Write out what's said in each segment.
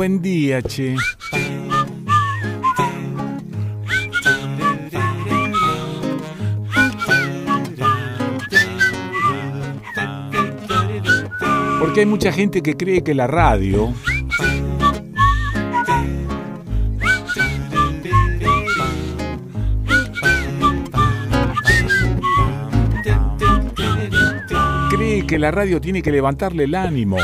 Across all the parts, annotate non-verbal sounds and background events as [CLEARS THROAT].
Buen día, che. Hay mucha gente que cree que la radio cree que la radio tiene que levantarle el ánimo.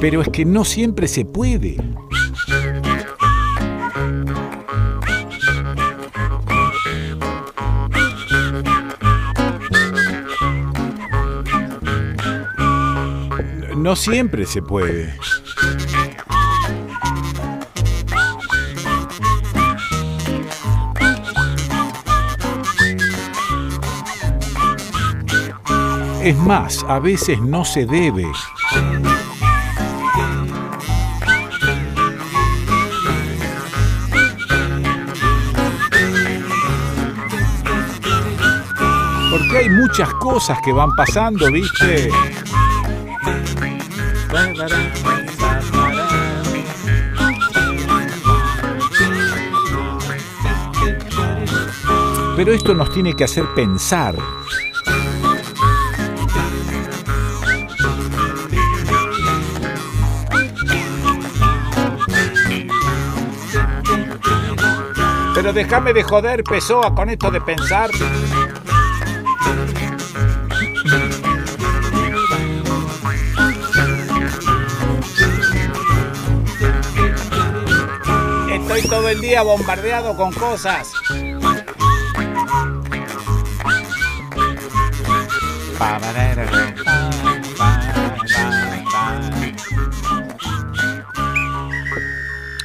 Pero es que no siempre se puede. No siempre se puede. Es más, a veces no se debe. Porque hay muchas cosas que van pasando, ¿viste? Pero esto nos tiene que hacer pensar. Pero déjame de joder, Pessoa, con esto de pensar. Estoy todo el día bombardeado con cosas.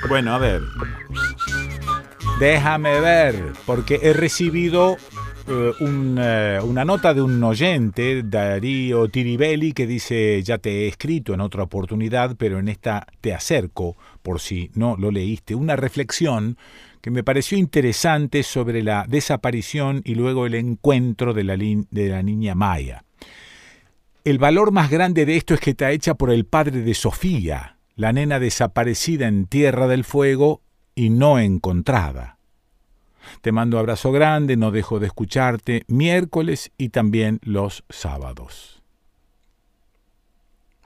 Bueno, a ver. Déjame ver, porque he recibido eh, eh, una nota de un oyente, Darío Tiribelli, que dice, ya te he escrito en otra oportunidad, pero en esta te acerco, por si no lo leíste, una reflexión que me pareció interesante sobre la desaparición y luego el encuentro de la, de la niña Maya. El valor más grande de esto es que está hecha por el padre de Sofía, la nena desaparecida en Tierra del Fuego y no encontrada. Te mando abrazo grande, no dejo de escucharte miércoles y también los sábados.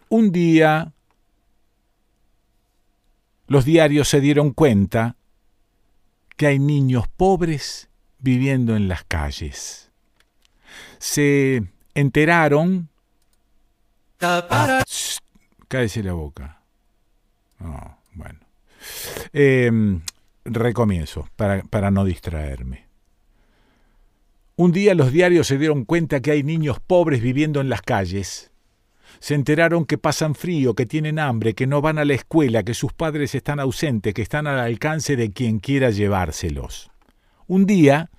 Un día los diarios se dieron cuenta que hay niños pobres viviendo en las calles. Se enteraron... cállese la boca. No, bueno. Eh, recomienzo, para, para no distraerme. Un día los diarios se dieron cuenta que hay niños pobres viviendo en las calles. Se enteraron que pasan frío, que tienen hambre, que no van a la escuela, que sus padres están ausentes, que están al alcance de quien quiera llevárselos. Un día,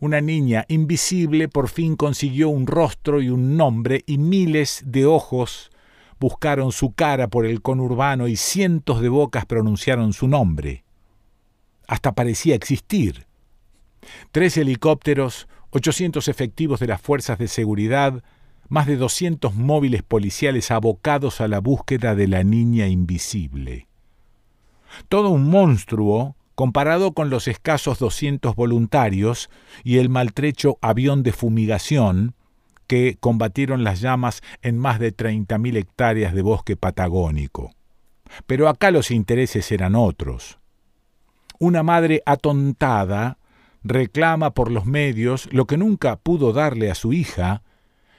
una niña invisible por fin consiguió un rostro y un nombre y miles de ojos buscaron su cara por el conurbano y cientos de bocas pronunciaron su nombre. Hasta parecía existir. Tres helicópteros, 800 efectivos de las fuerzas de seguridad, más de 200 móviles policiales abocados a la búsqueda de la niña invisible. Todo un monstruo comparado con los escasos 200 voluntarios y el maltrecho avión de fumigación que combatieron las llamas en más de 30.000 hectáreas de bosque patagónico. Pero acá los intereses eran otros. Una madre atontada reclama por los medios lo que nunca pudo darle a su hija,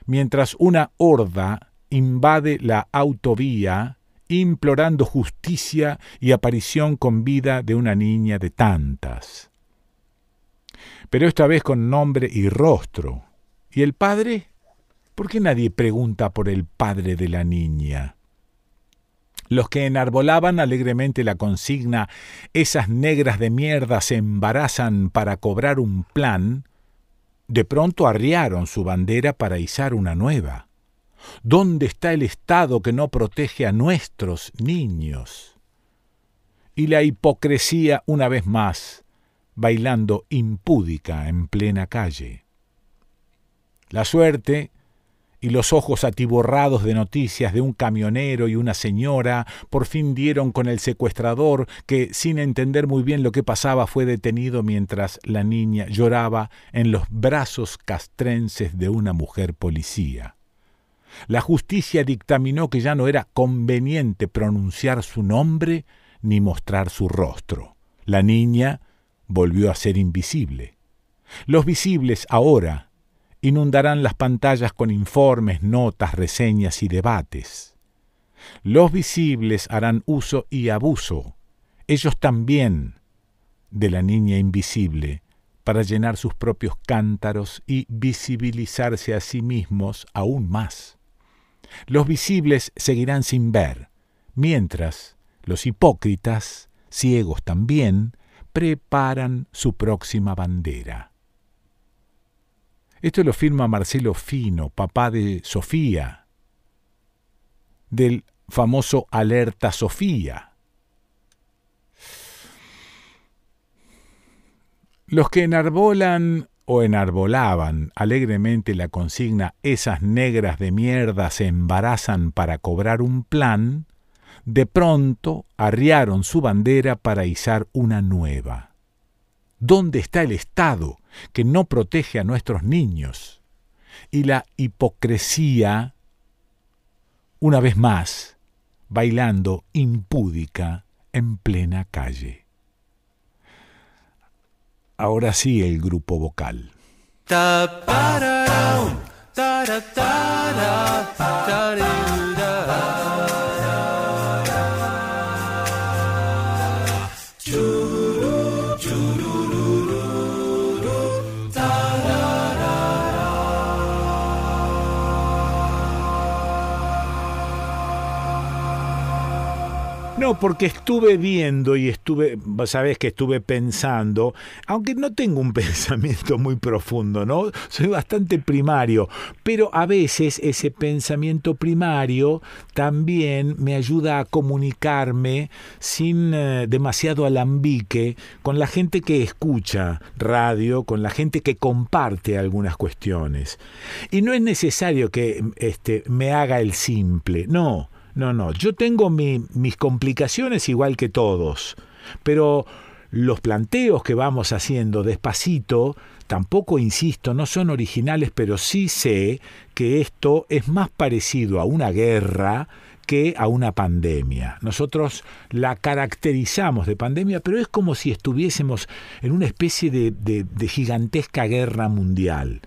mientras una horda invade la autovía implorando justicia y aparición con vida de una niña de tantas. Pero esta vez con nombre y rostro. ¿Y el padre? ¿Por qué nadie pregunta por el padre de la niña? Los que enarbolaban alegremente la consigna Esas negras de mierda se embarazan para cobrar un plan, de pronto arriaron su bandera para izar una nueva. ¿Dónde está el Estado que no protege a nuestros niños? Y la hipocresía una vez más, bailando impúdica en plena calle. La suerte y los ojos atiborrados de noticias de un camionero y una señora por fin dieron con el secuestrador que, sin entender muy bien lo que pasaba, fue detenido mientras la niña lloraba en los brazos castrenses de una mujer policía. La justicia dictaminó que ya no era conveniente pronunciar su nombre ni mostrar su rostro. La niña volvió a ser invisible. Los visibles ahora inundarán las pantallas con informes, notas, reseñas y debates. Los visibles harán uso y abuso, ellos también, de la niña invisible, para llenar sus propios cántaros y visibilizarse a sí mismos aún más. Los visibles seguirán sin ver, mientras los hipócritas, ciegos también, preparan su próxima bandera. Esto lo firma Marcelo Fino, papá de Sofía, del famoso Alerta Sofía. Los que enarbolan o enarbolaban alegremente la consigna esas negras de mierda se embarazan para cobrar un plan, de pronto arriaron su bandera para izar una nueva. ¿Dónde está el Estado que no protege a nuestros niños? Y la hipocresía, una vez más, bailando impúdica en plena calle. Ahora sí el grupo vocal. No, porque estuve viendo y estuve, sabes que estuve pensando, aunque no tengo un [LAUGHS] pensamiento muy profundo, ¿no? Soy bastante primario, pero a veces ese pensamiento primario también me ayuda a comunicarme sin eh, demasiado alambique con la gente que escucha radio, con la gente que comparte algunas cuestiones. Y no es necesario que este, me haga el simple, no. No, no, yo tengo mis complicaciones igual que todos, pero los planteos que vamos haciendo despacito, tampoco, insisto, no son originales, pero sí sé que esto es más parecido a una guerra que a una pandemia. Nosotros la caracterizamos de pandemia, pero es como si estuviésemos en una especie de, gigantesca guerra mundial.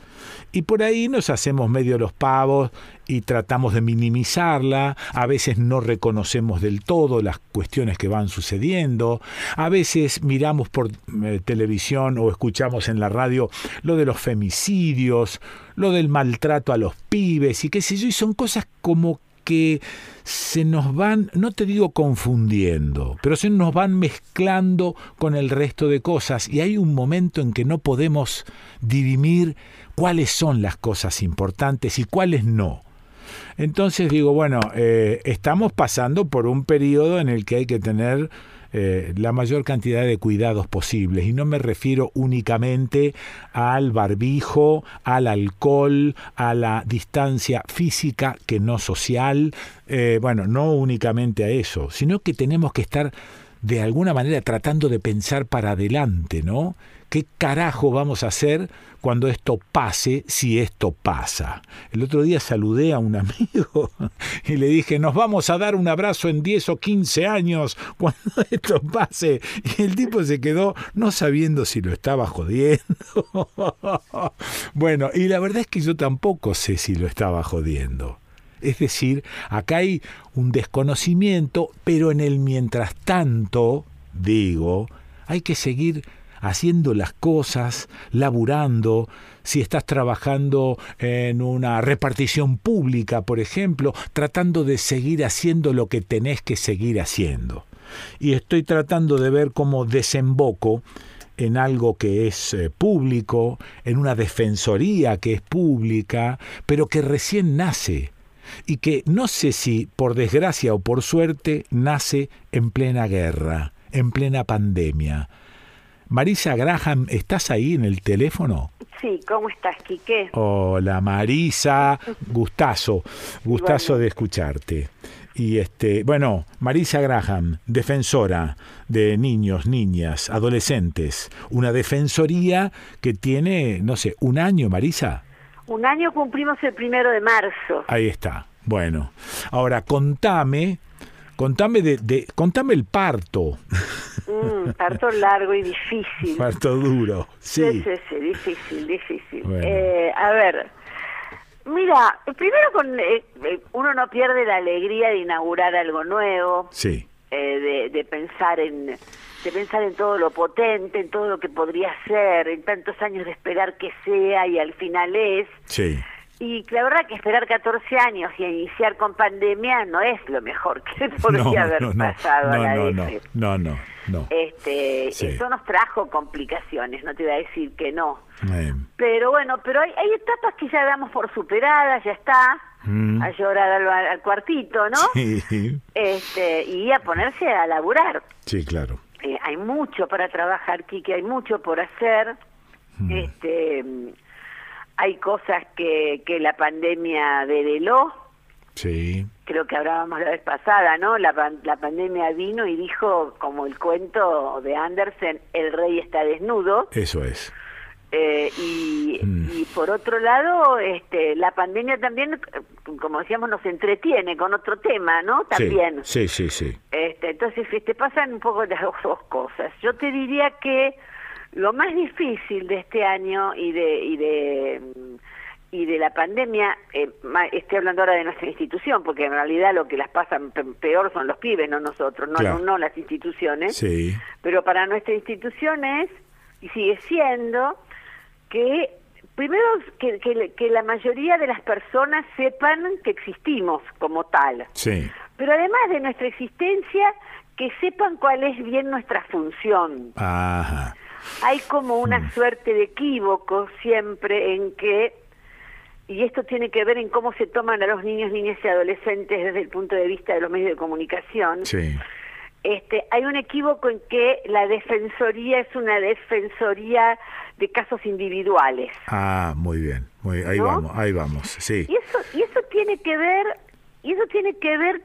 Y por ahí nos hacemos medio los pavos y tratamos de minimizarla, a veces no reconocemos del todo las cuestiones que van sucediendo, a veces miramos por eh, televisión o escuchamos en la radio lo de los femicidios, lo del maltrato a los pibes y qué sé yo, y son cosas como que se nos van, no te digo confundiendo, pero se nos van mezclando con el resto de cosas y hay un momento en que no podemos dirimir cuáles son las cosas importantes y cuáles no. Entonces digo, bueno, eh, estamos pasando por un periodo en el que hay que tener eh, la mayor cantidad de cuidados posibles. Y no me refiero únicamente al barbijo, al alcohol, a la distancia física que no social. Eh, bueno, no únicamente a eso, sino que tenemos que estar de alguna manera tratando de pensar para adelante, ¿no? ¿Qué carajo vamos a hacer cuando esto pase, si esto pasa? El otro día saludé a un [LAUGHS] amigo y le dije, nos vamos a dar un abrazo en 10 o 15 años cuando [LAUGHS] esto pase. Y el tipo se quedó no sabiendo si lo estaba jodiendo. [LAUGHS] bueno, y la verdad es que yo tampoco sé si lo estaba jodiendo. Es decir, acá hay un desconocimiento, pero en el mientras tanto, digo, hay que seguir haciendo las cosas, laburando, si estás trabajando en una repartición pública, por ejemplo, tratando de seguir haciendo lo que tenés que seguir haciendo. Y estoy tratando de ver cómo desemboco en algo que es eh, público, en una defensoría que es pública, pero que recién nace y que no sé si por desgracia o por suerte nace en plena guerra, en plena pandemia. Marisa Graham, ¿estás ahí en el teléfono? Sí, ¿cómo estás, Quique? Hola, Marisa, [LAUGHS] gustazo, gustazo de escucharte. Y este, bueno, Marisa Graham, defensora de niños, niñas, adolescentes, una defensoría que tiene, no sé, un año, Marisa. Un año cumplimos el primero de marzo. Ahí está. Bueno, ahora contame, contame de, de contame el parto. Mm, parto largo y difícil. Parto duro, sí. Sí, sí, difícil, difícil. Eh, a ver, mira, primero con eh, eh, uno no pierde la alegría de inaugurar algo nuevo. Sí. de, de pensar en de pensar en todo lo potente, en todo lo que podría ser, en tantos años de esperar que sea y al final es. Sí. Y la verdad que esperar 14 años y iniciar con pandemia no es lo mejor que [LAUGHS] podría haber pasado no, a la no, no, no, no, no, Este, Eso nos trajo complicaciones, no te voy a decir que no. Pero bueno, pero hay, hay, etapas que ya damos por superadas, ya está. Mm. A llorar al, cuartito, ¿no? Sí. Este, y a ponerse a laburar. Sí, claro. Eh, hay mucho para trabajar, Kike, hay mucho por hacer. Mm. Este hay cosas que, que la pandemia develó. Sí. Creo que hablábamos la vez pasada, ¿no? La, la pandemia vino y dijo, como el cuento de Andersen, el rey está desnudo. Eso es. Eh, y, mm. y, por otro lado, este, la pandemia también, como decíamos, nos entretiene con otro tema, ¿no? También. Sí, sí, sí. Este, entonces, este, pasan un poco las [LAUGHS] dos cosas. Yo te diría que lo más difícil de este año y de y de y de la pandemia, eh, estoy hablando ahora de nuestra institución, porque en realidad lo que las pasan peor son los pibes, no nosotros, no, no, las instituciones. Sí. Pero para nuestra institución es, y sigue siendo, que primero que, que, que, la mayoría de las personas sepan que existimos como tal. Sí. Pero además de nuestra existencia, que sepan cuál es bien nuestra función. Ajá hay como una mm. suerte de equívoco siempre en que, y esto tiene que ver en cómo se toman a los niños, niñas y adolescentes desde el punto de vista de los medios de comunicación. Sí. Este, hay un equívoco en que la defensoría es una defensoría de casos individuales. Ah, muy bien, muy, ahí vamos, ahí vamos, sí. Y eso, y eso tiene que ver y eso tiene que ver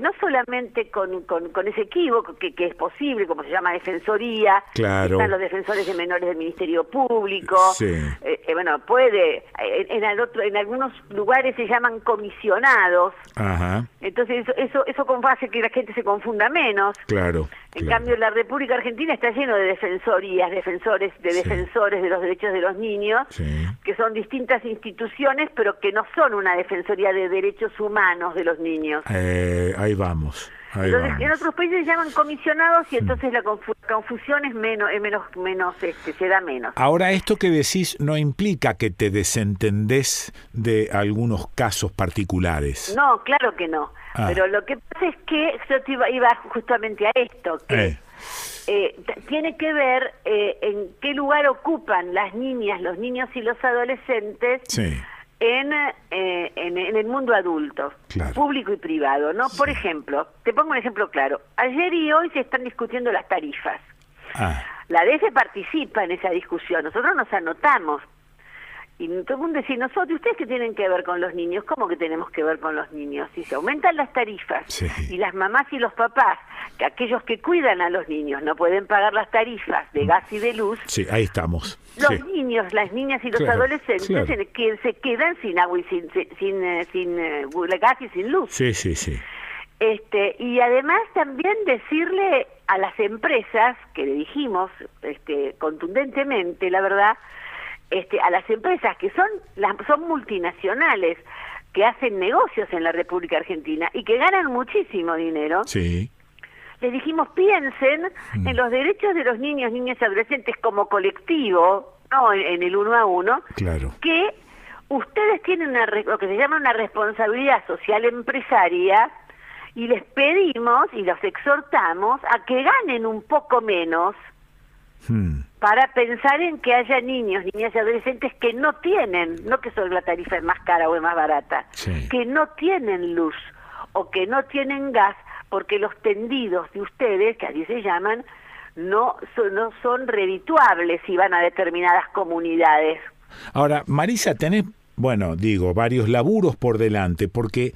no solamente con, con, ese equívoco que, que, es posible, como se llama defensoría, claro. están los defensores de menores del Ministerio Público, sí. Eh, eh, bueno, puede, en, el otro, en algunos lugares se llaman comisionados, Ajá. entonces eso, eso, eso hace que la gente se confunda menos. Claro. En cambio, la República Argentina está lleno de defensorías, defensores, de defensores de los derechos de los niños, que son distintas instituciones, pero que no son una defensoría de derechos humanos de los niños. Eh, ahí vamos. entonces, en otros países se llaman comisionados y entonces la confusión es menos, es menos, menos este, se da menos. Ahora, esto que decís no implica que te desentendés de algunos casos particulares. No, claro que no. Ah. Pero lo que pasa es que yo te iba, justamente a esto, que eh. Eh, tiene que ver eh, en qué lugar ocupan las niñas, los niños y los adolescentes en, en, el mundo adulto, público y privado. no Por ejemplo, te pongo un ejemplo claro. Ayer y hoy se están discutiendo las tarifas. Ah. La DF participa en esa discusión. Nosotros nos anotamos y todo el mundo dice, nosotros, ¿ustedes qué tienen que ver con los niños? ¿Cómo que tenemos que ver con los niños? Si se aumentan las tarifas y las mamás y los papás, que aquellos que cuidan a los niños no pueden pagar las tarifas de gas y de luz. Sí, ahí estamos. Los niños, las niñas y los adolescentes Que se quedan sin agua y sin, sin, eh, sin, eh, gas y sin luz. Sí, sí, sí. Este, y además también decirle a las empresas, que le dijimos este, contundentemente, la verdad, este, a las empresas que son, las, son multinacionales, que hacen negocios en la República Argentina y que ganan muchísimo dinero, sí. les dijimos piensen mm. en los derechos de los niños, niñas y adolescentes como colectivo, no en, el uno a uno, claro. que ustedes tienen una, lo que se llama una responsabilidad social empresaria y les pedimos y los exhortamos a que ganen un poco menos hmm. para pensar en que haya niños, niñas y adolescentes que no tienen, no que son la tarifa es más cara o es más barata, que no tienen luz o que no tienen gas porque los tendidos de ustedes, que así se llaman, no son, no son redituables si van a determinadas comunidades. Ahora, Marisa, tenés, bueno, digo, varios laburos por delante, porque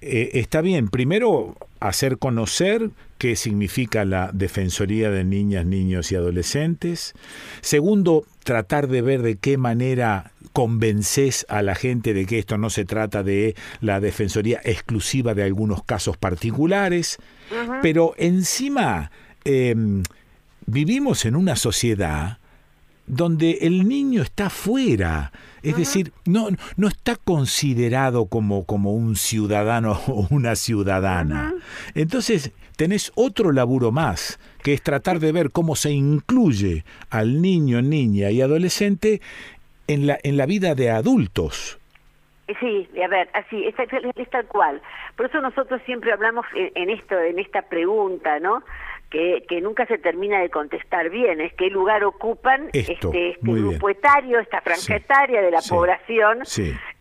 eh, está bien, primero hacer conocer qué significa la Defensoría de Niñas, Niños y Adolescentes. Segundo, tratar de ver de qué manera convences a la gente de que esto no se trata de la Defensoría exclusiva de algunos casos particulares. Pero encima, em, vivimos en una sociedad donde el niño está fuera, es decir, no, no está considerado como, como un ciudadano [LAUGHS] o una ciudadana. Entonces, tenés otro laburo más, que es tratar de ver cómo se incluye al niño, niña y adolescente en la, en la vida de adultos. Sí, a ver, así, es, es, tal cual. Por eso nosotros siempre hablamos en, esto, en esta pregunta, ¿no? que, que, nunca se termina de contestar bien, es qué lugar ocupan este, este grupo etario, esta franja etaria de la población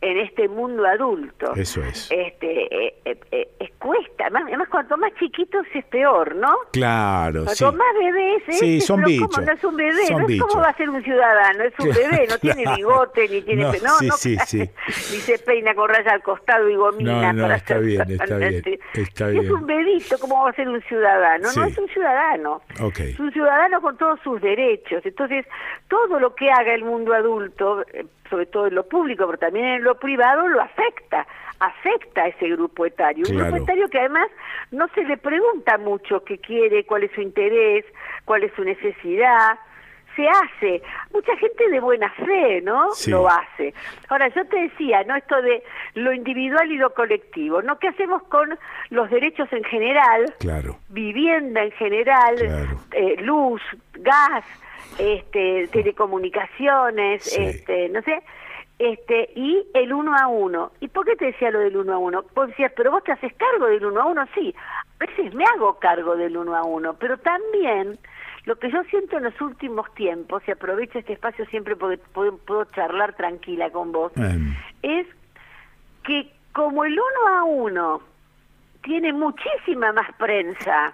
en este mundo adulto. Eso es. Este, eh, eh, eh, cuesta, además, cuanto más chiquitos es peor, ¿no? Claro, cuanto más bebés es, sí, son bichos. ¿cómo no es un bebé? no es cómo va a ser un ciudadano, es un bebé, no tiene bigote, ni tiene... No, no, sí, [LAUGHS] sí, ni se peina con raya al costado y gomina. No, no, está bien, está bien, está bien. Es un bebito, ¿cómo va a ser un ciudadano? No, es un ciudadano. Okay. Es un ciudadano con todos sus derechos. Entonces, todo lo que haga el mundo adulto, eh, sobre todo en lo público, pero también en lo privado, lo afecta afecta a ese grupo etario. Un grupo etario que además no se le pregunta mucho qué quiere, cuál es su interés, cuál es su necesidad. Se hace. Mucha gente de buena fe, ¿no? Lo hace. Ahora, yo te decía, ¿no? Esto de lo individual y lo colectivo, ¿no? ¿Qué hacemos con los derechos en general? Claro. Vivienda en general, eh, luz, gas, este, telecomunicaciones, este, no sé este y el uno a uno. ¿Y por qué te decía lo del uno a uno? Vos decías, pero vos te haces cargo del uno a uno, sí. A veces me hago cargo del uno a uno, pero también lo que yo siento en los últimos tiempos, y aprovecho este espacio siempre porque puedo, charlar tranquila con vos, es que como el uno a uno tiene muchísima más prensa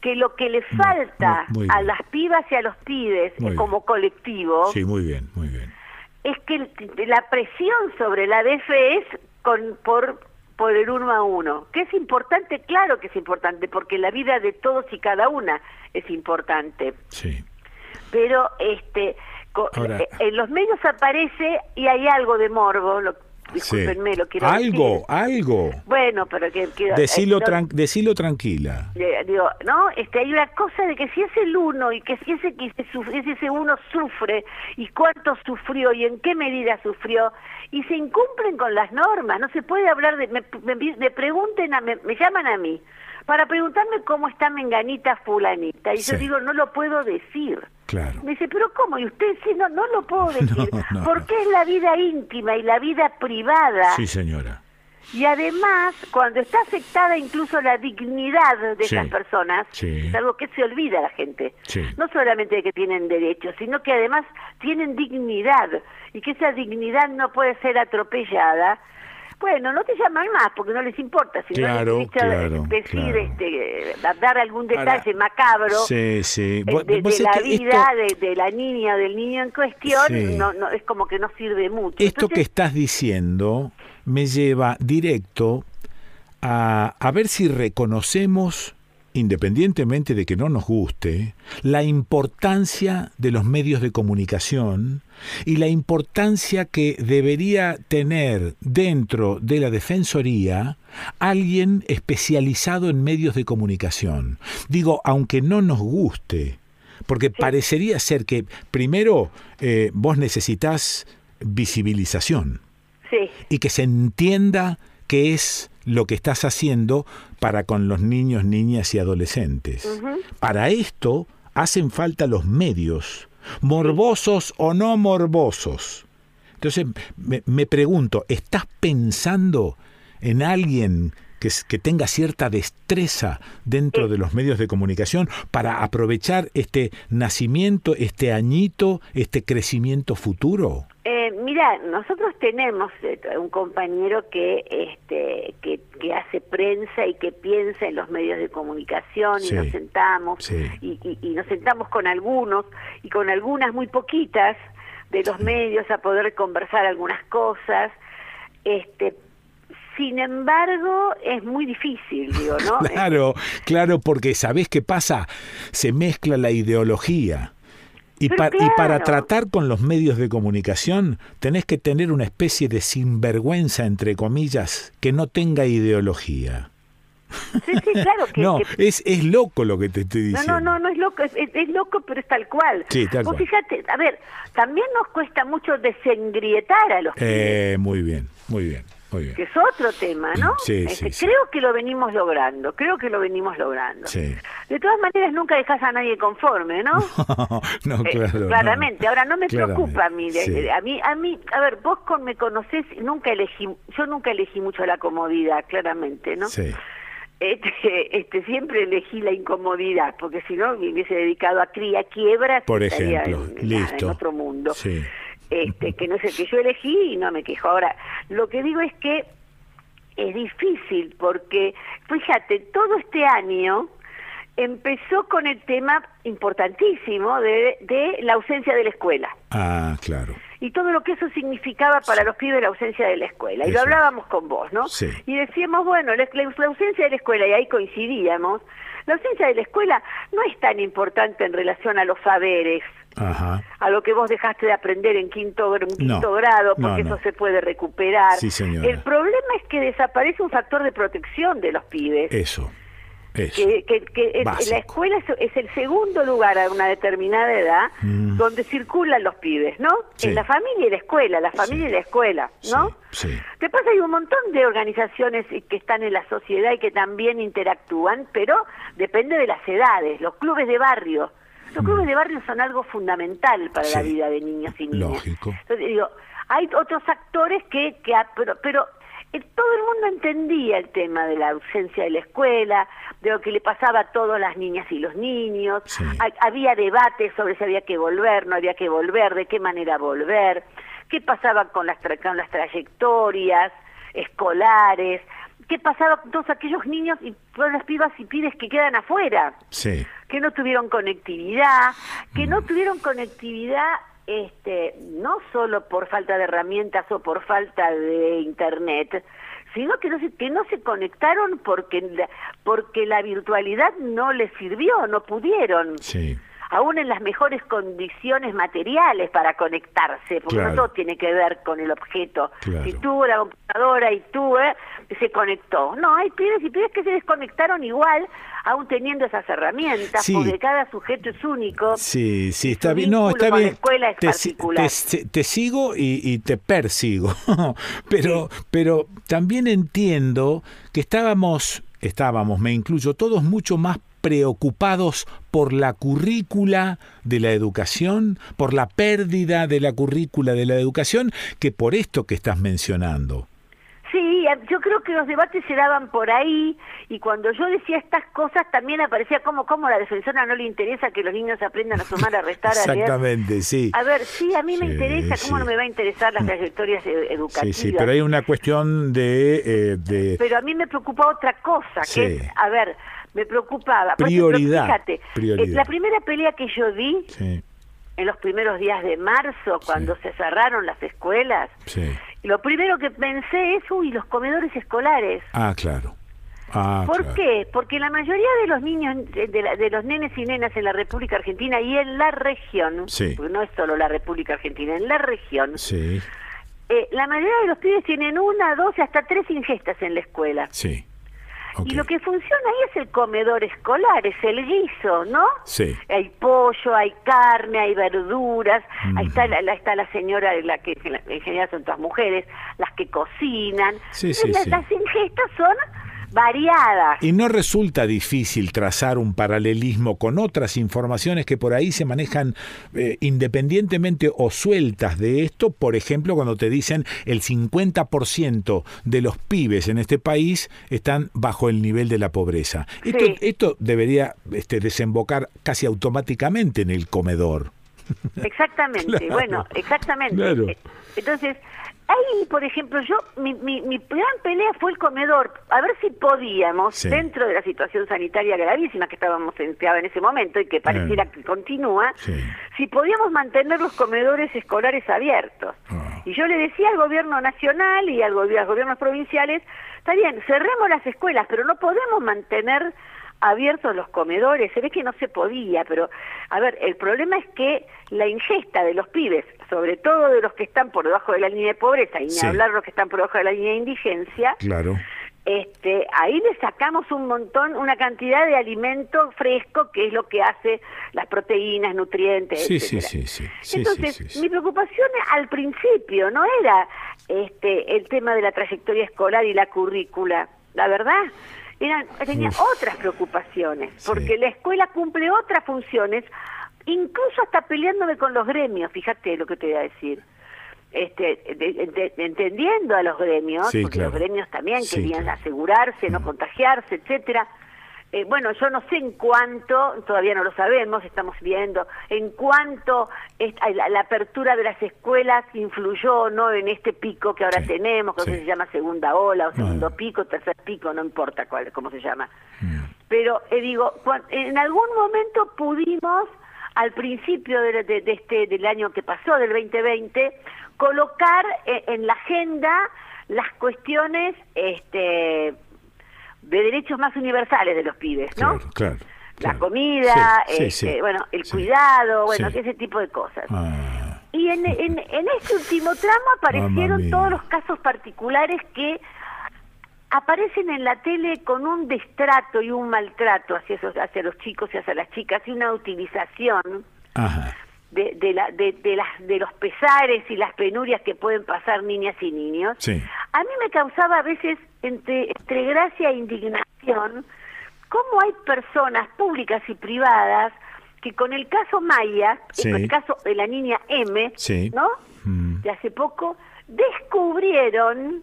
que lo que le falta a las pibas y a los pibes como colectivo. Sí, muy bien, muy bien es que la presión sobre la DF es con, por, por el uno a uno. ¿Que es importante? Claro que es importante, porque la vida de todos y cada una es importante. Sí. Pero este, eh, en los medios aparece y hay algo de morbo, lo, discúlpenme, lo quiero Algo, algo. Bueno, pero que... que decilo, eh, decilo tranquila. digo, no, este, hay una cosa de que si es el uno y que si ese, que ese, ese uno sufre y cuánto sufrió y en qué medida sufrió y se incumplen con las normas, no se puede hablar de... Me, me, pregunten, a, me, me llaman a mí para preguntarme cómo está Menganita Fulanita. Y yo digo, no lo puedo decir. Claro. Me dice, pero ¿cómo? Y usted sí, no, no lo puedo [LAUGHS] decir. porque es la vida íntima y la vida privada. Sí, señora. Y además, cuando está afectada incluso la dignidad de esas personas, es algo que se olvida la gente. No solamente de que tienen derechos, sino que además tienen dignidad y que esa dignidad no puede ser atropellada bueno, no te llaman más porque no les importa. Si claro, no claro, decir, Este, dar algún detalle macabro sí, sí. Eh, de, la vida de, la niña o del niño en cuestión, no, no, es como que no sirve mucho. Esto que estás diciendo me lleva directo a, a ver si reconocemos independientemente de que no nos guste, la importancia de los medios de comunicación y la importancia que debería tener dentro de la Defensoría alguien especializado en medios de comunicación. Digo, aunque no nos guste, porque parecería ser que primero eh, vos necesitas visibilización y que se entienda qué es lo que estás haciendo para con los niños, niñas y adolescentes. Para esto hacen falta los medios, morbosos o no morbosos. Entonces me, pregunto, ¿estás pensando en alguien que, que, tenga cierta destreza dentro de los medios de comunicación para aprovechar este nacimiento, este añito, este crecimiento futuro? Eh, mira, nosotros tenemos eh, un compañero que, este, que, hace prensa y que piensa en los medios de comunicación y nos sentamos y, y, nos sentamos con algunos y con algunas muy poquitas de los medios a poder conversar algunas cosas. Este, sin embargo, es muy difícil, digo, ¿no? [LAUGHS] claro, claro, porque ¿sabés qué pasa? Se mezcla la ideología. Y, para tratar con los medios de comunicación tenés que tener una especie de sinvergüenza, entre comillas, que no tenga ideología. Sí, sí, claro que, [LAUGHS] no, Es, es loco lo que te estoy diciendo. No, no, no, no es loco, es, loco, pero es tal cual. Sí, tal cual. fíjate, a ver, también nos cuesta mucho desengrietar a los eh, Muy bien, muy bien que es otro tema, ¿no? Sí, sí, este, Creo que lo venimos logrando, creo que lo venimos logrando. De todas maneras, nunca dejas a nadie conforme, ¿no? [LAUGHS] no, eh, claro. claramente. Ahora, no me preocupa a mí, a mí, a mí, a ver, vos con me conocés, nunca elegí, yo nunca elegí mucho la comodidad, claramente, ¿no? Sí. Este, este, siempre elegí la incomodidad, porque si no me hubiese dedicado a cría, quiebras, por ejemplo, listo. en otro mundo. Sí este, [LAUGHS] que no es el que yo elegí y no me quejo. Ahora, lo que digo es que es difícil porque, fíjate, todo este año empezó con el tema importantísimo de, de la ausencia de la escuela. Ah, claro. Y todo lo que eso significaba para los pibes la ausencia de la escuela. Y lo hablábamos con vos, ¿no? Sí. Y decíamos, bueno, la, la ausencia de la escuela, y ahí coincidíamos, la ausencia de la escuela no es tan importante en relación a los saberes, a lo que vos dejaste de aprender en quinto, quinto grado, porque eso se puede recuperar. El problema es que desaparece un factor de protección de los pibes. Eso. Que, que, la escuela es, el segundo lugar a una determinada edad mm. donde circulan los pibes, ¿no? En la familia y la escuela, la familia y la escuela, ¿no? Sí. Pasa, hay un montón de organizaciones que están en la sociedad y que también interactúan, pero depende de las edades. Los clubes de barrio, los clubes de barrio son algo fundamental para la vida de niños y niñas. Lógico. Entonces, digo, hay otros actores que, que pero, pero todo el mundo entendía el tema de la ausencia de la escuela, de lo que le pasaba a todas las niñas y los niños. había debates sobre si había que volver, no había que volver, de qué manera volver, qué pasaba con las, con las trayectorias escolares, qué pasaba con todos aquellos niños y todas las pibas y pibes que quedan afuera, que no tuvieron conectividad, que no mm. tuvieron conectividad este, no solo por falta de herramientas o por falta de internet, sino que no se, que no se conectaron porque la, porque la virtualidad no les sirvió, no pudieron. Aún en las mejores condiciones materiales para conectarse, porque no todo tiene que ver con el objeto. Si tuvo la computadora y tú, eh, se conectó. No, hay pibes y pibes que se desconectaron igual, aún teniendo esas herramientas, porque cada sujeto es único. Sí, sí, está bien. No, está bien. escuela es te, particular. Te, sigo y, te persigo, [LAUGHS] pero, pero también entiendo que estábamos estábamos, me incluyo, todos mucho más preocupados por la currícula de la educación, por la pérdida de la currícula de la educación, que por esto que estás mencionando. Sí, yo creo que los debates se daban por ahí y cuando yo decía estas cosas también aparecía como como a la defensora no le interesa que los niños aprendan a sumar, a restar, a leer. Exactamente, sí. A ver, sí, a mí me interesa, ¿cómo no me va a interesar las trayectorias e-, educativas? Sí, sí, pero hay una cuestión de... Eh, de... Pero a mí me preocupa otra cosa, que es, a ver, me preocupaba. Prioridad. fíjate, eh, la primera pelea que yo vi en los primeros días de marzo, cuando se cerraron las escuelas, lo primero que pensé es, uy, los comedores escolares. Ah, claro. Ah, ¿Por qué? Porque la mayoría de los niños, de, los nenes y nenas en la República Argentina y en la región, porque no es solo la República Argentina, en la región, eh, la mayoría de los pibes tienen una, dos, hasta tres ingestas en la escuela. Sí. Y lo que funciona ahí es el comedor escolar, es el guiso, ¿no? Sí. Hay pollo, hay carne, hay verduras, ahí está la, está la señora, la que en general son todas mujeres, las que cocinan. Sí, sí, las, las ingestas son variadas. Y no resulta difícil trazar un paralelismo con otras informaciones que por ahí se manejan eh, independientemente o sueltas de esto, por ejemplo, cuando te dicen el 50% de los pibes en este país están bajo el nivel de la pobreza. Esto, esto debería este, desembocar casi automáticamente en el comedor. Exactamente, [LAUGHS] bueno, exactamente. Entonces, ahí, por ejemplo, yo, mi, mi, mi, gran pelea fue el comedor, a ver si podíamos, dentro de la situación sanitaria gravísima que estábamos en, en ese momento y que pareciera que continúa, si podíamos mantener los comedores escolares abiertos. Ah. Y yo le decía al gobierno nacional y al, a los gobiernos provinciales, está bien, cerremos las escuelas, pero no podemos mantener abiertos los comedores, se ve que no se podía, pero a ver, el problema es que la ingesta de los pibes, sobre todo de los que están por debajo de la línea de pobreza, y ni hablar de los que están por debajo de la línea de indigencia, claro. este, ahí le sacamos un montón, una cantidad de alimento fresco, que es lo que hace las proteínas, nutrientes, sí, sí, sí, sí, Entonces, mi preocupación al principio no era este, el tema de la trayectoria escolar y la currícula, la verdad eran, tenía otras preocupaciones, porque la escuela cumple otras funciones, incluso hasta peleándome con los gremios, fíjate lo que te voy a decir. Este, entendiendo a los gremios, porque los gremios también querían asegurarse, no contagiarse, etcétera eh, bueno, yo no sé en cuánto, todavía no lo sabemos, estamos viendo, en cuánto la, apertura de las escuelas influyó o no en este pico que ahora tenemos, que se llama segunda ola o segundo pico, tercer pico, no importa cuál, cómo se llama. Mm. Pero eh, digo, en algún momento pudimos, al principio de, este del año que pasó, del 2020, colocar eh, en la agenda las cuestiones este de derechos más universales de los pibes, ¿no? Claro, La comida, este, bueno, el cuidado, bueno, ese tipo de cosas. Ah. Y en, en, este último tramo aparecieron todos los casos particulares que aparecen en la tele con un destrato y un maltrato hacia, esos, hacia los chicos y hacia las chicas y una utilización De, de, la, de, de, las, de los pesares y las penurias que pueden pasar niñas y niños. A mí me causaba a veces entre, entre gracia e indignación cómo hay personas públicas y privadas que con el caso Maya, con el caso de la niña M, ¿no? Mm. De hace poco, descubrieron,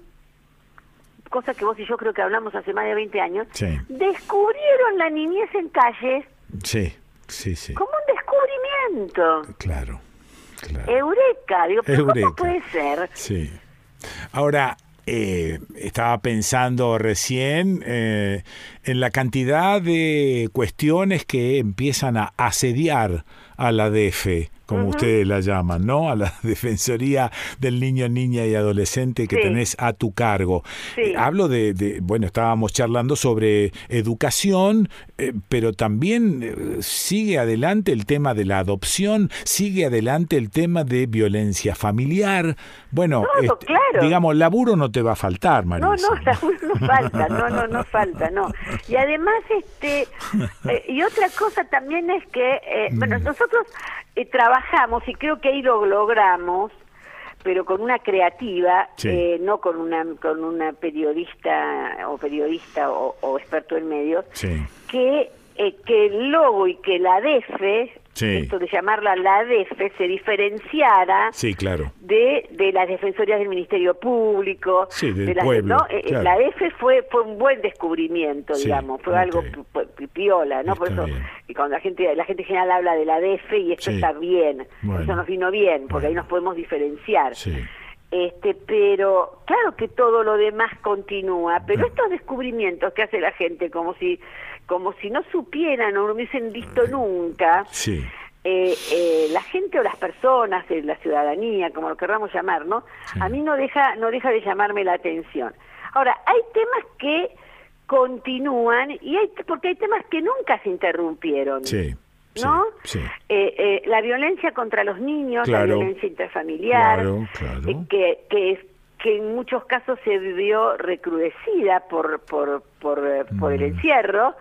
cosa que vos y yo creo que hablamos hace más de 20 años, descubrieron la niñez en calles. Sí, sí, sí. Como un descubrimiento. Claro, claro. Eureka, digo, ¿cómo puede ser? Sí. Ahora, eh, estaba pensando recién eh, en la cantidad de cuestiones que empiezan a asediar a la DF como ustedes la llaman, ¿no? A la [LAUGHS] Defensoría del Niño, Niña y Adolescente que tenés a tu cargo. Eh, hablo de, bueno, estábamos charlando sobre educación, eh, pero también eh, sigue adelante el tema de la adopción, sigue adelante el tema de violencia familiar. Bueno, este, digamos, laburo no te va a faltar, Marisa. No, no, [LAUGHS] laburo no falta, no, no, no falta, no. Y además, este, y otra cosa también es que, bueno, mm. nosotros eh, trabajamos y creo que ahí lo logramos pero con una creativa, eh, no con una con una periodista o periodista o, experto en medios, que eh, que el logo y que la Esto de llamarla la DEFE se diferenciara sí, claro. de, de las defensorías del Ministerio Público. Sí, del pueblo, ¿no? Eh, eh, la DEFE fue, fue un buen descubrimiento, digamos, fue algo piola, ¿no? Por eso y cuando la gente, la gente general habla de la DEFE y esto está bien, eso nos vino bien, porque ahí nos podemos diferenciar. Este, pero claro que todo lo demás continúa, pero estos descubrimientos que hace la gente como si como si no supieran o no hubiesen visto nunca, sí. eh, eh, la gente o las personas, eh, la ciudadanía, como lo querramos llamar, ¿no? A mí no deja, no deja de llamarme la atención. Ahora, hay temas que continúan y hay porque hay temas que nunca se interrumpieron. Sí. ¿No? Sí, eh, eh, la violencia contra los niños, la violencia intrafamiliar, claro, que, que es que en muchos casos se vivió recrudecida por, por, por, eh, por el mm. encierro,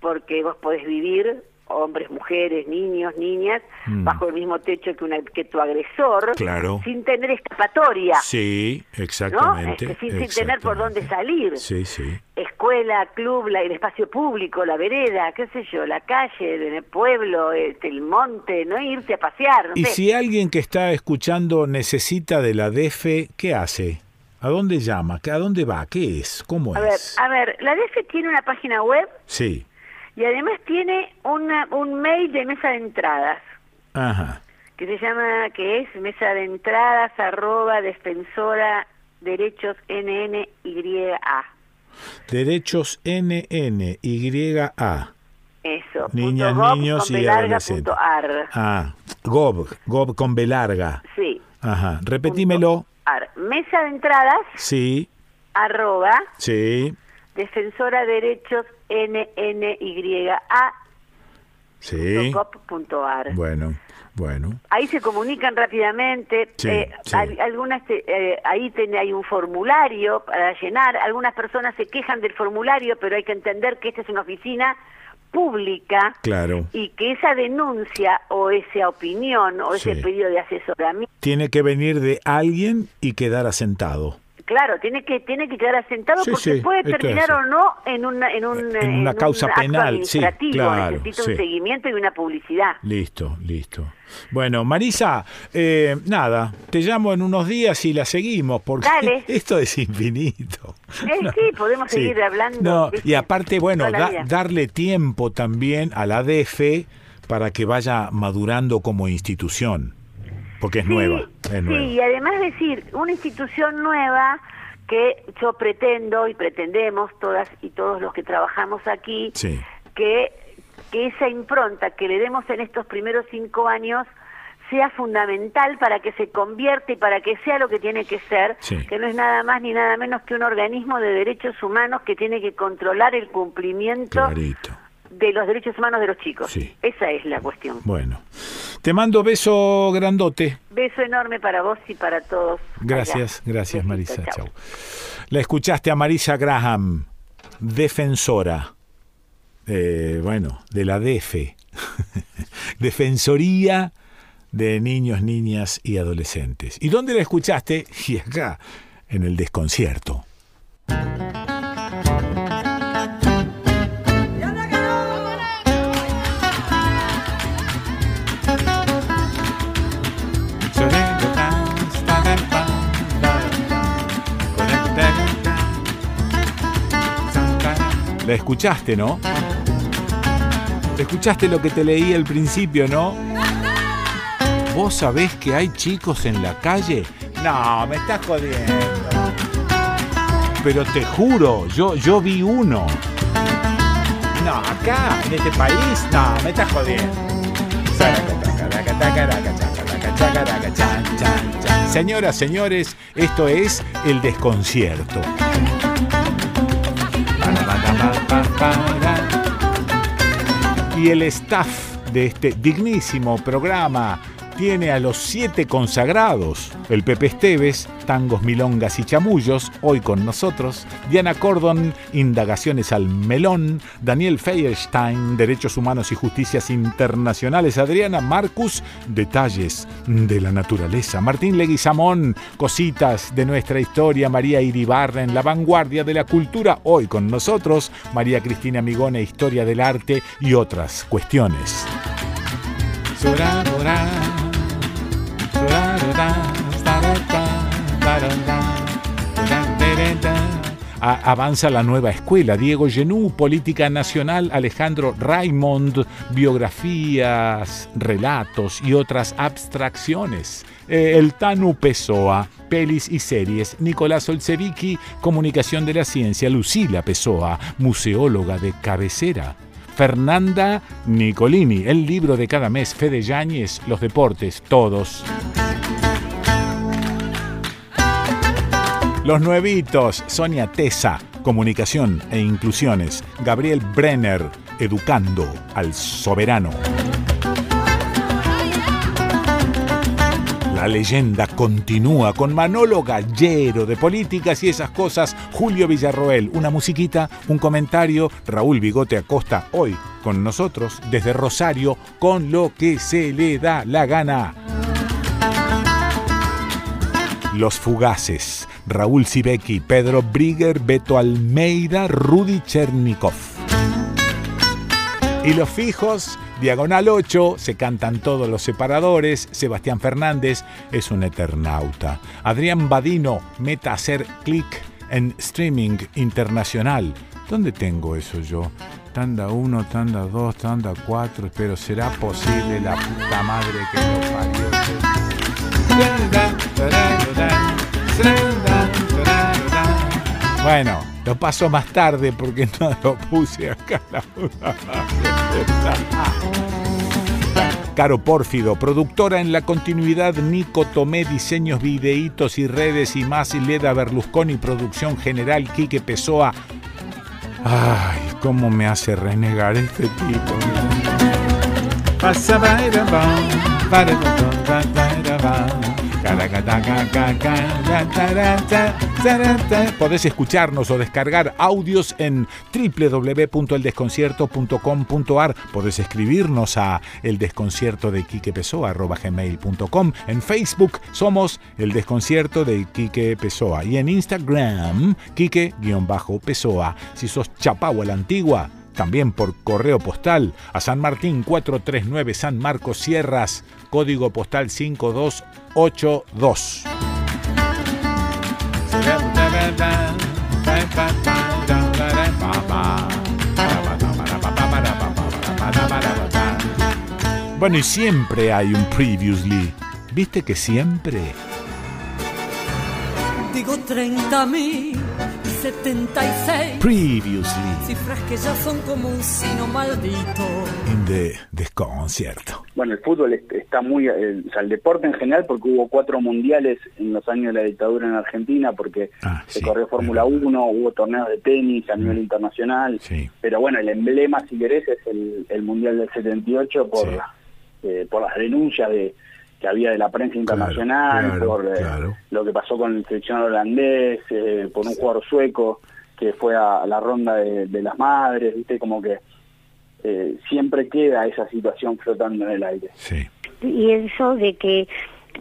porque vos podés vivir hombres, mujeres, niños, niñas, mm. bajo el mismo techo que, una, que tu agresor, claro. sin tener escapatoria. Sí, exactamente. Este, sin, tener por dónde salir. Sí, sí. Es escuela, club, el espacio público, la vereda, qué sé yo, la calle, el pueblo, este, el monte, no irse a pasear. y si alguien que está escuchando necesita de la DEFE, ¿qué hace? ¿A dónde llama? ¿A dónde va? ¿Qué es? ¿Cómo es? a ver, la DEFE tiene una página web. Sí. Y además tiene una, un mail de mesa de entradas. Ajá. Que se llama, que es mesa de entradas arroba defensora derechos NNYA. Derechos NNYA. Eso. Niñas, niños y adolescentes. Ah, gob, gob con B larga. Sí. Ajá. Repetímelo. Mesa de entradas. Sí. Arroba. Sí. Defensora Derechos NNYA. Sí. Bueno. Bueno. Ahí se comunican rápidamente. eh, Algunas eh, ahí hay un formulario para llenar. Algunas personas se quejan del formulario, pero hay que entender que esta es una oficina pública claro. y que esa denuncia o esa opinión o ese pedido de asesoramiento tiene que venir de alguien y quedar asentado. Claro, tiene que tiene que quedar asentado porque puede terminar o no en una en, un, en una causa penal, sí, claro, necesita un seguimiento y una publicidad. Listo, listo. Bueno, Marisa, eh, nada, te llamo en unos días y la seguimos porque [LAUGHS] esto es infinito. Eh, sí, podemos seguir hablando. y aparte, bueno, darle tiempo también a la DF para que vaya madurando como institución. Porque es nueva. sí, y además decir, una institución nueva que yo pretendo y pretendemos todas y todos los que trabajamos aquí, que, que esa impronta que le demos en estos primeros cinco años sea fundamental para que se convierta y para que sea lo que tiene que ser, que no es nada más ni nada menos que un organismo de derechos humanos que tiene que controlar el cumplimiento de los derechos humanos de los chicos. Esa es la cuestión. Bueno, te mando beso grandote. Beso enorme para vos y para todos. Gracias, gracias Marisa. Chau. La escuchaste a Marisa Graham, defensora, eh, bueno, de la DEFE, [LAUGHS] Defensoría de Niños, Niñas y Adolescentes. ¿Y dónde la escuchaste? Y acá, en el desconcierto. La escuchaste, ¿no? Escuchaste lo que te leí al principio, ¿no? ¿Vos sabés que hay chicos en la calle? No, me estás jodiendo. Pero te juro, yo, yo vi uno. No, acá, en este país, no, me estás jodiendo. Señoras, señores, esto es el desconcierto. Y el staff de este dignísimo programa tiene a los siete consagrados, el Pepe Esteves, tangos, milongas y chamullos, hoy con nosotros, Diana Cordon, indagaciones al melón, Daniel Feierstein, derechos humanos y justicias internacionales, Adriana Marcus, detalles de la naturaleza, Martín Leguizamón, cositas de nuestra historia, María Iribarra en la vanguardia de la cultura, hoy con nosotros, María Cristina Migone, historia del arte y otras cuestiones avanza la nueva escuela. Diego Genú, Política Nacional, Alejandro Raimond, biografías, relatos y otras abstracciones. Eh, el Tanu Pessoa, pelis y series. Nicolás Olsevicki, Comunicación de la Ciencia. Lucila Pessoa, museóloga de cabecera. Fernanda Nicolini, el libro de cada mes, Fede Yáñez, los deportes, todos. Los nuevitos, Sonia Tesa, Comunicación e Inclusiones, Gabriel Brenner, Educando al Soberano. La leyenda continúa con Manolo Gallero de políticas y esas cosas, Julio Villarroel, una musiquita, un comentario, Raúl Bigote Acosta hoy con nosotros desde Rosario con lo que se le da la gana. Los Fugaces, Raúl Sibeki, Pedro Brigger, Beto Almeida, Rudy Chernikov. Y los fijos, Diagonal 8, se cantan todos los separadores, Sebastián Fernández es un eternauta. Adrián Badino, meta hacer clic en streaming internacional. ¿Dónde tengo eso yo? Tanda 1, tanda 2, tanda 4, pero será posible la puta madre que lo parió. Bueno, lo paso más tarde porque [LAUGHS] no lo puse acá. Caro Pórfido, productora en la continuidad Nico Tomé, diseños, videitos y redes y más, y Leda Berlusconi, producción general Quique Pessoa. Ay, cómo me hace renegar este tipo. Podés escucharnos o descargar audios en www.eldesconcierto.com.ar. Podés escribirnos a eldesconcierto de gmail.com. En Facebook somos El Desconcierto de Quique Pessoa y en Instagram Quique-Pessoa. Si sos chapau a la antigua, también por correo postal a San Martín 439 San Marcos Sierras, código postal 5282. Bueno, y siempre hay un previously. ¿Viste que siempre? Digo 30 mil 76. Previously. Cifras que ya son como un sino maldito. In the desconcierto. Bueno, el fútbol está muy, el, o sea, el deporte en general, porque hubo cuatro mundiales en los años de la dictadura en Argentina, porque ah, se corrió Fórmula 1, hubo torneos de tenis a nivel mm. internacional, sí. pero bueno, el emblema, si querés, es el, el Mundial del 78 por, eh, por las denuncias de que había de la prensa internacional, por eh, lo que pasó con el seleccionado holandés, eh, por un jugador sueco que fue a, la ronda de, las madres, viste, como que eh, siempre queda esa situación flotando en el aire. Y eso de que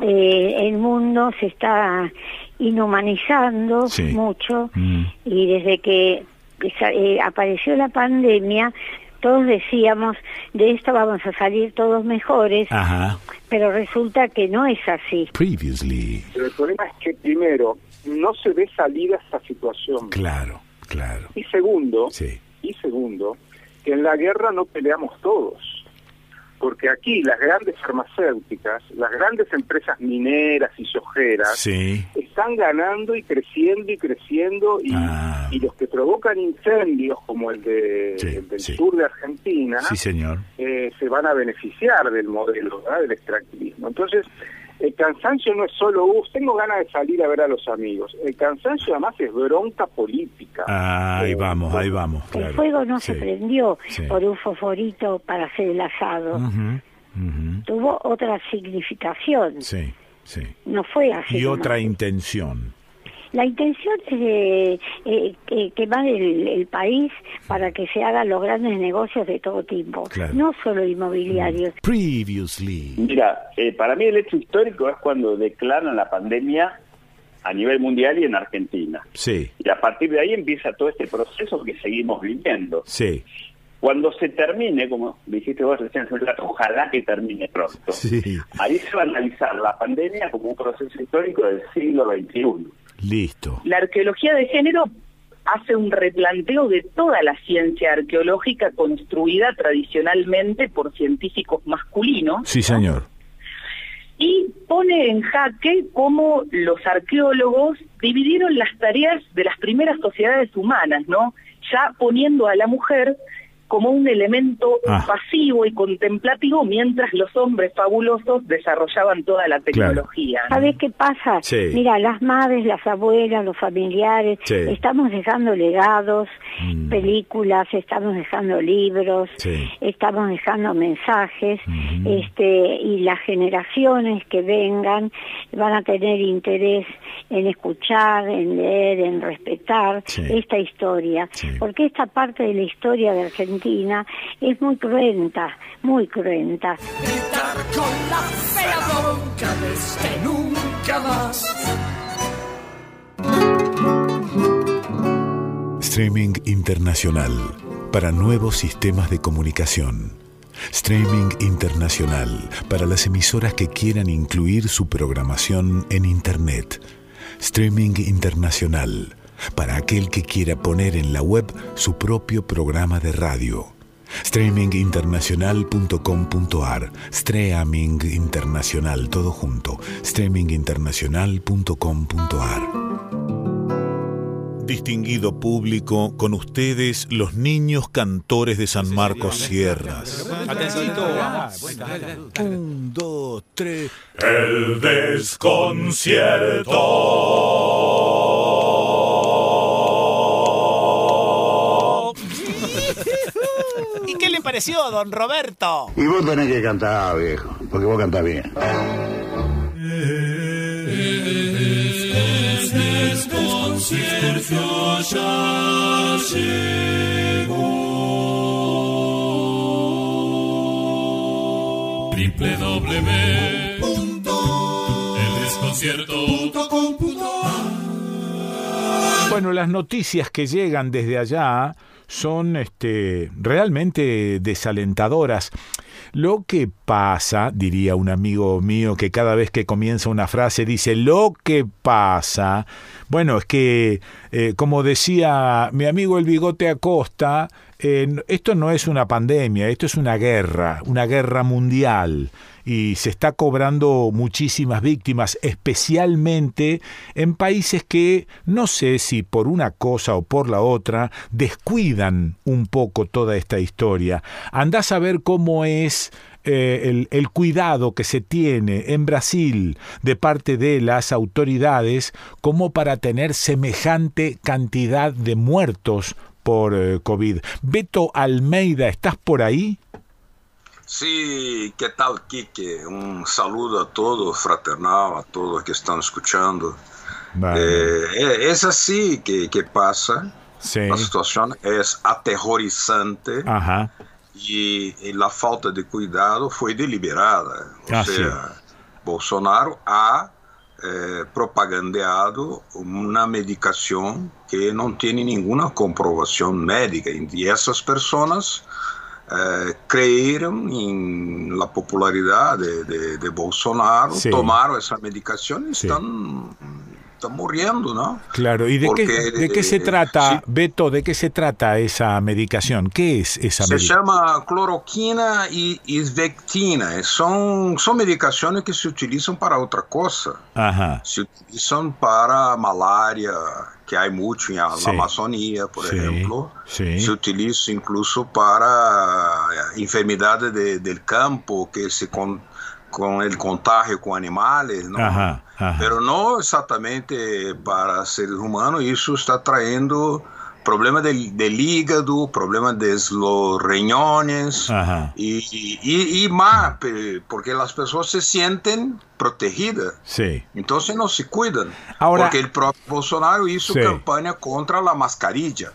el mundo se está inhumanizando mucho mm. y desde que apareció la pandemia todos decíamos, de esto vamos a salir todos mejores, pero resulta que no es así. Previously. Pero el problema es que primero, no se ve salida a esta situación. Claro, claro. Y segundo, y segundo, que en la guerra no peleamos todos porque aquí las grandes farmacéuticas, las grandes empresas mineras y sojeras están ganando y creciendo y creciendo y, ah. y, los que provocan incendios como el, de, del sur de Argentina señor. Eh, se van a beneficiar del modelo del extractivismo. Entonces, el cansancio no es solo, uh, tengo ganas de salir a ver a los amigos. El cansancio además es bronca política. Ah, ahí eh, vamos, ahí vamos. El fuego no se prendió por un fosforito para hacer el asado. Tuvo otra significación. Sí, sí. No fue así. Y otra intención. La intención es de, eh, quemar el, país para que se hagan los grandes negocios de todo tipo, no solo inmobiliarios. Mm. Previously. Mira, eh, para mí el hecho histórico es cuando declaran la pandemia a nivel mundial y en Argentina. Sí. Y a partir de ahí empieza todo este proceso que seguimos viviendo. Sí. Cuando se termine, como dijiste vos recién, ojalá que termine pronto. Sí. Ahí se va a analizar la pandemia como un proceso histórico del siglo XXI. Listo. La arqueología de género hace un replanteo de toda la ciencia arqueológica construida tradicionalmente por científicos masculinos. Sí, señor. Y pone en jaque cómo los arqueólogos dividieron las tareas de las primeras sociedades humanas, ¿no? Ya poniendo a la mujer como un elemento ah. pasivo y contemplativo mientras los hombres fabulosos desarrollaban toda la tecnología. ¿Sabes qué pasa? Mira, las madres, las abuelas, los familiares, estamos dejando legados, mm. películas, estamos dejando libros, estamos dejando mensajes, este y las generaciones que vengan van a tener interés en escuchar, en leer, en respetar esta historia, porque esta parte de la historia de Argentina es muy cruenta, muy cruenta. Nunca más. Streaming internacional para nuevos sistemas de comunicación. Streaming internacional para las emisoras que quieran incluir su programación en Internet. Streaming internacional para aquel que quiera poner en la web su propio programa de radio. Streaminginternacional.com.ar Streaming Internacional, todo junto. Streaminginternacional.com.ar Distinguido público, con ustedes los niños cantores de San Marcos Sierras. Un, dos, tres. El desconcierto. ¿Y qué le pareció, don Roberto? Y vos tenés que cantar, viejo, porque vos cantás bien. concierto ya llegó. Bueno, las noticias que llegan desde allá son este, realmente desalentadoras. Lo que pasa, diría un amigo mío que cada vez que comienza una frase dice, lo que pasa, bueno, es que, eh, como decía mi amigo el bigote Acosta, eh, esto no es una pandemia, esto es una guerra, una guerra mundial y se está cobrando muchísimas víctimas, especialmente en países que no sé si por una cosa o por la otra descuidan un poco toda esta historia. Andás a ver cómo es eh, el, el, cuidado que se tiene en Brasil de parte de las autoridades como para tener semejante cantidad de muertos por eh, COVID. Beto Almeida, ¿estás por ahí? Sí, ¿qué tal, Kike? Un saludo a todos, fraternal, a todos que están escuchando. Eh, es así que, que pasa. La situación es aterrorizante. Y, la falta de cuidado fue deliberada. O ah, sea, Bolsonaro ha eh, propagandeado una medicación que no tiene ninguna comprobación médica. Y esas personas eh, creyeron en la popularidad de, de, Bolsonaro, tomaron esa medicación y están, están, muriendo, ¿no? Claro, ¿y de, qué, de qué, se trata, Beto, de qué se trata esa medicación? ¿Qué es esa se medicación? Se llama cloroquina y isvectina, son, son medicaciones que se utilizan para otra cosa. Ajá. Se utilizan para malaria, que há muito na Amazônia, por sim, exemplo. Sim. Se utiliza incluso para enfermidades de, del campo que se con, com el contágio com animais, não? Ajá, ajá. Pero não exatamente para seres humanos. Isso está traindo problema del, del, hígado, problema de los riñones y, y, y, más, porque las personas se sienten protegidas. Sí. Entonces no se cuidan. Ahora, porque el propio Bolsonaro hizo sí. campaña contra la mascarilla.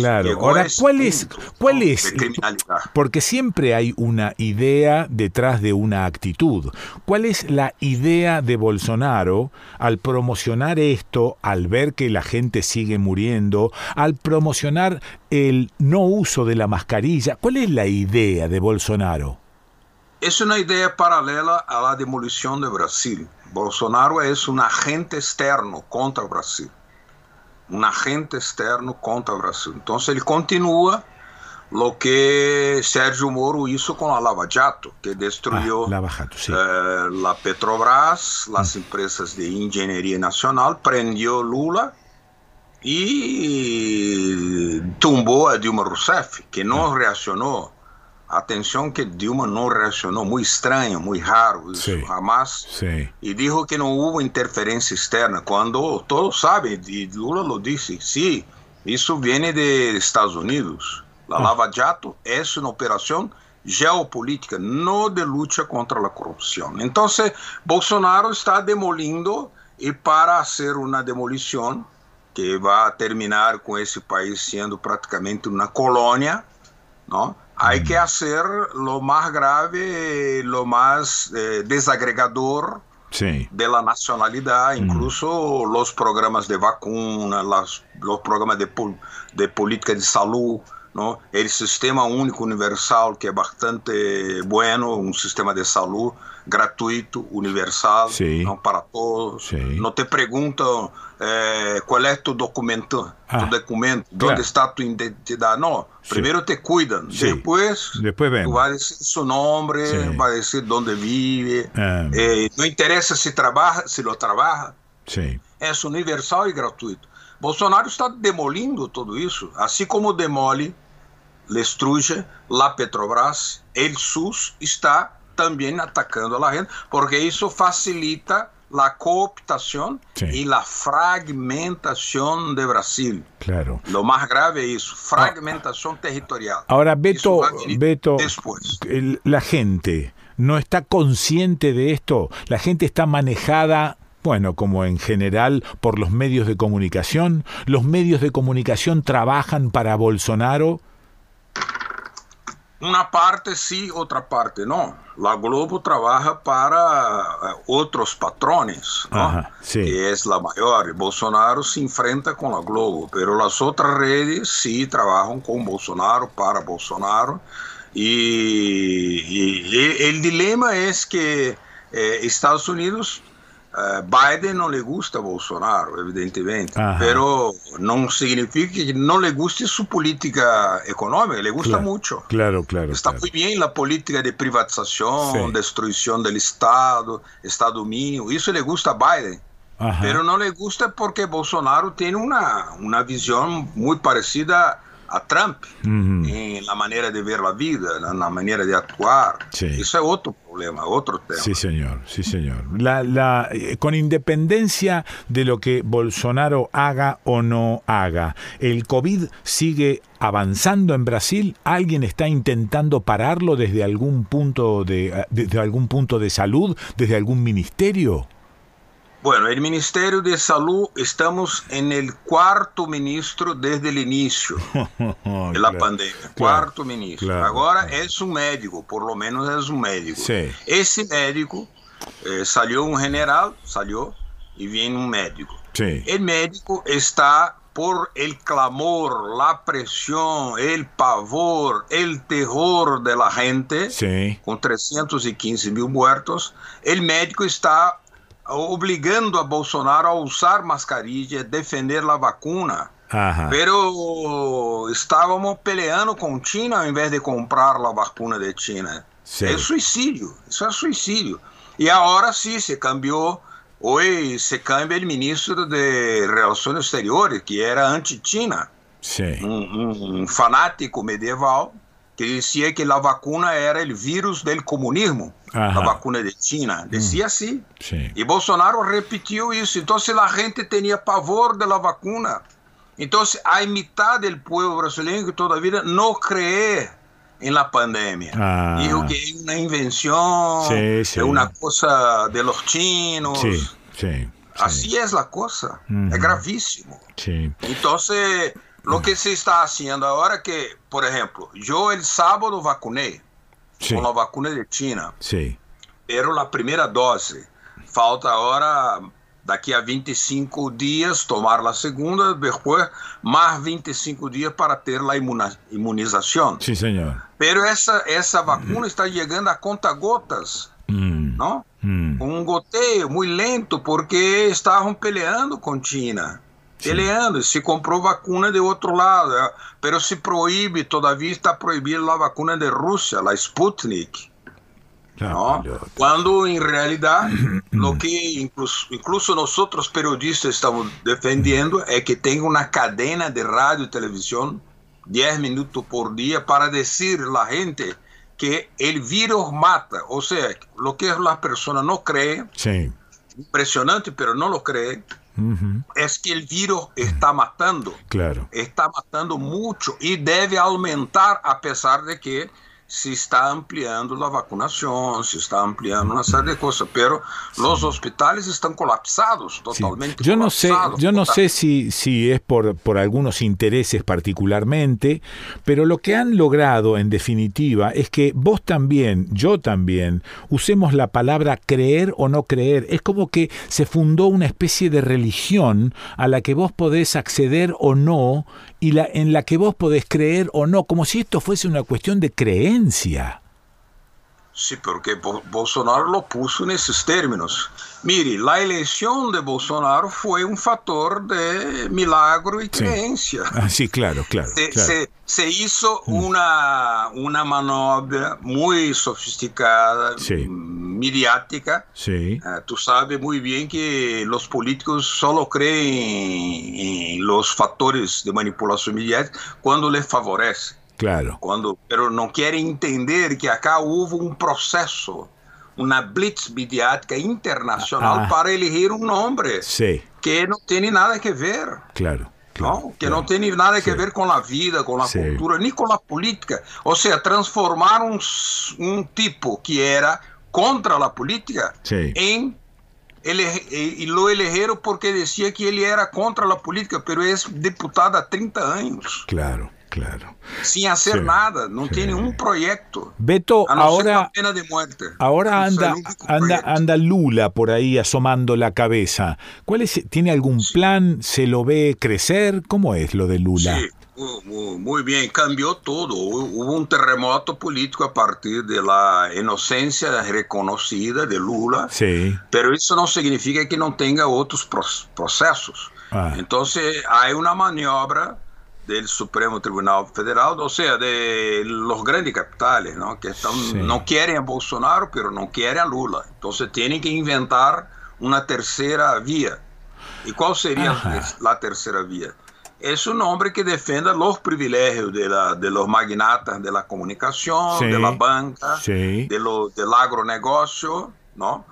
Claro. Ahora, ¿cuál es, cuál es? Porque siempre hay una idea detrás de una actitud. ¿Cuál es la idea de Bolsonaro al promocionar esto, al ver que la gente sigue muriendo, al promocionar el no uso de la mascarilla? ¿Cuál es la idea de Bolsonaro? Es una idea paralela a la demolición de Brasil. Bolsonaro es un agente externo contra Brasil un agente externo contra Brasil. Entonces él continúa lo que Sergio Moro hizo con la Lava Jato, que destruyó ah, Jato, sí. eh, la Petrobras, las mm. empresas de ingeniería nacional, prendió Lula y tumbó a Dilma Rousseff, que no ah. reaccionó atenção que Dilma não reacionou, muito estranho, muito raro, isso sí. jamás. Sí. E dijo que não houve interferência externa, quando todos sabem, e Lula lo disse, sim, isso vem de Estados Unidos. A ah. Lava Jato é uma operação geopolítica, não de luta contra a corrupção. Então, Bolsonaro está demolindo e para fazer uma demolição que vai terminar com esse país sendo praticamente uma colônia, não? Hay que mm. hacer lo más grave, lo más eh, desagregador de la nacionalidad, mm. incluso los programas de vacuna, los programas de, de política de salud, ¿no? el sistema único universal, que es bastante bueno, un sistema de salud gratuito, universal, para todos. No te preguntan eh, cuál es tu documento, tu ah, documento, dónde está tu identidad. No, primero te cuidan, después, después va a decir su nombre, va a decir dónde vive. Ah. Eh, no interesa si trabaja, si lo trabaja. Es universal y gratuito. Bolsonaro está demolindo todo isso, assim como demole Lestruja, la Petrobras, el SUS está também atacando a renda, porque isso facilita a cooptação e a fragmentação de Brasil. Claro. Lo mais grave fragmentação ah. territorial. Agora, Beto, Beto, la gente no está consciente de esto, la gente está manejada bueno, como en general por los medios de comunicación, los medios de comunicación trabajan para Bolsonaro. Una parte sí, otra parte no. La Globo trabaja para eh, otros patrones, ¿no? que es la mayor. Bolsonaro se enfrenta con la Globo, pero las otras redes sí trabajan con Bolsonaro, para Bolsonaro. Y, el dilema es que eh, Estados Unidos Biden não lhe gusta Bolsonaro, evidentemente, mas não significa que não lhe guste sua política econômica, le gusta claro, muito. Claro, claro. Está claro. muito bem a política de privatização, sí. destruição do Estado, Estado domínio, isso lhe gusta a Biden. Mas não lhe gusta porque Bolsonaro tem uma, uma visão muito parecida a Trump en la manera de ver la vida, en la manera de actuar. Eso es otro problema, otro tema. Sí, señor, sí, señor. La, eh, con independencia de lo que Bolsonaro haga o no haga, ¿el COVID sigue avanzando en Brasil? ¿Alguien está intentando pararlo desde algún punto de, eh, desde algún punto de salud, desde algún ministerio? Bueno, el Ministerio de Salud estamos en el cuarto ministro desde el inicio [LAUGHS] de la pandemia. cuarto ministro. Ahora es un médico, por lo menos es un médico. Ese médico eh, salió un general, salió y viene un médico. El médico está por el clamor, la presión, el pavor, el terror de la gente, con 315 mil muertos, el médico está obligando a Bolsonaro a usar mascarilla, defender a vacuna. Ajá. Pero estábamos peleando con China en vez de comprar la vacuna de China. Sí. Es suicidio, eso es suicidio. Y ahora sí se cambió, hoy se cambia el ministro de Relaciones Exteriores, que era anti-China. Sí. Un, un fanático medieval que decía que la vacuna era el virus del comunismo. la vacuna de China. Decía así. Y Bolsonaro repitió eso. Entonces la gente tenía pavor de la vacuna. Entonces hay mitad del pueblo brasileño que todavía no cree en la pandemia. Ah. Dijo que es una invención, es una cosa de los chinos. Así es la cosa. Es gravísimo. Entonces, lo que se está haciendo ahora que, por ejemplo, yo el sábado vacuné. Sim. com a vacuna de China. Sim. Pero a primeira dose. Falta agora, daqui a 25 dias, tomar a segunda, depois mais 25 dias para ter a imunização. Sim, senhor. Pero essa, essa vacuna mm. está chegando a conta-gotas. Mm. Não? Mm. Um goteio muito lento, porque estavam peleando com China peleando. Se comprou vacuna de outro lado, pero se proíbe, todavia está proibida a vacuna de Rússia, a Sputnik. ¿no? Cuando en realidad lo que incluso, incluso nosotros periodistas estamos defendiendo es que tenga una cadena de radio y televisión 10 minutos por día para decir a la gente que el virus mata. O sea, lo que la persona no cree, sí. impresionante, pero no lo es que el virus está matando. Claro. Está matando mucho y debe aumentar a pesar de que se está ampliando la vacunación, se está ampliando una serie de cosas, pero los hospitales están colapsados, totalmente. Yo no sé, yo no sé si, si es por, por algunos intereses particularmente, pero lo que han logrado en definitiva es que vos también, yo también, usemos la palabra creer o no creer. Es como que se fundó una especie de religión a la que vos podés acceder o no y la, en la que vos podés creer o no, como si esto fuese una cuestión de creencia. Sí, porque Bolsonaro lo puso en esos términos. Mire, la elección de Bolsonaro fue un factor de milagro y creencia. Ah, sí, claro, claro. Se, hizo mm. una, una maniobra muy sofisticada, mediática. Sí. Ah, tú sabes muy bien que los políticos solo creen en los factores de manipulación mediática cuando les favorece. Claro. Quando, pero não querem entender que acá houve um processo, uma blitz midiática internacional ah. para eleger um nome sí. que não tem nada a ver. Claro. Claro, não, que claro. não tem nada a sí. ver com a vida, com a sí. cultura, nem com a política. Ou seja, transformar um, um tipo que era contra a política em ele, e, e lo elegeram porque dizia que ele era contra a política, mas é deputado há 30 anos. Claro. Claro. Sin hacer nada, no tiene un proyecto. Beto, ahora, pena de muerte. ahora anda, anda, anda Lula por ahí asomando la cabeza. ¿Cuál es, ¿Tiene algún plan? ¿Se lo ve crecer? ¿Cómo es lo de Lula? Sí. Muy bien, cambió todo. Hubo un terremoto político a partir de la inocencia reconocida de Lula. Sí. Pero eso no significa que no tenga otros procesos. Ah. Entonces hay una maniobra del Supremo Tribunal Federal, o sea, de los grandes capitales, ¿no? que están, sí. no quieren a Bolsonaro, pero no quieren a Lula. Entonces tienen que inventar una tercera vía. ¿Y cuál sería Ajá. la tercera vía? Es un hombre que defienda los privilegios de, la, de los magnatas de la comunicación, sí. de la banca, sí. de lo, del agronegocio, ¿no?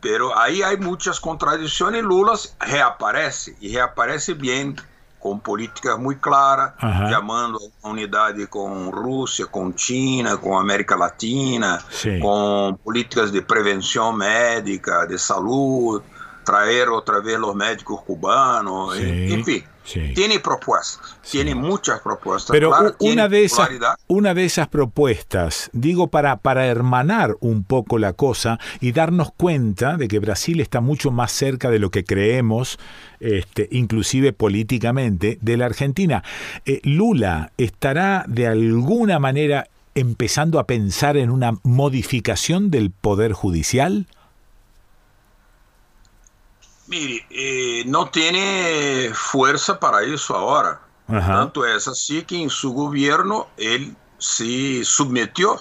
Pero ahí hay muchas contradicciones. Lula reaparece y reaparece bien com políticas muito claras, uhum. chamando a unidade com Rússia, com China, com América Latina, Sim. com políticas de prevenção médica, de saúde, trazer outra vez os médicos cubanos, Sim. enfim. Sí. Tiene propuestas, sí. tiene muchas propuestas. Pero claro, una, de esas, una de esas propuestas, digo, para, para hermanar un poco la cosa y darnos cuenta de que Brasil está mucho más cerca de lo que creemos, este, inclusive políticamente, de la Argentina. Eh, Lula estará de alguna manera empezando a pensar en una modificación del Poder Judicial? Mire, eh, no tiene fuerza para eso ahora. Ajá. Tanto es así que en su gobierno él se sometió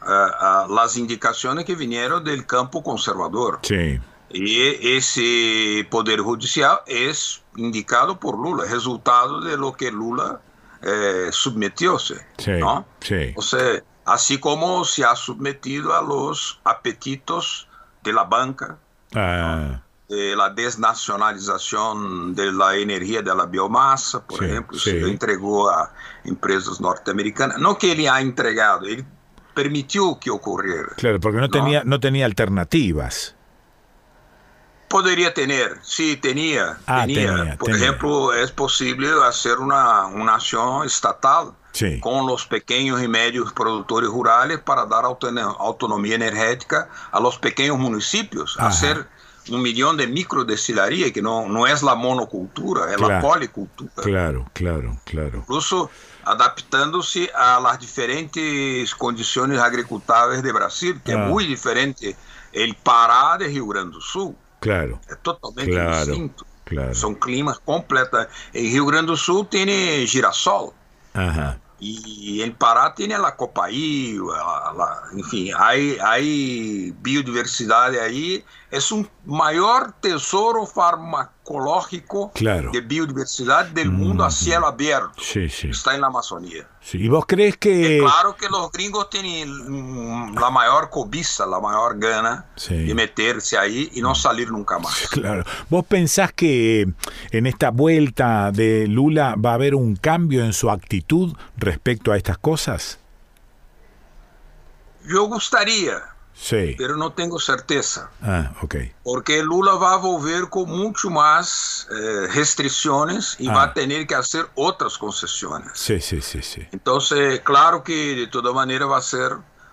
a, a, las indicaciones que vinieron del campo conservador. Sí. Y ese poder judicial es indicado por Lula, resultado de lo que Lula eh, submetióse. Sí, ¿no? sí. O sea, así como se ha sometido a los apetitos de la banca. Ah. ¿no? De la desnacionalización de la energía de la biomasa, por sí, ejemplo, sí. se lo entregó a empresas norteamericanas. No que él ha entregado, él permitió que ocurriera. Claro, porque no, ¿no? Tenía, no tenía alternativas. Podría tener, sí, tenía. Ah, tenía. tenía por tenía. ejemplo, es posible hacer una, una acción estatal sí. con los pequeños y medios productores rurales para dar autonomía energética a los pequeños municipios, Ajá. hacer un millón de microdestilaría, que no, no es la monocultura, es claro, la policultura. Claro, claro, claro. Incluso adaptándose a las diferentes condiciones agricultáveis de Brasil, que ah. es muy diferente el Pará de Rio Grande do Sul. Claro. Es totalmente claro, distinto. Claro. Son climas completos. En Rio Grande do Sul tiene girasol. Ajá. Y en Pará tiene la copaí, enfim, hay, hay biodiversidad ahí. Es un mayor tesoro farmacológico claro. de biodiversidad del mundo mm. a cielo abierto. Sí, sí. Está en la Amazonía. Sí. ¿Y vos crees que...? Claro que los gringos tienen la mayor cobiza, la mayor gana de meterse ahí y no salir nunca más. Claro. ¿Vos pensás que en esta vuelta de Lula va a haber un cambio en su actitud respecto a estas cosas? yo gustaría, pero no tengo certeza. Ah, ok. Porque Lula va a volver con mucho más eh, restricciones y va a tener que hacer otras concesiones. Sí, sí, sí, sí. Entonces, claro que de toda manera va a ser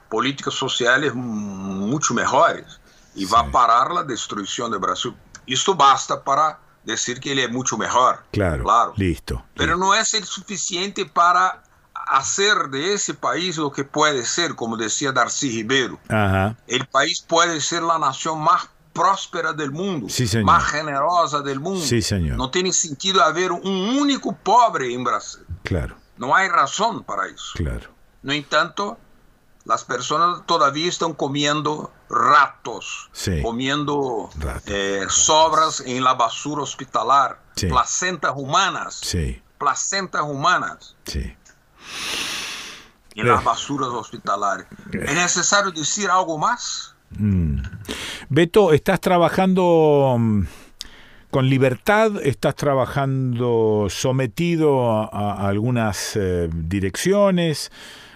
políticas sociales mucho mejores y va a parar la destrucción de Brasil. Esto basta para decir que él es mucho mejor. Claro, claro. listo. Pero no es el suficiente para hacer de ese país lo que puede ser, como decía Darcy Ribeiro. Ajá. El país puede ser la nación más próspera del mundo, sí, señor. más generosa del mundo. Sí, señor. No tiene sentido haber un único pobre en Brasil. Claro. No hay razón para eso. Claro. No entanto, las personas todavía están comiendo ratos, sí. comiendo eh, sobras en la basura hospitalar, sí. placentas humanas, sí. placentas humanas. Sí. En las basuras hospitalares. ¿Es necesario decir algo más? Mm. Beto, ¿estás trabajando mm, con libertad? ¿Estás trabajando sometido a, a algunas eh, direcciones?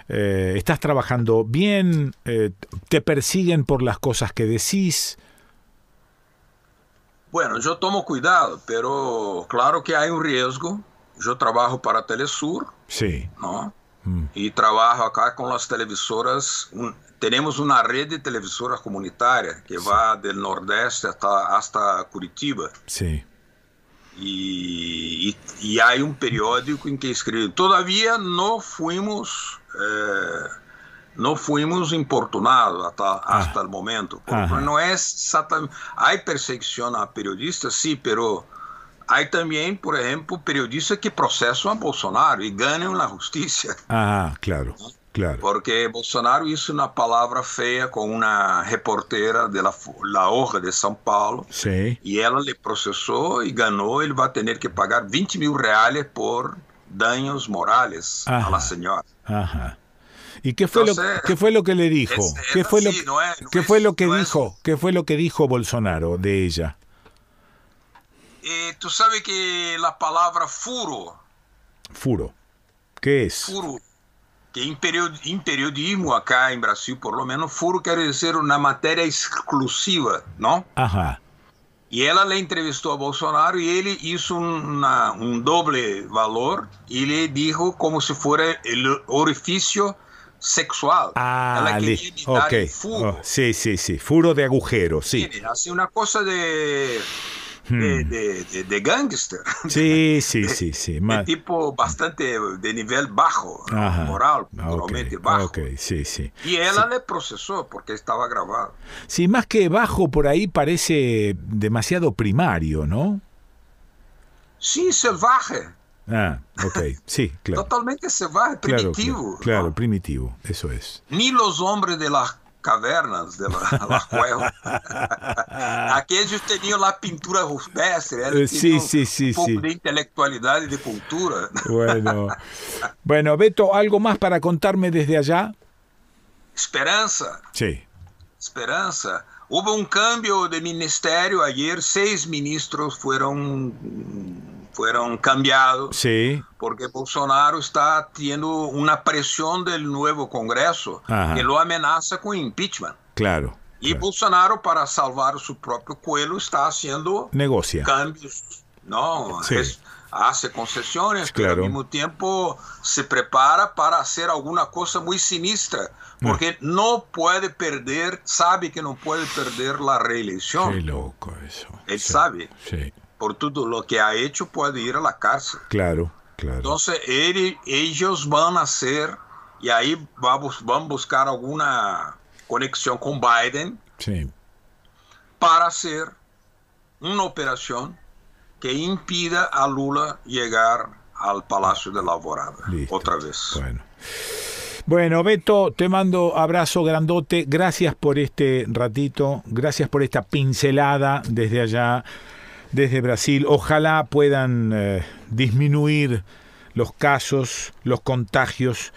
Eh, ¿Estás trabajando bien? Eh, ¿Te persiguen por las cosas que decís? Bueno, yo tomo cuidado, pero claro que hay un riesgo. Yo trabajo para Telesur, sí. ¿no? Mm. Y trabajo acá con las televisoras. Un, tenemos una red de televisoras comunitarias que sí. va del nordeste hasta, hasta Curitiba. Sí. Y, y, y, hay un periódico en que escribe. Todavía no fuimos, eh, no fuimos importunados hasta, hasta el momento. Porque no es exactamente. Hay persecución a periodistas, sí, pero hay también, por ejemplo, periodistas que procesan a Bolsonaro y ganan la justicia. Ah, claro. Claro. Porque Bolsonaro hizo una palabra fea con una reportera de la, la Hoja de São Paulo. Sí. Y ella le procesó y ganó. Él va a tener que pagar 20 mil reales por daños morales Ajá. a la señora. Ajá. ¿Y qué fue, Entonces, lo, qué fue lo que le dijo? ¿Qué fue lo, no es, no ¿qué es, fue lo que dijo? ¿Qué fue lo que dijo Bolsonaro de ella? Eh, Tú sabes que la palabra furo. Furo. ¿Qué es? Furo. Que em, period, em periodismo acá em Brasil, por lo menos, furo quer dizer uma matéria exclusiva, não? Ajá. E ela le entrevistou a Bolsonaro e ele hizo uma, um doble valor e ele dijo como se fosse o orifício sexual. Ah, ela ok. Furo. Oh, sí, sí, sí. Furo de agujero, sí assim, uma coisa de... De, de, de, de, gangster. Sí, [LAUGHS] sí, sí, sí. De tipo bastante de nivel bajo, Ajá. moral, moralmente okay, bajo. Okay, sí, sí. Y ella sí. le procesó porque estaba grabado. Sí, más que bajo por ahí parece demasiado primario, ¿no? Sí, salvaje. Ah, ok, sí, [LAUGHS] claro. Totalmente salvaje, primitivo. Claro, claro, ¿no? primitivo, eso es. Ni los hombres de las cavernas de la, [LAUGHS] la cueva. Aquellos tenían la pintura rupestre, eh, sí, sí, sí, un poco sí. de intelectualidad y de cultura. Bueno. [LAUGHS] bueno, Beto, ¿algo más para contarme desde allá? Esperanza. Sí. Esperanza. Hubo un cambio de ministerio ayer, seis ministros fueron fueron cambiados. Sí. Porque Bolsonaro está teniendo una presión del nuevo Congreso Ajá. que lo amenaza con impeachment. Claro. Y claro. Bolsonaro, para salvar su propio cuello, está haciendo Negocia. cambios. No, Sí. es- hace concesiones, pero Claro. al mismo tiempo se prepara para hacer alguna cosa muy sinistra. Porque no puede perder, sabe que no puede perder la reelección. Qué loco eso. Él Sí, sabe. Sí, Por todo lo que ha hecho, puede ir a la cárcel. claro, claro. Entonces, ellos van a hacer, y ahí vamos, van a buscar alguna conexión con Biden Sí. para hacer una operación que impida a Lula llegar al Palacio de la Alvorada Listo. otra vez. Bueno. Bueno, Beto, te mando abrazo grandote. Gracias por este ratito. Gracias por esta pincelada desde allá, desde Brasil. Ojalá puedan eh, disminuir los casos, los contagios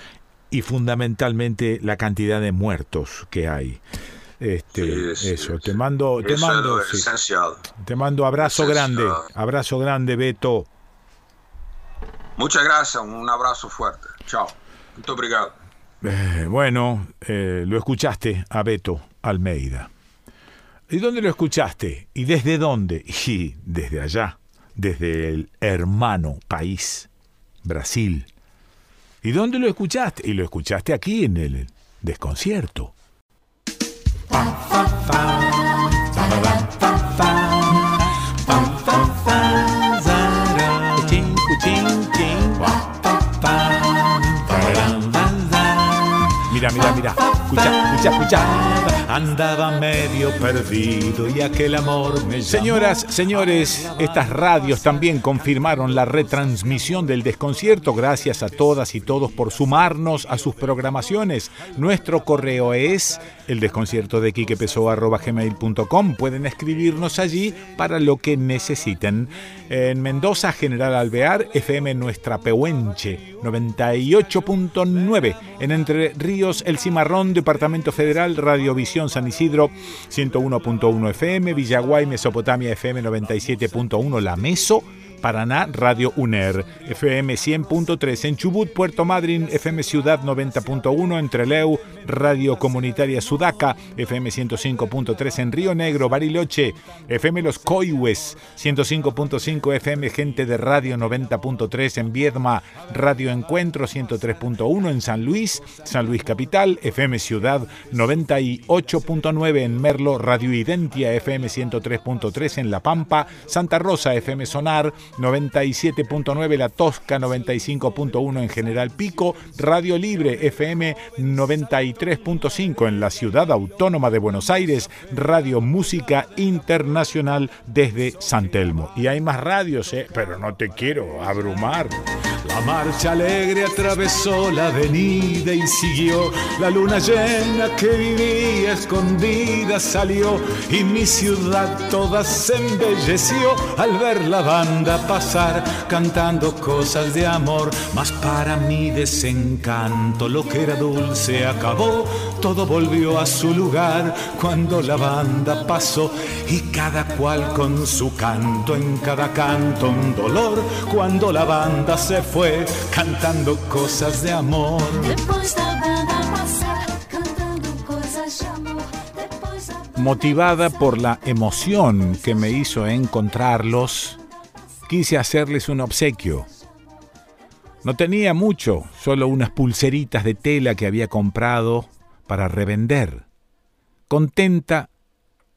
y fundamentalmente la cantidad de muertos que hay. Este, Sí, sí, eso, sí. te mando, te Eso mando, es sí. esencial. te mando abrazo Esencial. grande, abrazo grande, Beto. Muchas gracias, un abrazo fuerte. Chao. Muito obrigado. Eh, bueno, eh, lo escuchaste a Beto Almeida. ¿Y dónde lo escuchaste? ¿Y desde dónde? [LAUGHS] Y desde allá, desde el hermano país, Brasil. ¿Y dónde lo escuchaste? Y lo escuchaste aquí en el desconcierto. Mira, mira, mira. Escucha, escucha, escucha. Andaba medio perdido y aquel amor me Señoras, señores, estas radios también confirmaron la retransmisión del desconcierto. Gracias a todas y todos por sumarnos a sus programaciones. Nuestro correo es el desconcierto de gmail.com. Pueden escribirnos allí para lo que necesiten. En Mendoza, General Alvear, FM Nuestra Pehuenche, 98.9. En Entre Ríos, El Cimarrón, Departamento Federal, Radiovisión San Isidro, 101.1 FM, Villaguay, Mesopotamia, FM 97.1, La Meso, Paraná, Radio UNER, FM 100.3 en Chubut, Puerto Madryn, FM Ciudad 90.1 en Treleu, Radio Comunitaria Sudaca, FM 105.3 en Río Negro, Bariloche, FM Los Coihues, 105.5 FM Gente de Radio 90.3 en Viedma, Radio Encuentro 103.1 en San Luis, San Luis Capital, FM Ciudad 98.9 en Merlo, Radio Identia FM 103.3 en La Pampa, Santa Rosa FM Sonar 97.9 La Tosca, 95.1 en General Pico, Radio Libre FM 93.5 en la Ciudad Autónoma de Buenos Aires, Radio Música Internacional desde San Telmo. Y hay más radios, ¿eh? pero no te quiero abrumar. La marcha alegre atravesó la avenida y siguió. La luna llena que vivía escondida salió y mi ciudad toda se embelleció al ver la banda pasar cantando cosas de amor. Mas para mi desencanto lo que era dulce acabó. Todo volvió a su lugar cuando la banda pasó y cada cual con su canto en cada canto un dolor cuando la banda se fue cantando cosas de amor. Motivada por la emoción que me hizo encontrarlos, quise hacerles un obsequio. No tenía mucho, solo unas pulseritas de tela que había comprado para revender. Contenta,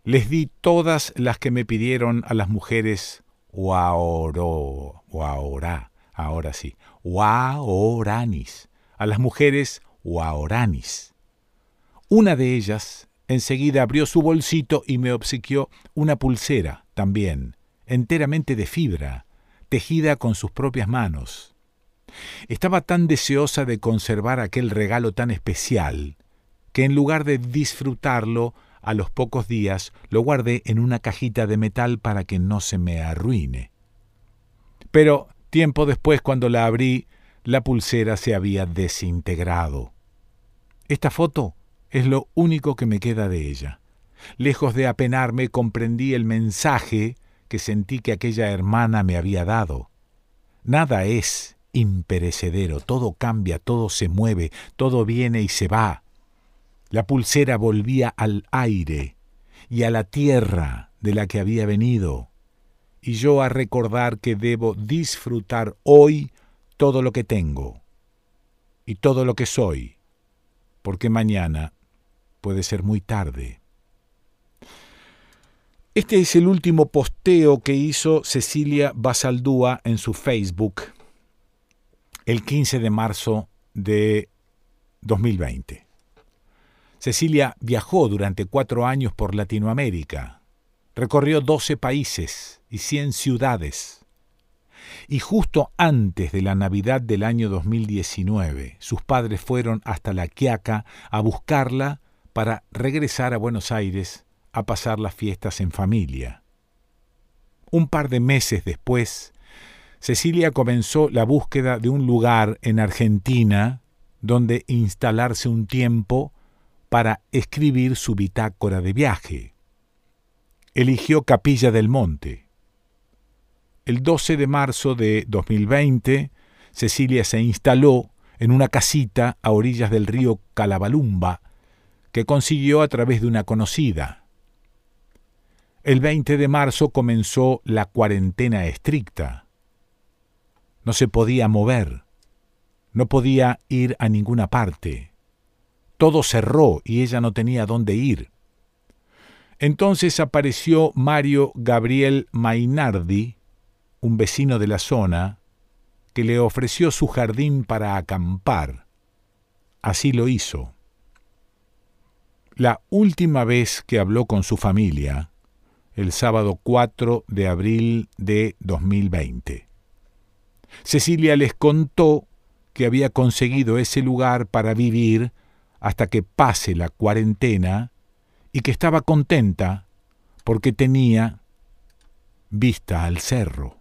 les di todas las que me pidieron a las mujeres Waoro, ahora ahora sí, Waoranis, a las mujeres Waoranis. Una de ellas enseguida abrió su bolsito y me obsequió una pulsera también, enteramente de fibra, tejida con sus propias manos. Estaba tan deseosa de conservar aquel regalo tan especial, que en lugar de disfrutarlo, a los pocos días lo guardé en una cajita de metal para que no se me arruine. Pero tiempo después, cuando la abrí, la pulsera se había desintegrado. Esta foto es lo único que me queda de ella. Lejos de apenarme, comprendí el mensaje que sentí que aquella hermana me había dado. Nada es imperecedero, todo cambia, todo se mueve, todo viene y se va. La pulsera volvía al aire y a la tierra de la que había venido, y yo a recordar que debo disfrutar hoy todo lo que tengo y todo lo que soy, porque mañana puede ser muy tarde. Este es el último posteo que hizo Cecilia Basaldúa en su Facebook el 15 de marzo de 2020. Cecilia viajó durante cuatro años por Latinoamérica, recorrió 12 países y 100 ciudades. Y justo antes de la Navidad del año 2019, sus padres fueron hasta La Quiaca a buscarla para regresar a Buenos Aires a pasar las fiestas en familia. Un par de meses después, Cecilia comenzó la búsqueda de un lugar en Argentina donde instalarse un tiempo para escribir su bitácora de viaje. Eligió Capilla del Monte. El 12 de marzo de 2020, Cecilia se instaló en una casita a orillas del río Calabalumba, que consiguió a través de una conocida. El 20 de marzo comenzó la cuarentena estricta. No se podía mover, no podía ir a ninguna parte. Todo cerró y ella no tenía dónde ir. Entonces apareció Mario Gabriel Mainardi, un vecino de la zona, que le ofreció su jardín para acampar. Así lo hizo. La última vez que habló con su familia, el sábado 4 de abril de 2020. Cecilia les contó que había conseguido ese lugar para vivir hasta que pase la cuarentena y que estaba contenta porque tenía vista al cerro.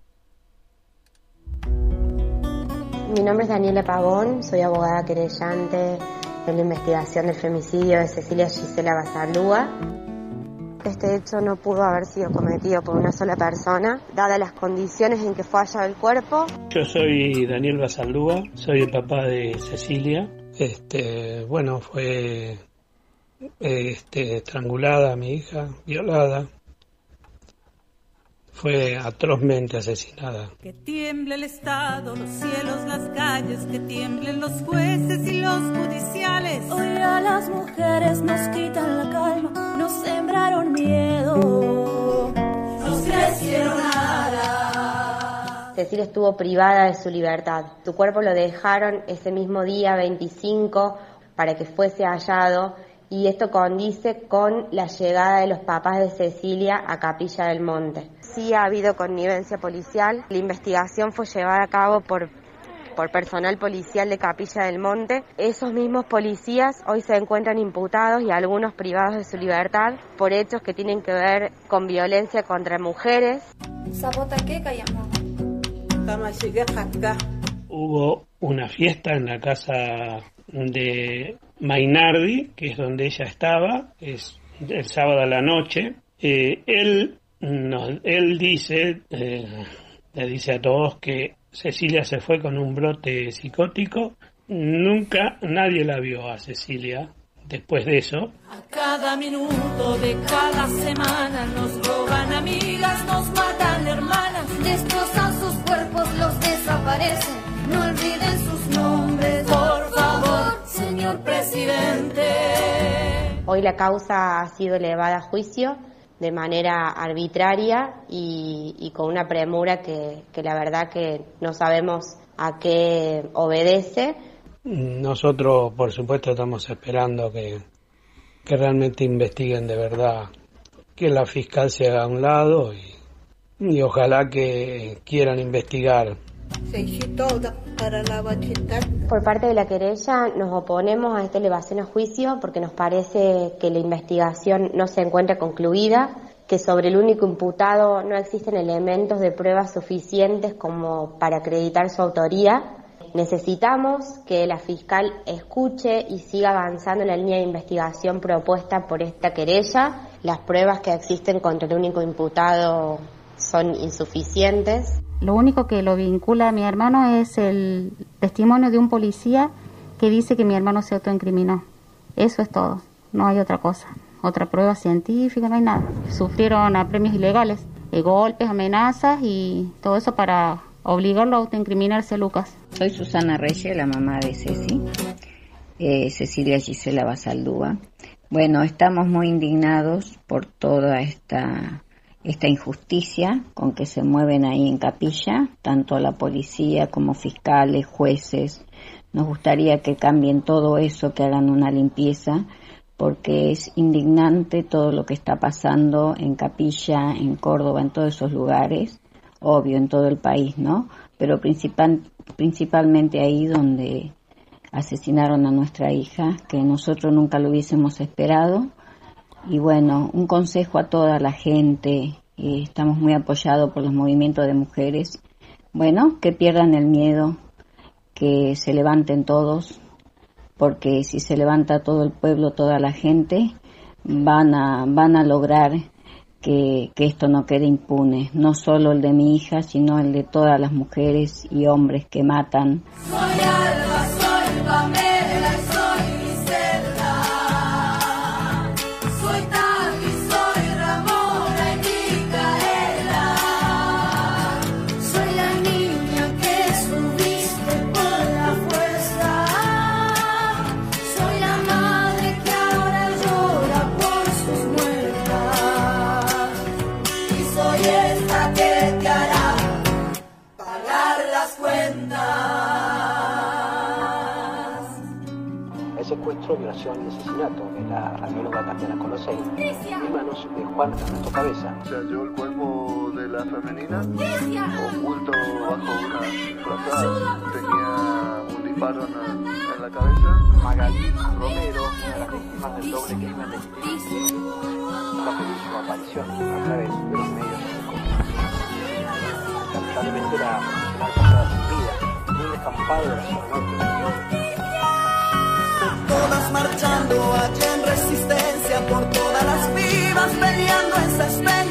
Mi nombre es Daniela Pavón, soy abogada querellante en la investigación del femicidio de Cecilia Gisela Basalúa. Este hecho no pudo haber sido cometido por una sola persona, dadas las condiciones en que fue hallado el cuerpo. Yo soy Daniel Basalúa, soy el papá de Cecilia. Este, bueno, fue este, estrangulada mi hija, violada, fue atrozmente asesinada. Que tiemble el Estado, los cielos, las calles, que tiemblen los jueces y los judiciales. Hoy a las mujeres nos quitan la calma, nos sembraron miedo, nos crecieron nada. Cecilia estuvo privada de su libertad. Su cuerpo lo dejaron ese mismo día 25 para que fuese hallado y esto condice con la llegada de los papás de Cecilia a Capilla del Monte. Sí ha habido connivencia policial, la investigación fue llevada a cabo por, por personal policial de Capilla del Monte. Esos mismos policías hoy se encuentran imputados y algunos privados de su libertad por hechos que tienen que ver con violencia contra mujeres. Hubo una fiesta en la casa de Mainardi, que es donde ella estaba, es el sábado a la noche. Eh, él, nos, él dice, eh, le dice a todos que Cecilia se fue con un brote psicótico. Nunca nadie la vio a Cecilia después de eso. A cada minuto de cada semana nos roban amigas, nos matan hermanas, destrozan sus cuerpos, los desaparecen. No olviden sus nombres, por favor, señor presidente. Hoy la causa ha sido elevada a juicio de manera arbitraria y, con una premura que, la verdad que no sabemos a qué obedece. Nosotros, por supuesto, estamos esperando que, que realmente investiguen de verdad, que la fiscal se haga a un lado y ojalá que quieran investigar por parte de la querella nos oponemos a esta elevación a juicio porque nos parece que la investigación no se encuentra concluida, que sobre el único imputado no existen elementos de pruebas suficientes como para acreditar su autoría. Necesitamos que la fiscal escuche y siga avanzando en la línea de investigación propuesta por esta querella. Las pruebas que existen contra el único imputado son insuficientes. Lo único que lo vincula a mi hermano es el testimonio de un policía que dice que mi hermano se autoincriminó. Eso es todo, no hay otra cosa. Otra prueba científica, no hay nada. Sufrieron apremios ilegales, eh, golpes, amenazas y todo eso para obligarlo a autoincriminarse, Lucas. Soy Susana Reyes, la mamá de Ceci, eh, Cecilia Gisela Basaldúa. Bueno, estamos muy indignados por toda esta esta injusticia con que se mueven ahí en capilla, tanto la policía como fiscales, jueces. Nos gustaría que cambien todo eso, que hagan una limpieza, porque es indignante todo lo que está pasando en Capilla, en Córdoba, en todos esos lugares, obvio, en todo el país, ¿no? Pero principal, principalmente ahí donde asesinaron a nuestra hija, que nosotros nunca lo hubiésemos esperado y bueno, un consejo a toda la gente, estamos muy apoyados por los movimientos de mujeres, bueno, que pierdan el miedo, que se levanten todos, porque si se levanta todo el pueblo, toda la gente, van a, van a lograr que, que, esto no quede impune, no solo el de mi hija, sino el de todas las mujeres y hombres que matan. De la radióloga Tatiana Colosei en manos de Juan Ernesto Cabeza. Se halló el cuerpo de la femenina oculto bajo una frazada. Tenía un disparo en, en, la cabeza. Magali Romero, una de las víctimas del doble crimen de su aparición a través de los medios de comunicación. Lamentablemente la profesional pasada sin vida en un descampado de la zona norte marchando allá en resistencia por todas las vivas peleando en Saspeña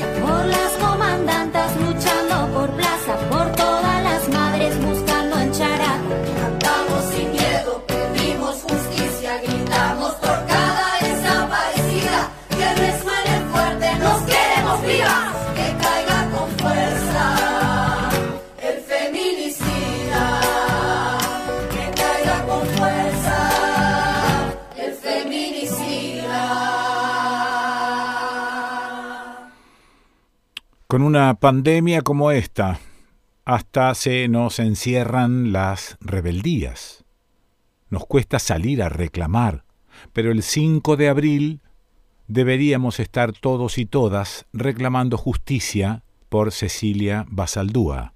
Con una pandemia como esta, hasta se nos encierran las rebeldías. Nos cuesta salir a reclamar, pero el 5 de abril deberíamos estar todos y todas reclamando justicia por Cecilia Basaldúa.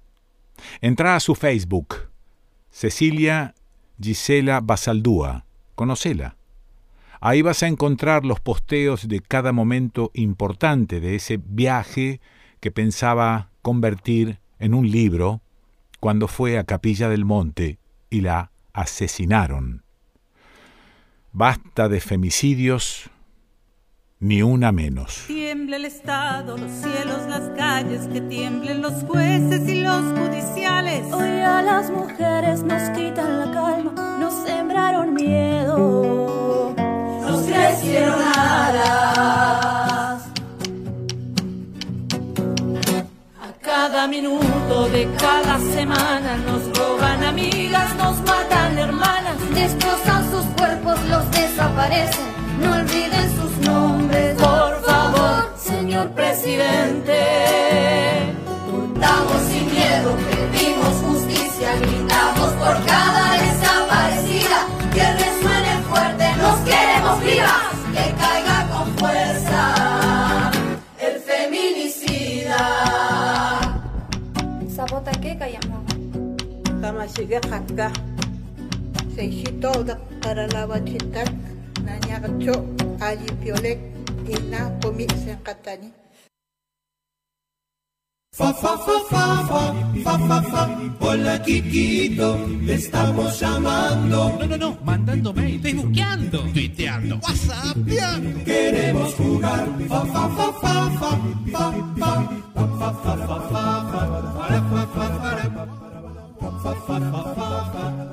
Entra a su Facebook, Cecilia Gisela Basaldúa, conocela. Ahí vas a encontrar los posteos de cada momento importante de ese viaje que pensaba convertir en un libro cuando fue a Capilla del Monte y la asesinaron. Basta de femicidios, ni una menos. Tiembla el Estado, los cielos, las calles, que tiemblen los jueces y los judiciales. Hoy a las mujeres nos quitan la calma, nos sembraron miedo, nos crecieron alas. Cada minuto de cada semana nos roban amigas, nos matan hermanas, destrozan sus cuerpos, los desaparecen. No olviden sus nombres, por favor, señor presidente. Luchamos sin miedo, pedimos justicia, gritamos por cada Piolek. Ina komi senkatani. Fa fa fa fa fa fa fa fa Hola Kikito, te estamos llamando No, no, no, mandando mail, facebookeando, tuiteando, whatsappeando Queremos jugar Fa fa fa fa fa fa fa fa fa fa fa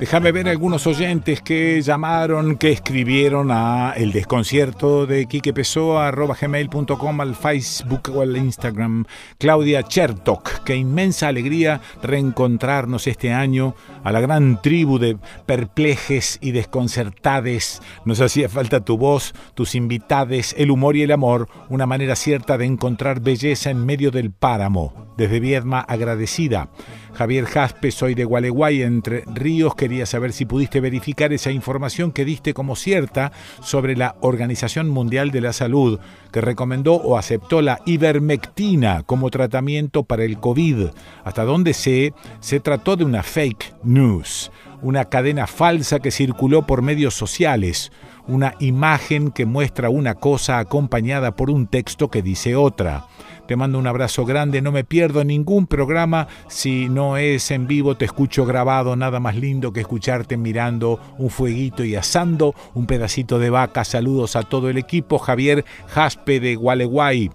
Déjame ver algunos oyentes que llamaron, que escribieron a el desconcierto de Quique Pessoa, arroba gmail.com, al Facebook o al Instagram. Claudia Chertok, qué inmensa alegría reencontrarnos este año a la gran tribu de perplejes y desconcertades. Nos hacía falta tu voz, tus invitades, el humor y el amor, una manera cierta de encontrar belleza en medio del páramo. Desde Viedma, agradecida. Javier Jaspe, soy de Gualeguay, Entre Ríos. Quería saber si pudiste verificar esa información que diste como cierta sobre la Organización Mundial de la Salud, que recomendó o aceptó la ivermectina como tratamiento para el COVID. Hasta donde sé, se trató de una fake news, una cadena falsa que circuló por medios sociales, una imagen que muestra una cosa acompañada por un texto que dice otra. Te mando un abrazo grande, no me pierdo ningún programa. Si no es en vivo, te escucho grabado, nada más lindo que escucharte mirando un fueguito y asando un pedacito de vaca. Saludos a todo el equipo. Javier Jaspe de Gualeguay.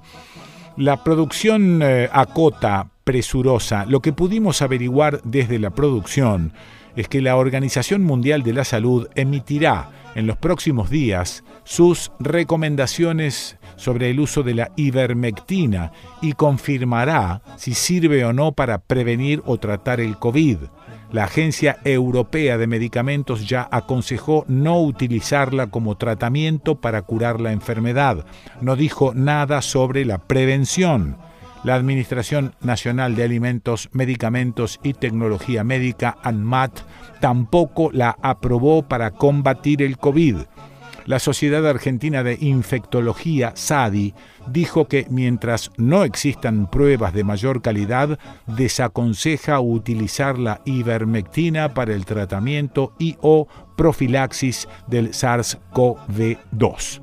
La producción eh, acota, presurosa. Lo que pudimos averiguar desde la producción es que la Organización Mundial de la Salud emitirá en los próximos días sus recomendaciones sobre el uso de la ivermectina y confirmará si sirve o no para prevenir o tratar el COVID. La Agencia Europea de Medicamentos ya aconsejó no utilizarla como tratamiento para curar la enfermedad. No dijo nada sobre la prevención. La Administración Nacional de Alimentos, Medicamentos y Tecnología Médica, ANMAT, tampoco la aprobó para combatir el COVID. La Sociedad Argentina de Infectología, SADI, dijo que mientras no existan pruebas de mayor calidad, desaconseja utilizar la ivermectina para el tratamiento y o profilaxis del SARS-CoV-2.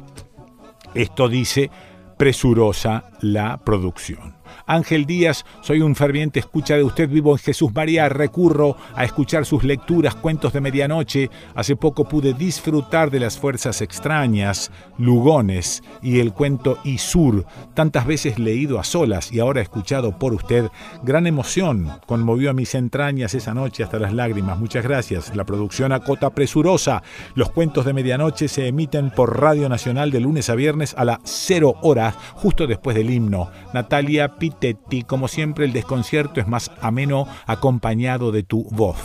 Esto dice presurosa la producción. Ángel Díaz, soy un ferviente escucha de usted, vivo en Jesús María, recurro a escuchar sus lecturas, cuentos de medianoche. Hace poco pude disfrutar de las fuerzas extrañas, Lugones y el cuento Isur, tantas veces leído a solas y ahora escuchado por usted. Gran emoción conmovió a mis entrañas esa noche hasta las lágrimas. Muchas gracias. La producción acota presurosa. Los cuentos de medianoche se emiten por Radio Nacional de lunes a viernes a las cero horas, justo después del himno. Natalia Pitt como siempre el desconcierto es más ameno acompañado de tu voz.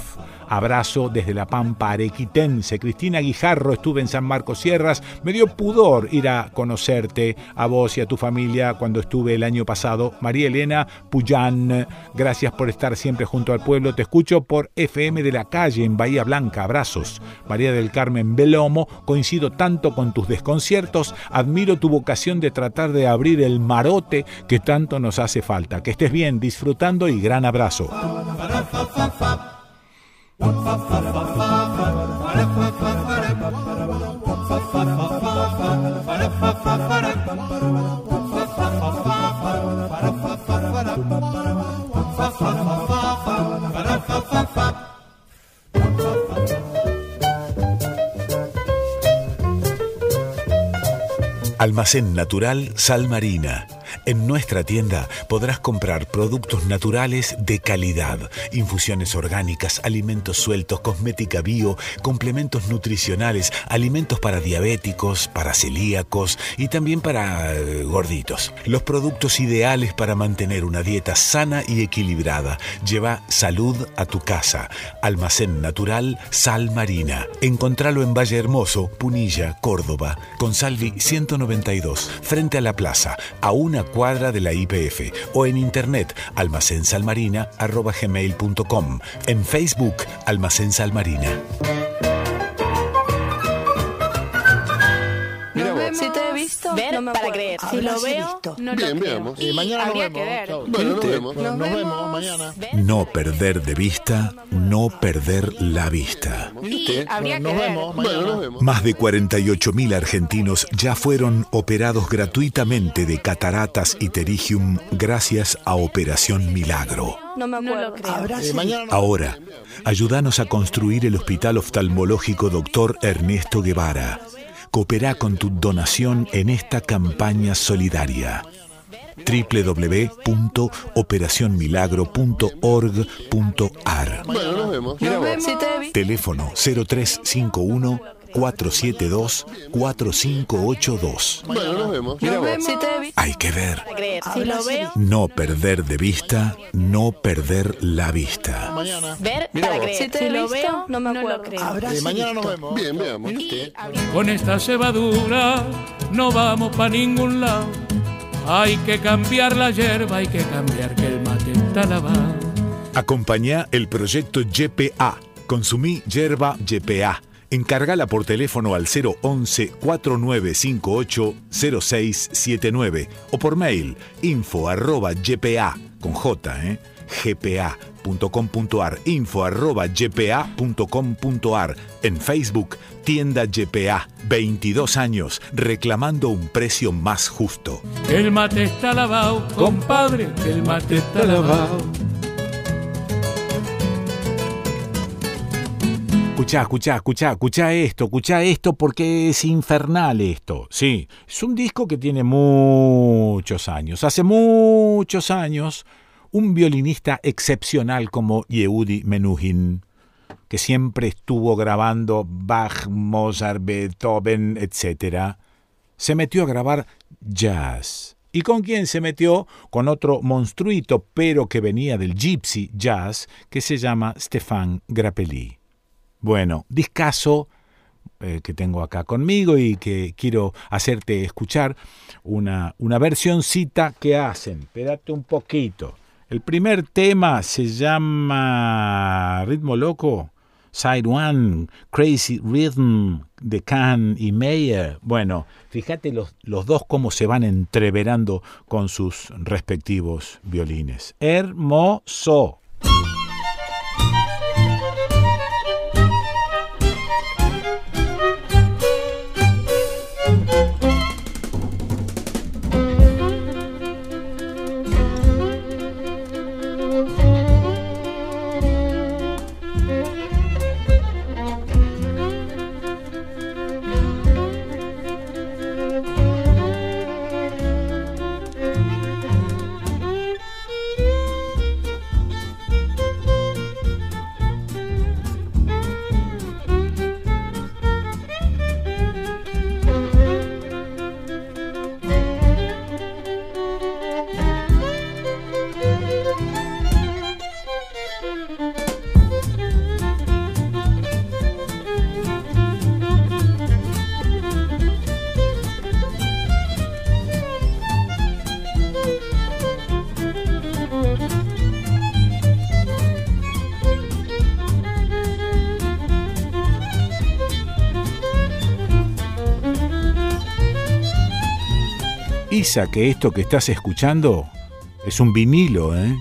Abrazo desde la Pampa Arequitense. Cristina Guijarro, estuve en San Marcos Sierras. Me dio pudor ir a conocerte, a vos y a tu familia, cuando estuve el año pasado. María Elena Puyán, gracias por estar siempre junto al pueblo. Te escucho por FM de la calle en Bahía Blanca. Abrazos. María del Carmen Belomo, coincido tanto con tus desconciertos. Admiro tu vocación de tratar de abrir el marote que tanto nos hace falta. Que estés bien, disfrutando y gran abrazo. Almacén Natural Sal Marina en nuestra tienda podrás comprar productos naturales de calidad, infusiones orgánicas, alimentos sueltos, cosmética bio, complementos nutricionales, alimentos para diabéticos, para celíacos y también para eh, gorditos. Los productos ideales para mantener una dieta sana y equilibrada. Lleva salud a tu casa. Almacén Natural Sal Marina. Encontralo en Valle Hermoso, Punilla, Córdoba, con Salvi 192, frente a la plaza, a una cuadra de la IPF o en internet almacensalmarina.gmail.com, en Facebook Almacén Salmarina. Para creer. Si lo veo, no Bien, lo veamos. Y mañana nos vemos. Bueno, nos vemos. Nos, vemos mañana. No perder de vista, no perder la vista. Y habría que ver. Bueno, nos vemos. Más de 48.000 argentinos ya fueron operados gratuitamente de cataratas y terigium gracias a Operación Milagro. No me acuerdo. Eh, Ahora, ayúdanos a construir el Hospital Oftalmológico Dr. Ernesto Guevara Coopera con tu donación en esta campaña solidaria. www.operacionmilagro.org.ar Bueno, nos vemos. Teléfono 0351 472-4582. Bueno, nos vemos. Hay que ver. Si lo veo. No perder de vista, no perder la vista. Mañana. Ver para creer. Si, lo veo, no me acuerdo. Eh, mañana nos vemos. Bien, veamos. Con esta cebadura no vamos para ningún lado. Hay que cambiar la hierba, hay que cambiar que el mate está lavado. Acompaña el proyecto YPA. Consumí yerba YPA Encárgala por teléfono al 011 4958 0679 o por mail info arroba gpa con j eh, gpa.com.ar info arroba gpa.com.ar en Facebook tienda GPA 22 años reclamando un precio más justo. El mate está lavado compadre el mate está lavado Escuchá, escuchá, escuchá, escuchá esto, escuchá esto porque es infernal esto. Sí, es un disco que tiene muchos años. Hace muchos años, un violinista excepcional como Yehudi Menuhin, que siempre estuvo grabando Bach, Mozart, Beethoven, etc., se metió a grabar jazz. ¿Y con quién se metió? Con otro monstruito, pero que venía del gypsy jazz, que se llama Stefan Grappelli. Bueno, discaso eh, que tengo acá conmigo y que quiero hacerte escuchar una, una versioncita que hacen. Espérate un poquito. El primer tema se llama Ritmo Loco. Side One, Crazy Rhythm de Kahn y Meyer. Bueno, fíjate los, los dos cómo se van entreverando con sus respectivos violines. Hermoso. Que esto que estás escuchando es un vinilo, ¿eh?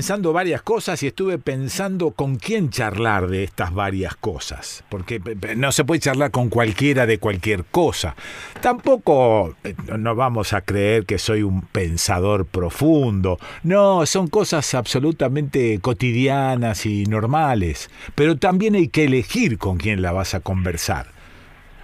Pensando varias cosas y estuve pensando con quién charlar de estas varias cosas, porque no se puede charlar con cualquiera de cualquier cosa. Tampoco eh, no vamos a creer que soy un pensador profundo, no, son cosas absolutamente cotidianas y normales, pero también hay que elegir con quién la vas a conversar.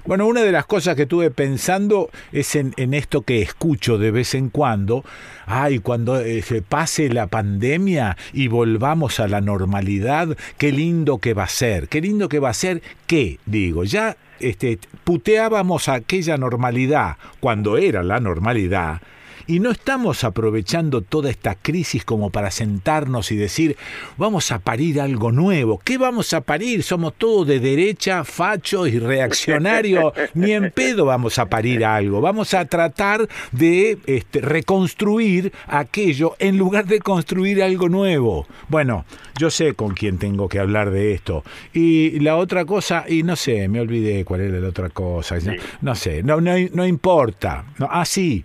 Bueno, una de las cosas que estuve pensando es en, esto que escucho de vez en cuando. Ay, cuando eh, se pase la pandemia y volvamos a la normalidad, qué lindo que va a ser. Qué lindo que va a ser qué, digo, ya este, puteábamos aquella normalidad cuando era la normalidad y no estamos aprovechando toda esta crisis como para sentarnos y decir, vamos a parir algo nuevo. ¿Qué vamos a parir? Somos todos de derecha, fachos y reaccionarios. [LAUGHS] Ni en pedo vamos a parir algo. Vamos a tratar de este, reconstruir aquello en lugar de construir algo nuevo. Bueno, yo sé con quién tengo que hablar de esto. Y la otra cosa, y no sé, me olvidé cuál era la otra cosa. No, sé, no, no, no importa. No, ah, sí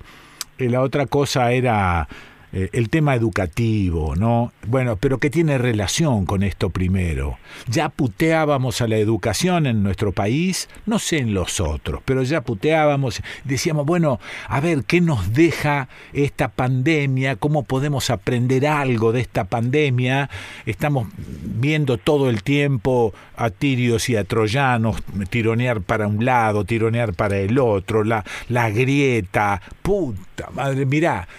la otra cosa era eh, el tema educativo, ¿no? Bueno, pero que tiene relación con esto primero. Ya puteábamos a la educación en nuestro país, no sé en los otros, pero ya puteábamos, decíamos, bueno, a ver, ¿qué nos deja esta pandemia? ¿Cómo podemos aprender algo de esta pandemia? Estamos viendo todo el tiempo a tirios y a troyanos tironear para un lado, tironear para el otro, la, la grieta, puta madre, mirá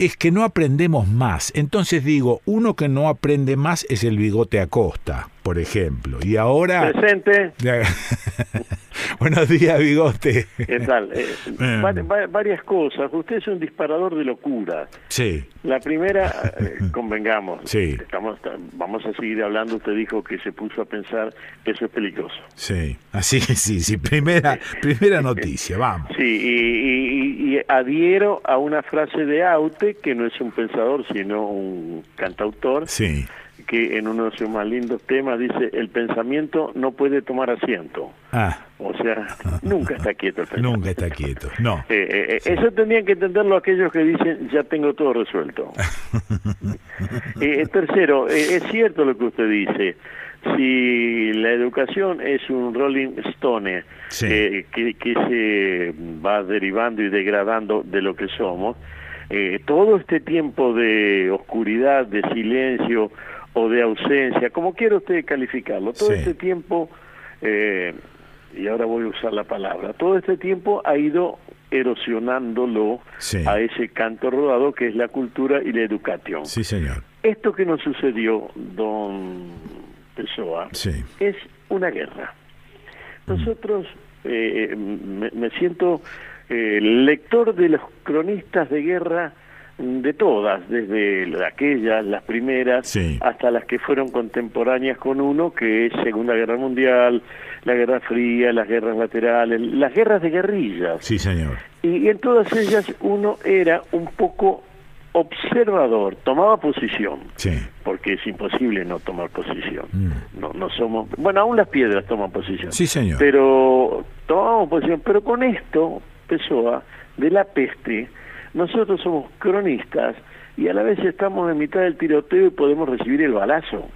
es que no aprendemos más. Entonces digo, uno que no aprende más es el bigote Acosta. Por ejemplo. Y ahora... Presente. [LAUGHS] Buenos días, Bigote. ¿Qué tal? Eh, varias cosas. Usted es un disparador de locura. Sí. La primera, eh, [LAUGHS] convengamos. Sí. Estamos, vamos a seguir hablando. Usted dijo que se puso a pensar que eso es peligroso. Sí. Así, sí, sí. Primera, primera noticia, vamos. Sí, y, y adhiero a una frase de Aute, que no es un pensador, sino un cantautor. Sí que en uno de sus más lindos temas dice, el pensamiento no puede tomar asiento. Ah. O sea, nunca está quieto el [LAUGHS] pensamiento. Nunca está quieto, no. [LAUGHS] Eh, eh, eh, eso tendrían que entenderlo aquellos que dicen, ya tengo todo resuelto. [LAUGHS] tercero, es cierto lo que usted dice. Si la educación es un Rolling Stone que, que se va derivando y degradando de lo que somos, todo este tiempo de oscuridad, de silencio, o de ausencia, como quiera usted calificarlo, todo este tiempo, eh, y ahora voy a usar la palabra, todo este tiempo ha ido erosionándolo a ese canto rodado que es la cultura y la educación. Sí, señor. Esto que nos sucedió, don Pessoa, es una guerra. Nosotros, eh, me, siento eh, lector de los cronistas de guerra de todas, desde aquellas, las primeras, hasta las que fueron contemporáneas con uno, que es Segunda Guerra Mundial, la Guerra Fría, las guerras laterales, las guerras de guerrillas. Sí, señor. Y, en todas ellas uno era un poco observador, tomaba posición, sí. porque es imposible no tomar posición. Mm. No, no somos, bueno, aún las piedras toman posición. Sí, señor. Pero tomamos posición, pero con esto, Pessoa, de la peste, nosotros somos cronistas y a la vez estamos en mitad del tiroteo y podemos recibir el balazo.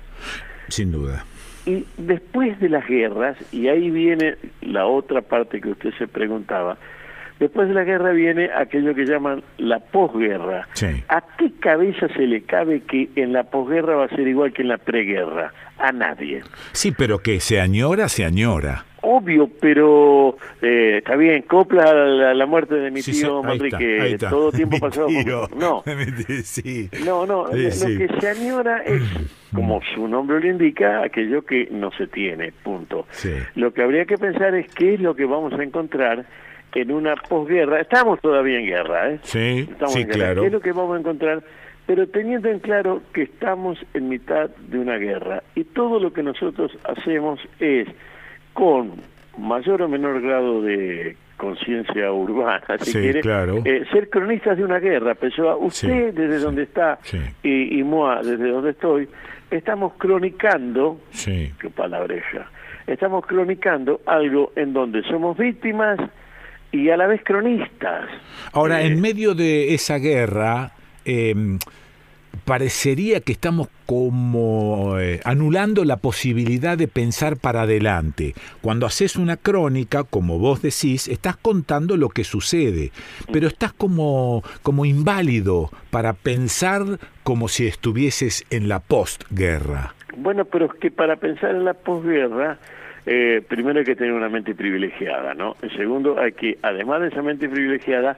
Sin duda. Y después de las guerras, y ahí viene la otra parte que usted se preguntaba, después de la guerra viene aquello que llaman la posguerra. ¿A qué cabeza se le cabe que en la posguerra va a ser igual que en la preguerra? A nadie. Sí, pero que se añora, se añora obvio, pero eh, está bien, copla la, muerte de mi tío Manrique, todo tiempo [LAUGHS] pasado. [LAUGHS] no, no, no, lo que se añora es, [CLEARS THROAT] como su nombre lo indica, aquello que no se tiene, punto. Lo que habría que pensar es qué es lo que vamos a encontrar en una posguerra. Estamos todavía en guerra, ¿eh? Sí, sí, claro. ¿Qué es lo que vamos a encontrar? Pero teniendo en claro que estamos en mitad de una guerra y todo lo que nosotros hacemos es con mayor o menor grado de conciencia urbana, [LAUGHS] si quiere, eh, ser cronistas de una guerra. Pero usted desde donde está y, y Moa desde donde estoy, estamos cronicando, qué palabreja, estamos cronicando algo en donde somos víctimas y a la vez cronistas. Ahora, en eh, medio de esa guerra, eh, parecería que estamos como eh, anulando la posibilidad de pensar para adelante. Cuando haces una crónica, como vos decís, estás contando lo que sucede, pero estás como, como inválido para pensar como si estuvieses en la postguerra. Bueno, pero es que para pensar en la postguerra eh, primero hay que tener una mente privilegiada, ¿no? Segundo, hay que, además de esa mente privilegiada,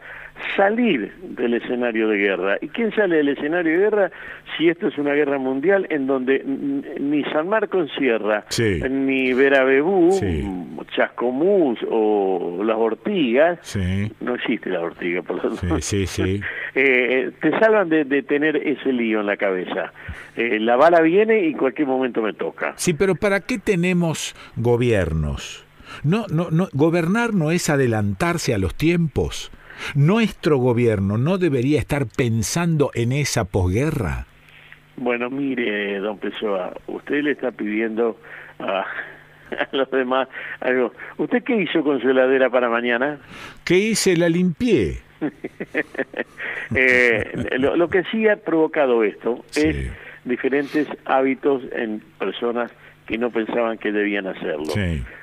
salir del escenario de guerra. ¿Y quién sale del escenario de guerra si esto es una guerra mundial en donde ni San Marcos Sierra, ni Verabebú, Chascomús o las Ortigas, no existe la Ortiga por lo sí, sí, [LAUGHS] eh, te salvan de, tener ese lío en la cabeza. Eh, la bala viene y en cualquier momento me toca. Sí, pero ¿para qué tenemos gobiernos? No, no, no, gobernar no es adelantarse a los tiempos. ¿Nuestro gobierno no debería estar pensando en esa posguerra? Bueno, mire, don Pessoa, usted le está pidiendo a, [LAUGHS] los demás algo. ¿Usted qué hizo con su heladera para mañana? ¿Qué hice? La limpié. [LAUGHS] eh, lo, que sí ha provocado esto es diferentes hábitos en personas que no pensaban que debían hacerlo.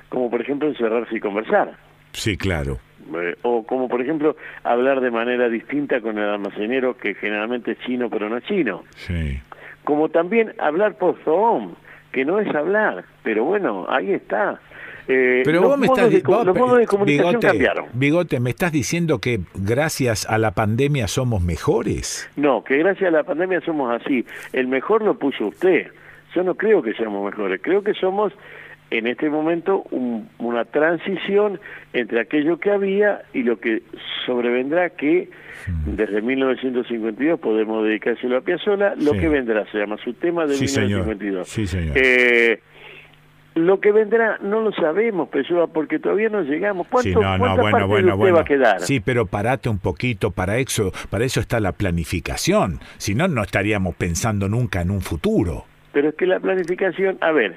Como por ejemplo encerrarse y conversar. Sí, claro. Eh, o como por ejemplo hablar de manera distinta con el almacenero que generalmente es chino pero no es chino. Sí. Como también hablar por Zoom, que no es hablar, pero bueno, ahí está. Eh, pero vos me estás los modos de comunicación bigote, cambiaron. Bigote, ¿me estás diciendo que gracias a la pandemia somos mejores? No, que gracias a la pandemia somos así. El mejor lo puso usted Yo no creo que seamos mejores, creo que somos en este momento una transición entre aquello que había y lo que sobrevendrá que desde 1952 podemos dedicárselo a Piazzolla, lo que vendrá se llama su tema de 1952. Sí, señor. Eh, lo que vendrá no lo sabemos, Pessoa, porque todavía no llegamos. ¿Cuánto, sí, no, no, bueno, bueno, va a quedar? Sí, pero parate un poquito, para eso, para eso está la planificación. Si no, no estaríamos pensando nunca en un futuro. Pero es que la planificación, a ver,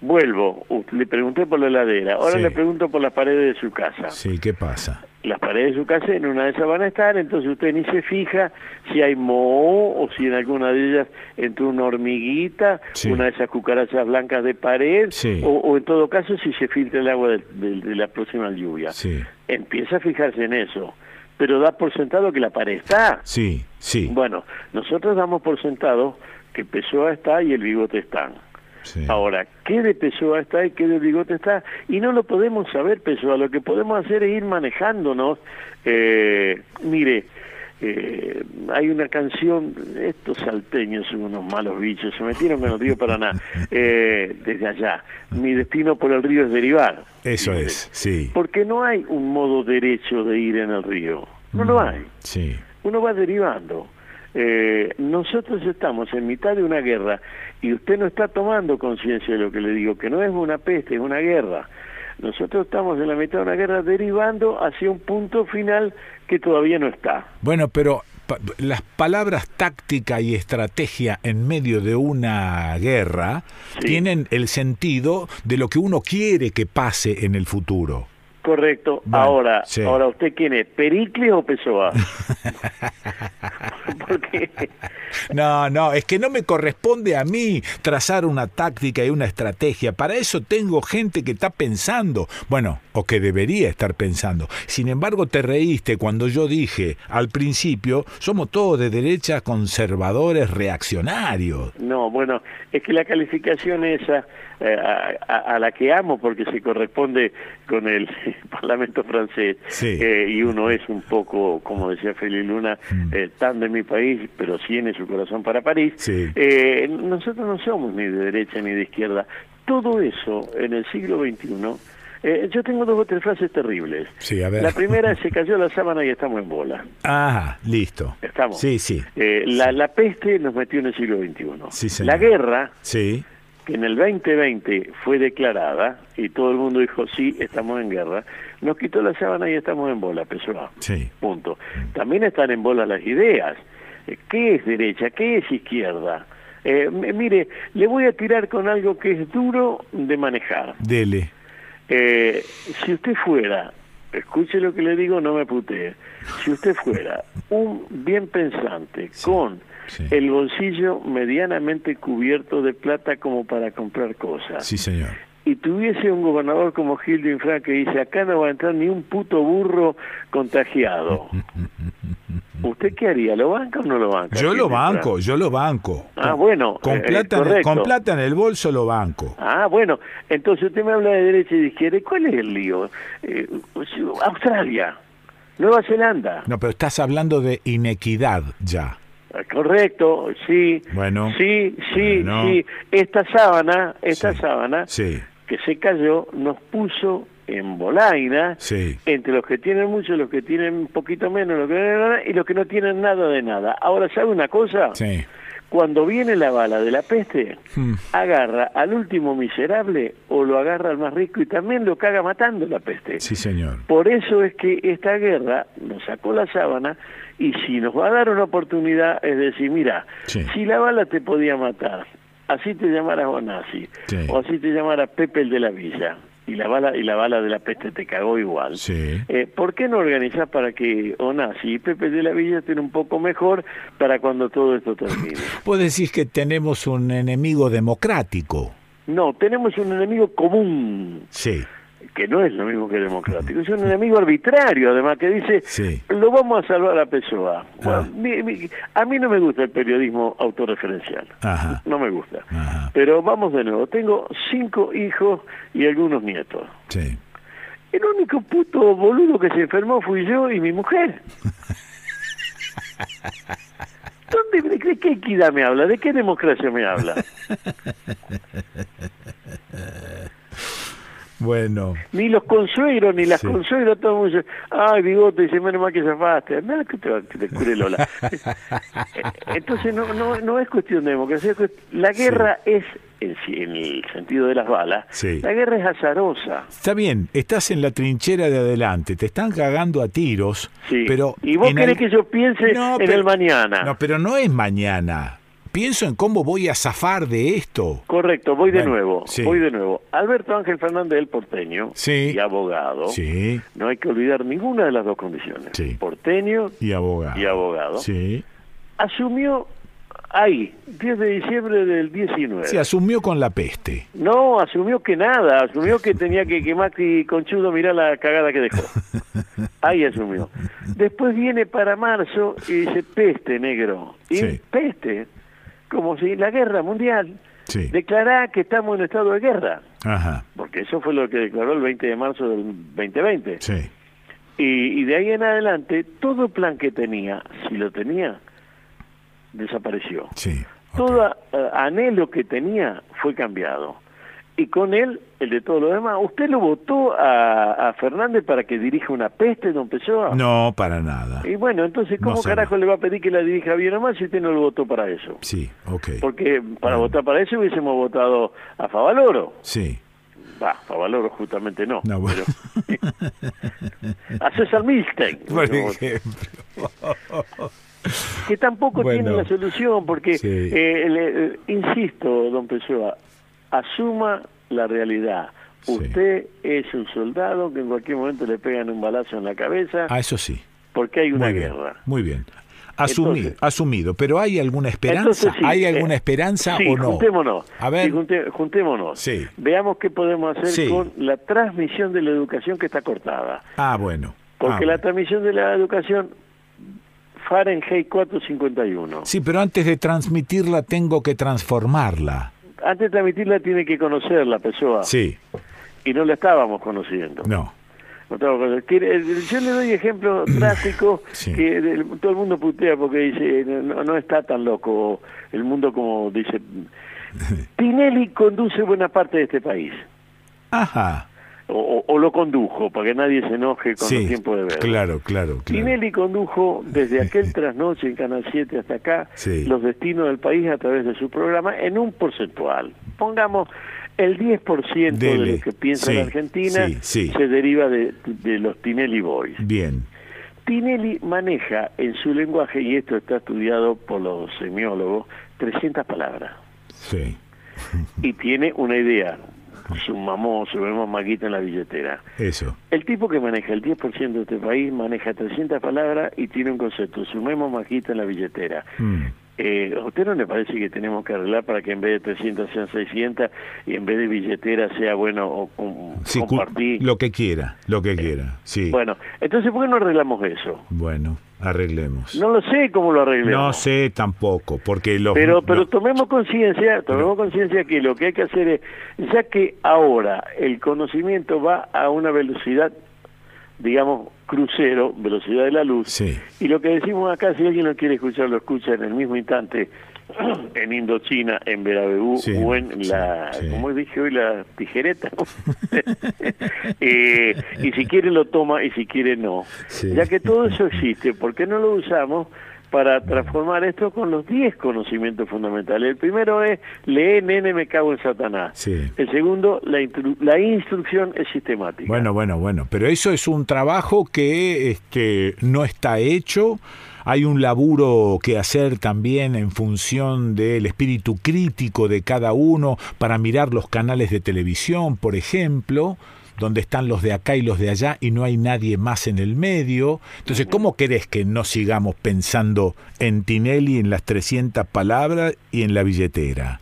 vuelvo, le pregunté por la heladera, ahora le pregunto por las paredes de su casa. Sí, ¿qué pasa? Las paredes de su casa en una de esas van a estar, entonces usted ni se fija si hay moho o si en alguna de ellas entró una hormiguita, una de esas cucarachas blancas de pared, o, en todo caso si se filtra el agua de, la próxima lluvia. Empieza a fijarse en eso pero da por sentado que la pared está. Sí, sí. Bueno, nosotros damos por sentado que Pessoa está y el bigote están. Ahora, ¿qué de Pessoa está y qué de Bigote está? Y no lo podemos saber, Pessoa. Lo que podemos hacer es ir manejándonos. Eh, mire, eh, hay una canción, estos salteños son unos malos bichos, se metieron que no digo para nada, eh, desde allá. Mi destino por el río es derivar. Eso es, sí. Porque no hay un modo derecho de ir en el río. No lo hay. Sí. Uno va derivando. Eh, nosotros estamos en mitad de una guerra y usted no está tomando conciencia de lo que le digo, que no es una peste, es una guerra. Nosotros estamos en la mitad de una guerra derivando hacia un punto final que todavía no está. Bueno, pero las palabras táctica y estrategia en medio de una guerra tienen el sentido de lo que uno quiere que pase en el futuro. Correcto. ahora, ahora usted quién es, Pericles o Pessoa? [LAUGHS] No, no, es que no me corresponde a mí trazar una táctica y una estrategia. Para eso tengo gente que está pensando, bueno, o que debería estar pensando. Sin embargo, te reíste cuando yo dije al principio, somos todos de derecha conservadores reaccionarios. No, bueno, es que la calificación esa eh, a, la que amo porque se corresponde con el [LAUGHS] Parlamento francés eh, y uno es un poco, como decía Félix Luna, mm. eh, tan de mi país, pero tiene su corazón para París. nosotros no somos ni de derecha ni de izquierda. Todo eso en el siglo XXI yo tengo dos o tres frases terribles. La primera es [LAUGHS] se cayó la sábana y estamos en bola. Ah, listo. Estamos. Sí, sí. la, la peste nos metió en el siglo XXI. la guerra sí que en el 2020 fue declarada y todo el mundo dijo sí, estamos en guerra, nos quitó la sábana y estamos en bola, Pessoa. Sí. Punto. También están en bola las ideas. Eh, ¿Qué es derecha? ¿Qué es izquierda? Eh, mire, le voy a tirar con algo que es duro de manejar. Dele. Eh, si usted fuera, escuche lo que le digo, no me putee, si usted fuera [LAUGHS] un bien pensante con el bolsillo medianamente cubierto de plata como para comprar cosas. Sí, señor. Y tuviese un gobernador como Gildo Infra que dice, acá no va a entrar ni un puto burro contagiado. [LAUGHS] ¿Usted qué haría? ¿Lo banca o no lo banca? Yo lo banco, yo lo banco. Ah, bueno. Con, plata en, con plata en el bolso lo banco. Ah, bueno. Entonces usted me habla de derecha y de izquierda. ¿Cuál es el lío? Eh, Australia, Nueva Zelanda. No, pero estás hablando de inequidad ya. Correcto, sí. Bueno. Sí, sí, sí. Esta sábana, esta sábana que se cayó nos puso en bolaina entre los que tienen mucho, los que tienen un poquito menos, los que y los que no tienen nada de nada. Ahora, ¿sabe una cosa? Sí. Cuando viene la bala de la peste, hmm. agarra al último miserable o lo agarra al más rico y también lo caga matando la peste. Sí, señor. Por eso es que esta guerra nos sacó la sábana y si nos va a dar una oportunidad es decir, mira, si la bala te podía matar, así te llamaras Bonazzi, o así te llamara Pepe el de la Villa, y la bala y la bala de la peste te cagó igual. Eh, ¿Por qué no organizar para que Onasi y Pepe de la Villa estén un poco mejor para cuando todo esto termine? [LAUGHS] Vos decís que tenemos un enemigo democrático. No, tenemos un enemigo común. Sí que no es lo mismo que democrático, es un enemigo arbitrario, además, que dice, lo vamos a salvar a Pessoa. Ah. a mí no me gusta el periodismo autorreferencial, no me gusta. Pero vamos de nuevo, tengo cinco hijos y algunos nietos. El único puto boludo que se enfermó fui yo y mi mujer. [LAUGHS] ¿Dónde, ¿De qué equidad me habla? ¿De qué democracia me habla? [LAUGHS] Bueno. Ni los consuegros, ni las consuegros, todo el mundo dice, ay, bigote, dice, menos mal que zafaste. Nada que te, que te cure Lola. [LAUGHS] Entonces, no, no, no es cuestión de democracia. La guerra es, en, en, el sentido de las balas, la guerra es azarosa. Está bien, estás en la trinchera de adelante, te están cagando a tiros, pero... ¿Y vos querés que yo piense en el mañana? No, pero no es mañana pienso en cómo voy a zafar de esto. Correcto, voy de nuevo, voy de nuevo. Alberto Ángel Fernández, el porteño sí. y abogado, sí. no hay que olvidar ninguna de las dos condiciones. Porteño y abogado. Y abogado. Sí. Asumió ahí, 10 de diciembre del 19. Sí, asumió con la peste. No, asumió que nada, asumió que [LAUGHS] tenía que que Macri Conchudo mirar la cagada que dejó. Ahí asumió. Después viene para marzo y dice peste, negro. Y peste como si la guerra mundial sí. declarara que estamos en estado de guerra. Ajá. Porque eso fue lo que declaró el 20 de marzo del 2020. Sí. Y, y de ahí en adelante, todo plan que tenía, si lo tenía, desapareció. Sí. Todo uh, anhelo que tenía fue cambiado. Y con él, el de todo lo demás. ¿Usted lo votó a, a Fernández para que dirija una peste, don Pessoa? No, para nada. Y bueno, entonces, ¿cómo No carajo le va a pedir que la dirija bien o mal si usted no lo votó para eso? Sí, ok. Porque para votar para eso hubiésemos votado a Favaloro. Sí. Va, Favaloro justamente no. No, bueno. pero- [LAUGHS] a César Milstein. [LAUGHS] Por ejemplo. que tampoco Bueno. tiene la solución, porque, Sí. eh, le- eh, insisto, don Pessoa, asuma la realidad. Usted es un soldado que en cualquier momento le pegan un balazo en la cabeza Ah, eso sí. porque hay una Muy bien. guerra. Muy bien. Asumido, Entonces- asumido. Pero ¿hay alguna esperanza? Sí, ¿Hay eh, alguna esperanza sí, o no? Juntémonos. A ver. Sí, junte- juntémonos. Sí. Veamos qué podemos hacer con la transmisión de la educación que está cortada. Ah, bueno. Porque Ah, la transmisión de la educación, Fahrenheit 451. Sí, pero antes de transmitirla tengo que transformarla. Antes de transmitirla tiene que conocer la persona. Sí, Y no la estábamos conociendo. no. No estábamos conociendo. Quiere- eh, Yo le doy ejemplos [COUGHS] drásticos Sí. que el- todo el mundo putea porque dice, no, no está tan loco el mundo como dice. [LAUGHS] Tinelli conduce buena parte de este país. Ajá. O, o- lo condujo, para que nadie se enoje con Sí, el tiempo de ver. claro, claro, claro. Tinelli condujo desde [LAUGHS] aquel trasnoche en Canal 7 hasta acá Sí. los destinos del país a través de su programa en un porcentual. Pongamos el 10% de Dele. lo que piensa Sí, la Argentina se deriva de, de los Tinelli Boys. Bien. Tinelli maneja en su lenguaje, y esto está estudiado por los semiólogos, 300 palabras. Sí. Y tiene una idea. [LAUGHS] Sumamos, subimos maquita en la billetera. Eso. El tipo que maneja el 10% de este país maneja 300 palabras y tiene un concepto, sumemos maquita en la billetera. Mm. Eh, ¿A usted no le parece que tenemos que arreglar para que en vez de 300 sean 600 y en vez de billetera sea bueno o, o- Sí, cu- compartir? lo que quiera, lo que quiera. Sí. Bueno, entonces ¿por qué no arreglamos eso? Bueno, arreglemos. No lo sé cómo lo arreglemos. No sé tampoco, porque los... Pero, pero los- tomemos conciencia, tomemos conciencia que lo que hay que hacer es, ya que ahora el conocimiento va a una velocidad, digamos, crucero, velocidad de la luz, Sí. y lo que decimos acá, si alguien lo quiere escuchar, lo escucha en el mismo instante [CLEARS THROAT] en Indochina, en Verabebú Sí, o en sí, la, sí. como dije hoy, la tijereta. [LAUGHS] Eh, y si quiere lo toma y si quiere no. Sí. Ya que todo eso existe, ¿por qué no lo usamos para transformar esto con los 10 conocimientos fundamentales? El primero es, lee, nene, me cago en Satanás. Sí. El segundo, la, instru- la instrucción es sistemática. Bueno, bueno, bueno, pero eso es un trabajo que este, no está hecho. Hay un laburo que hacer también en función del espíritu crítico de cada uno para mirar los canales de televisión, por ejemplo, donde están los de acá y los de allá y no hay nadie más en el medio. Entonces, ¿cómo querés que no sigamos pensando en Tinelli, en las 300 palabras y en la billetera?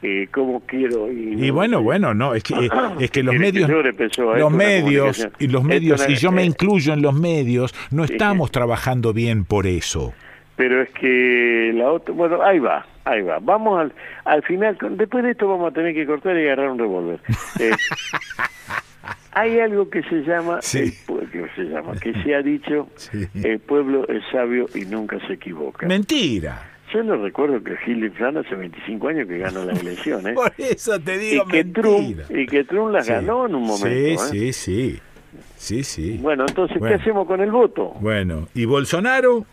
Eh, ¿Cómo quiero? Y, Y bueno, bueno, no, es que, eh, [CLEARS THROAT] es que los medios, los medios y los medios, y yo me eh, incluyo en los medios, no estamos trabajando bien por eso. Pero es que la otra, bueno, ahí va, ahí va. Vamos al, al final, después de esto vamos a tener que cortar y agarrar un revólver. [LAUGHS] Eh, hay algo que se llama, Sí. el pue- que se llama, que se ha dicho, Sí. el pueblo es sabio y nunca se equivoca. Mentira. Yo no recuerdo que Hillary Clinton hace 25 años que ganó las elecciones. [LAUGHS] Por eso te digo y que Trump Y que Trump las ganó en un momento. Sí, ¿eh? sí, sí. Sí, sí. Bueno, entonces, ¿qué hacemos con el voto? Bueno, ¿y Bolsonaro?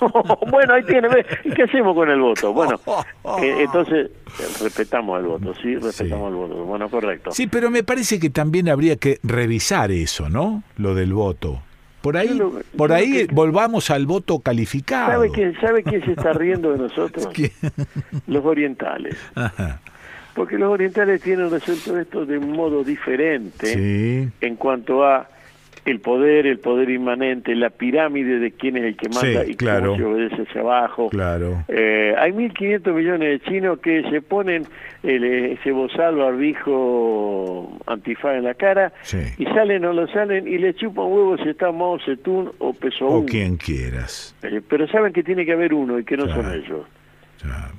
[LAUGHS] bueno, ahí tiene. ¿Y qué hacemos con el voto? Bueno, [LAUGHS] eh, entonces, respetamos el voto, sí, respetamos el voto. Bueno, correcto. Sí, pero me parece que también habría que revisar eso, ¿no? Lo del voto. Por ahí, por ahí volvamos al voto calificado. ¿Sabe quién, ¿Sabe quién se está riendo de nosotros? [LAUGHS] Los orientales. Porque los orientales tienen resuelto esto de un modo diferente en cuanto a el poder, el poder inmanente, la pirámide de quién es el que manda y claro. cómo se obedece hacia abajo. Claro. Eh, hay 1.500 millones de chinos que se ponen el, ese bozal barbijo antifaz en la cara y salen o lo salen y le chupan huevos si está Mao Zedong o Peso O quien quieras. Eh, pero saben que tiene que haber uno y que no son ellos.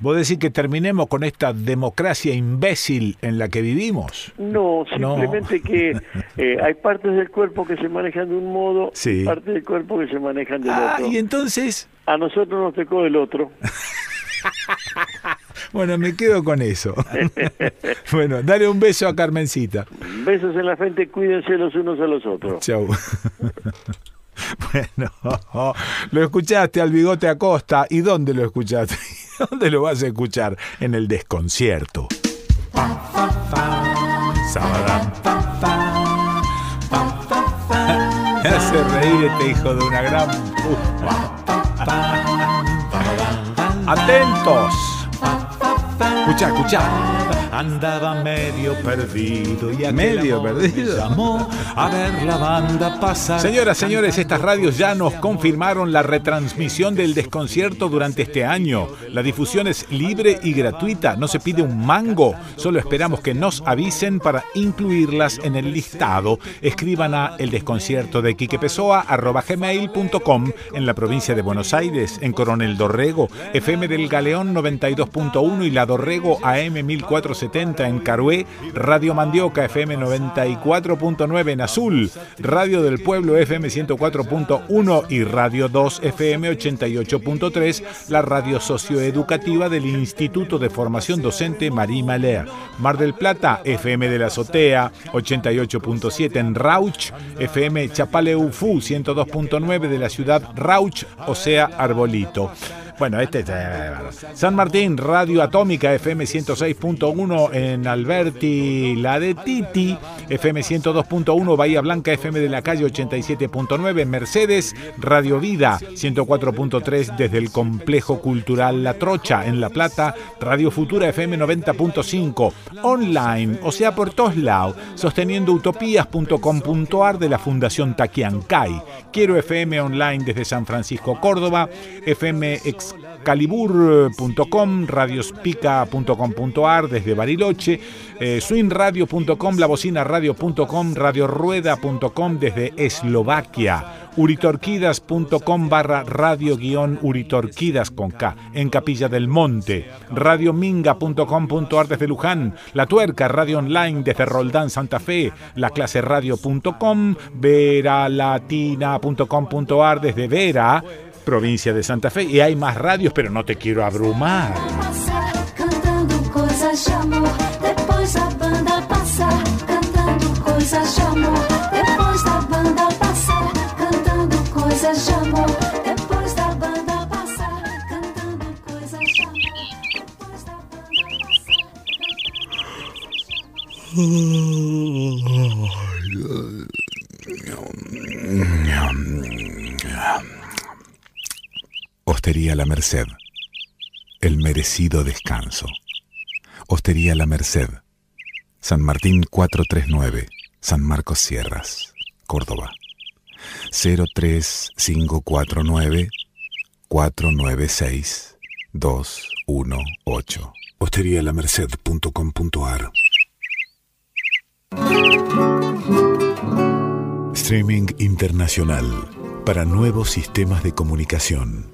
¿Vos decís que terminemos con esta democracia imbécil en la que vivimos? No, simplemente que [LAUGHS] eh, hay partes del cuerpo que se manejan de un modo y partes del cuerpo que se manejan del ah, otro. y entonces... A nosotros nos tocó el otro. [LAUGHS] bueno, me quedo con eso. [LAUGHS] bueno, dale un beso a Carmencita. Besos en la frente, cuídense los unos a los otros. Chau. Bueno, lo escuchaste al bigote Acosta. ¿Y dónde lo escuchaste? [LAUGHS] ¿Dónde lo vas a escuchar? En el desconcierto. Me hace reír este hijo de una gran ¡Atentos! Escucha, escucha andaba medio perdido y medio perdido llamó a ver la banda pasar. Señoras, señores, estas radios ya nos confirmaron la retransmisión del desconcierto durante este año. La difusión es libre y gratuita, no se pide un mango, solo esperamos que nos avisen para incluirlas en el listado. Escriban a el desconcierto de gmail.com en la provincia de Buenos Aires, en Coronel Dorrego, FM del Galeón 92.1 y la Dorrego AM 1470 en Carué, Radio Mandioca FM 94.9 en Azul, Radio del Pueblo FM 104.1 y Radio 2 FM 88.3, la radio socioeducativa del Instituto de Formación Docente Marima Lea. Mar del Plata, FM de la Azotea 88.7 en Rauch, FM Chapaleufú 102.9 de la ciudad Rauch, o sea, Arbolito. Bueno, este es San Martín, Radio Atómica, FM 106.1 en Alberti, la de Titi, FM 102.1, Bahía Blanca, FM de la calle 87.9, Mercedes, Radio Vida, 104.3 desde el Complejo Cultural La Trocha, en La Plata, Radio Futura, FM 90.5, online, o sea, por todos lados, sosteniendo utopías.com.ar de la Fundación Taquiancay. Quiero FM online desde San Francisco, Córdoba, FM excalibur.com, radiospica.com.ar desde Bariloche, eh, swingradio.com, labocinaradio.com, radiorueda.com desde Eslovaquia, uritorquidas.com barra radio guion uritorquidas con K, en Capilla del Monte, radiominga.com.ar desde Luján, La Tuerca, radio online desde Roldán, Santa Fe, la clase radio.com, veralatina.com.ar desde Vera, provincia de Santa Fe. Y hay más radios, pero no te quiero abrumar. Hostería La Merced. El merecido descanso. Hostería La Merced. San Martín 439. San Marcos Sierras. Córdoba. 03549 496 218. Hosterialamerced.com.ar Streaming internacional para nuevos sistemas de comunicación.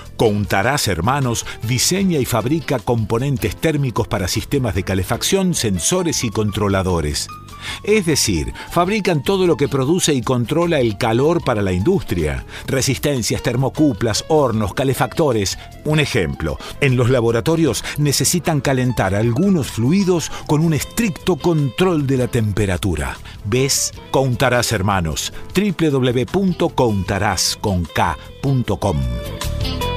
Contarás Hermanos diseña y fabrica componentes térmicos para sistemas de calefacción, sensores y controladores. Es decir, fabrican todo lo que produce y controla el calor para la industria. Resistencias, termocuplas, hornos, calefactores. Un ejemplo, en los laboratorios necesitan calentar algunos fluidos con un estricto control de la temperatura. ¿Ves? Contarás hermanos. www.contarás.com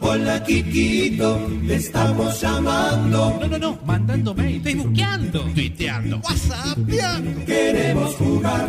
Hola Kikito, te estamos llamando. No, no, no, mandando mail, facebookeando, tuiteando, whatsappeando. Queremos jugar.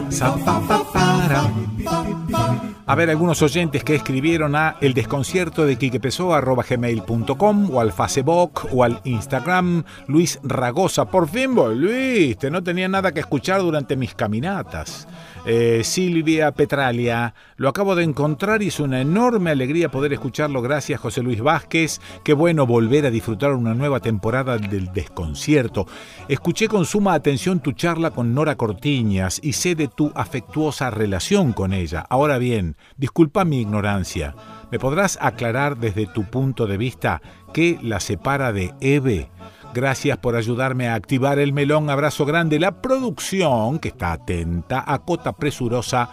A ver, algunos oyentes que escribieron a el desconcierto de gmail.com o al Facebook o al Instagram Luis Ragosa. Por fin volviste, no tenía nada que escuchar durante mis caminatas. Eh, Silvia Petralia, lo acabo de encontrar y es una enorme alegría poder escucharlo. Gracias, José Luis Vázquez. Qué bueno volver a disfrutar una nueva temporada del desconcierto. Escuché con suma atención tu charla con Nora Cortiñas y sé de tu afectuosa relación con ella. Ahora bien, disculpa mi ignorancia. ¿Me podrás aclarar desde tu punto de vista qué la separa de Eve? Gracias por ayudarme a activar el melón. Abrazo grande. La producción, que está atenta, acota presurosa,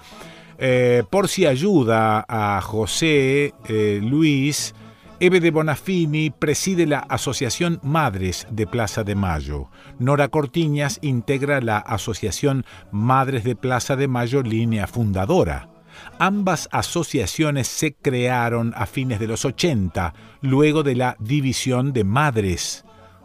eh, por si ayuda a José eh, Luis. Eve de Bonafini preside la Asociación Madres de Plaza de Mayo. Nora Cortiñas integra la Asociación Madres de Plaza de Mayo, línea fundadora. Ambas asociaciones se crearon a fines de los 80, luego de la división de madres.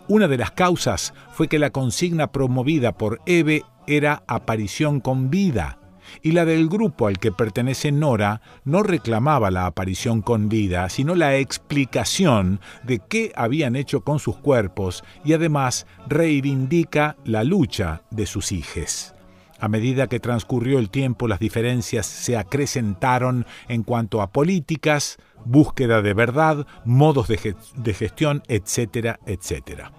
Una de las causas fue que la consigna promovida por Eve era aparición con vida, y la del grupo al que pertenece Nora no reclamaba la aparición con vida, sino la explicación de qué habían hecho con sus cuerpos y además reivindica la lucha de sus hijes. A medida que transcurrió el tiempo, las diferencias se acrecentaron en cuanto a políticas, búsqueda de verdad, modos de, gestión, etcétera, etcétera.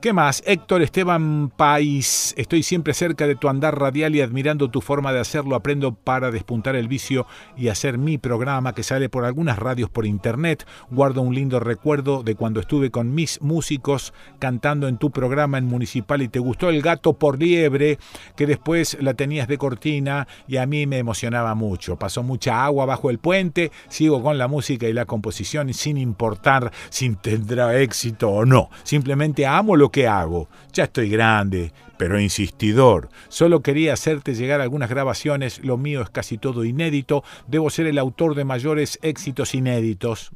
¿Qué más? Héctor Esteban País. Estoy siempre cerca de tu andar radial y admirando tu forma de hacerlo. Aprendo para despuntar el vicio y hacer mi programa que sale por algunas radios por internet. Guardo un lindo recuerdo de cuando estuve con mis músicos cantando en tu programa en Municipal y te gustó el gato por liebre, que después la tenías de cortina y a mí me emocionaba mucho. Pasó mucha agua bajo el puente. Sigo con la música y la composición sin importar si tendrá éxito o no. Simplemente amo lo que hago. Ya estoy grande, pero insistidor. Solo quería hacerte llegar algunas grabaciones, lo mío es casi todo inédito, debo ser el autor de mayores éxitos inéditos.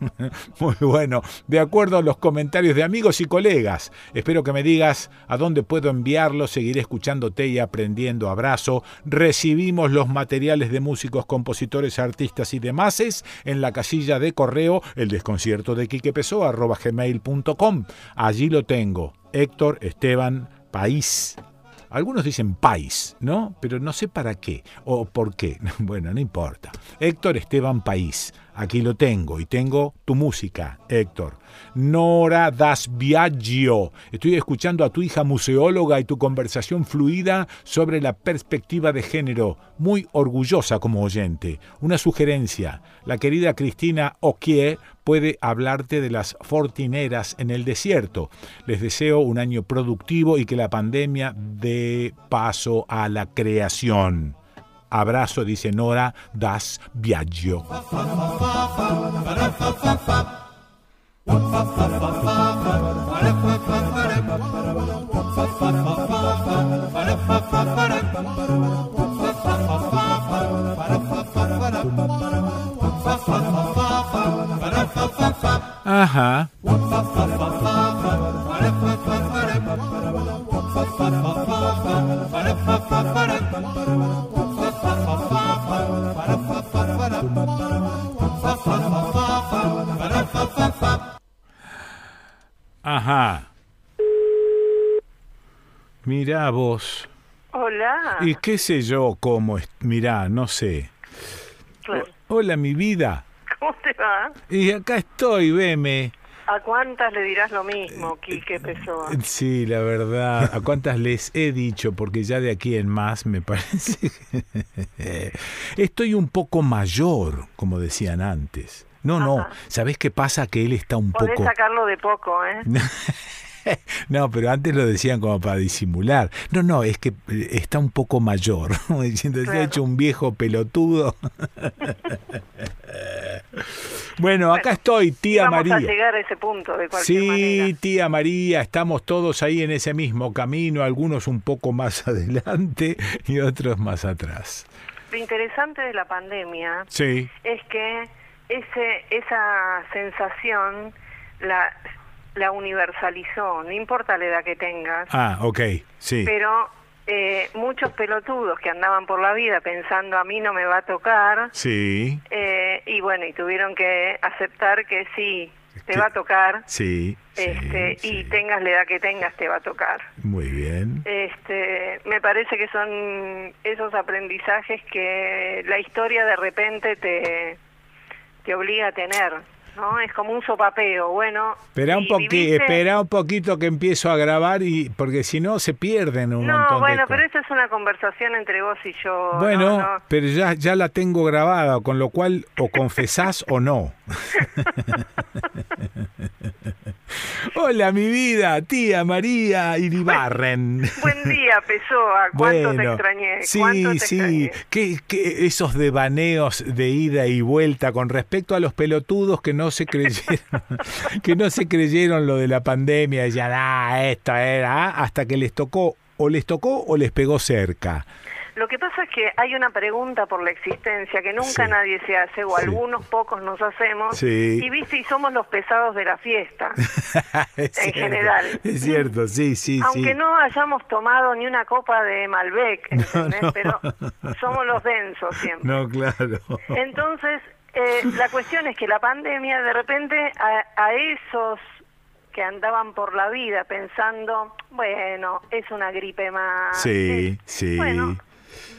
[LAUGHS] Muy bueno, de acuerdo a los comentarios de amigos y colegas. Espero que me digas a dónde puedo enviarlo, seguiré escuchándote y aprendiendo. Abrazo. Recibimos los materiales de músicos, compositores, artistas y demás en la casilla de correo el desconcierto de gmail.com. Allí lo tengo. Héctor Esteban País. Algunos dicen país, ¿no? Pero no sé para qué o por qué. [LAUGHS] Bueno, no importa. Héctor Esteban País. Aquí lo tengo y tengo tu música, Héctor. Nora Das Biagio. Estoy escuchando a tu hija museóloga y tu conversación fluida sobre la perspectiva de género. Muy orgullosa como oyente. Una sugerencia. La querida Cristina Oquier puede hablarte de las fortineras en el desierto. Les deseo un año productivo y que la pandemia dé paso a la creación. Abrazo, dice Nora Das. Ajá. Ajá. Mira Mirá vos. Hola. Y qué sé yo cómo es. Mirá, no sé. Hola, mi vida. ¿Cómo te va? Y acá estoy, veme. ¿A cuántas le dirás lo mismo, Quique Pessoa? Sí, la verdad. ¿A cuántas les he dicho? Porque ya de aquí en más me parece [LAUGHS] estoy un poco mayor, como decían antes. No, no. ¿Sabés qué pasa? Que él está un Podés poco... sacarlo de poco, ¿eh? [LAUGHS] No, pero antes lo decían como para disimular. No, no, es que eh, está un poco mayor. [LAUGHS] Diciendo, se ha hecho un viejo pelotudo. [LAUGHS] Bueno, acá estoy, tía Vamos María. a llegar a ese punto de cualquier Sí, manera. tía María, estamos todos ahí en ese mismo camino, algunos un poco más adelante y otros más atrás. Lo interesante de la pandemia Sí, es que ese esa sensación la la universalizó, no importa la edad que tengas, ah, ok, sí. pero eh, muchos pelotudos que andaban por la vida pensando a mí no me va a tocar, Sí, eh, y bueno, y tuvieron que aceptar que sí, te va a tocar, sí, este, y tengas la edad que tengas, te va a tocar. muy bien. Este, me parece que son esos aprendizajes que la historia de repente te, te obliga a tener, ¿no? Es como un sopapeo, bueno. Espera un, poqui- espera un poquito que empiezo a grabar y porque si no se pierden un No, montón bueno, de pero esta es una conversación entre vos y yo. ¿no? Bueno, No, pero ya, ya la tengo grabada, con lo cual o confesás o no. [LAUGHS] Hola, mi vida, tía María Iribarren. [LAUGHS] Buen día, Pessoa. ¿Cuánto te Bueno, extrañé? Sí, ¿Cuánto te sí. extrañé? ¿Qué, qué- esos devaneos de ida y vuelta con respecto a los pelotudos que no se creyeron, [LAUGHS] que no se creyeron lo de la pandemia, decían, ah, esto era, ah", hasta que les tocó, o les tocó o les pegó cerca. Lo que pasa es que hay una pregunta por la existencia que nunca Sí. nadie se hace, o Sí. algunos pocos nos hacemos, Sí. y viste, y somos los pesados de la fiesta. [LAUGHS] Es En cierto, general. Es cierto, sí, sí, Aunque sí. no hayamos tomado ni una copa de Malbec, [LAUGHS] ¿entendés? no. pero somos los densos siempre. No, claro. Entonces, eh, la cuestión es que la pandemia, de repente, a, a esos que andaban por la vida pensando, bueno, es una gripe más. Sí, sí. Bueno,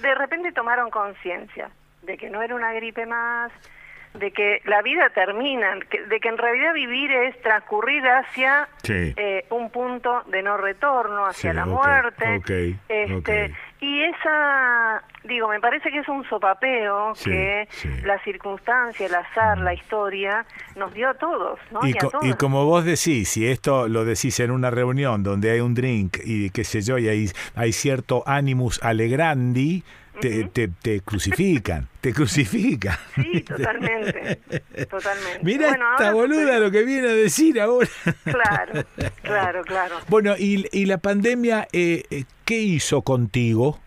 de repente tomaron conciencia de que no era una gripe más, de que la vida termina, de que en realidad vivir es transcurrir hacia Sí. eh, un punto de no retorno, hacia Sí, la muerte. este. Y esa, digo, me parece que es un sopapeo Sí, que la circunstancia, el azar, la historia nos dio a todos, ¿no? Y, a co- todos. y como vos decís, si esto lo decís en una reunión donde hay un drink y qué sé yo, y hay, hay cierto animus alegrandi, te, te, te crucifican, te crucifican. Sí, totalmente, totalmente. Mira Bueno, esta boluda lo que viene a decir ahora. Claro, claro, claro. Bueno, y, y la pandemia, eh, eh, ¿qué hizo contigo?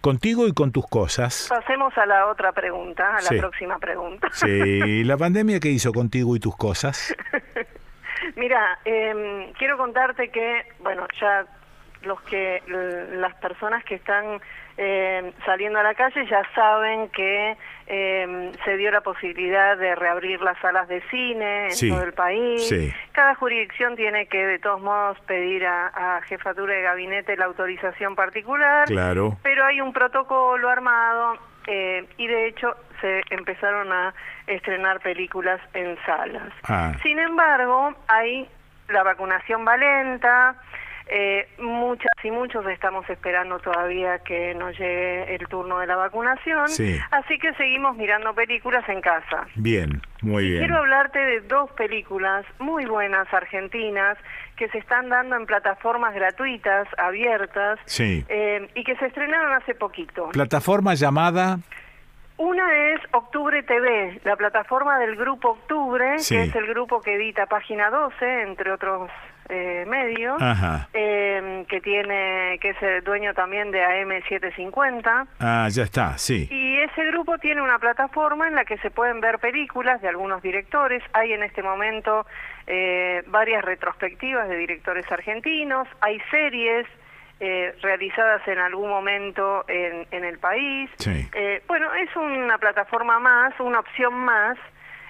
Contigo y con tus cosas. Pasemos a la otra pregunta, a la Sí. próxima pregunta. Sí, la pandemia, ¿qué hizo contigo y tus cosas? [LAUGHS] Mira, eh, quiero contarte que, bueno, ya los que las personas que están eh, saliendo a la calle ya saben que eh, se dio la posibilidad de reabrir las salas de cine en Sí, todo el país. sí. Cada jurisdicción tiene que, de todos modos, pedir a, a jefatura de gabinete la autorización particular. Claro. Pero hay un protocolo armado eh, y, de hecho, se empezaron a estrenar películas en salas. Ah, Sin embargo, hay la vacunación va lenta, eh, muchas y muchos estamos esperando todavía que nos llegue el turno de la vacunación, Sí. así que seguimos mirando películas en casa. bien, muy bien. Quiero hablarte de dos películas muy buenas argentinas que se están dando en plataformas gratuitas, abiertas, Sí. eh, y que se estrenaron hace poquito. Plataforma llamada... Una es Octubre TV, la plataforma del Grupo Octubre, Sí. que es el grupo que edita Página 12, entre otros eh, medios, eh, que tiene que es el dueño también de AM750. Ah, ya está, sí. Y ese grupo tiene una plataforma en la que se pueden ver películas de algunos directores. Hay en este momento eh, varias retrospectivas de directores argentinos. Hay series eh, realizadas en algún momento en, en el país. Sí. Eh, bueno, es una plataforma más, una opción más.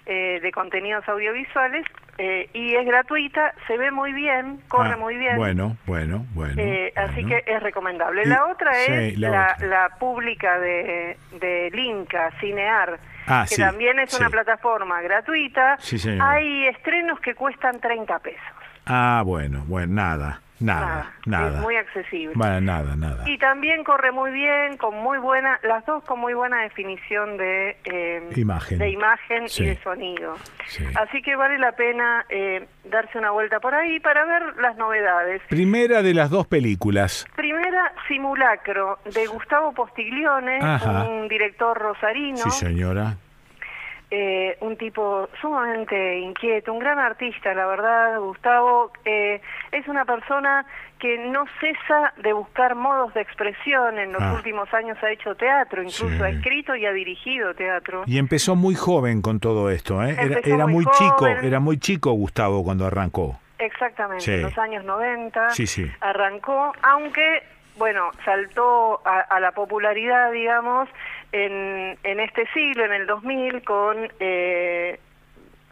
eh, de contenidos audiovisuales eh, y es gratuita, se ve muy bien, corre Ah, muy bien. Bueno, bueno, bueno. Eh, Así que es recomendable. Y- La otra sí, es la la, otra. la pública de, de Linca, Cinear, Ah, que sí, también es una plataforma gratuita. Hay estrenos que cuestan 30 pesos. Ah, bueno, bueno, nada, nada, nada. Es muy accesible. Bueno, nada, nada. Y también corre muy bien, con muy buena, las dos con muy buena definición de eh, Imagen. de imagen Sí. y de sonido. Sí. Así que vale la pena eh, darse una vuelta por ahí para ver las novedades. Primera de las dos películas. Primera, Simulacro, de Gustavo Postiglione, Ajá. un director rosarino, Sí, señora. Eh, un tipo sumamente inquieto, un gran artista, la verdad, Gustavo. eh, es una persona que no cesa de buscar modos de expresión. En los Ah. últimos años ha hecho teatro, incluso Sí. ha escrito y ha dirigido teatro. Y empezó muy joven con todo esto, ¿eh? Era, muy muy chico, era muy chico Gustavo cuando arrancó. Exactamente, Sí. en los años 90 Sí, sí. arrancó, aunque, bueno, saltó a, a la popularidad, digamos, en, en este siglo, en el 2000, con eh,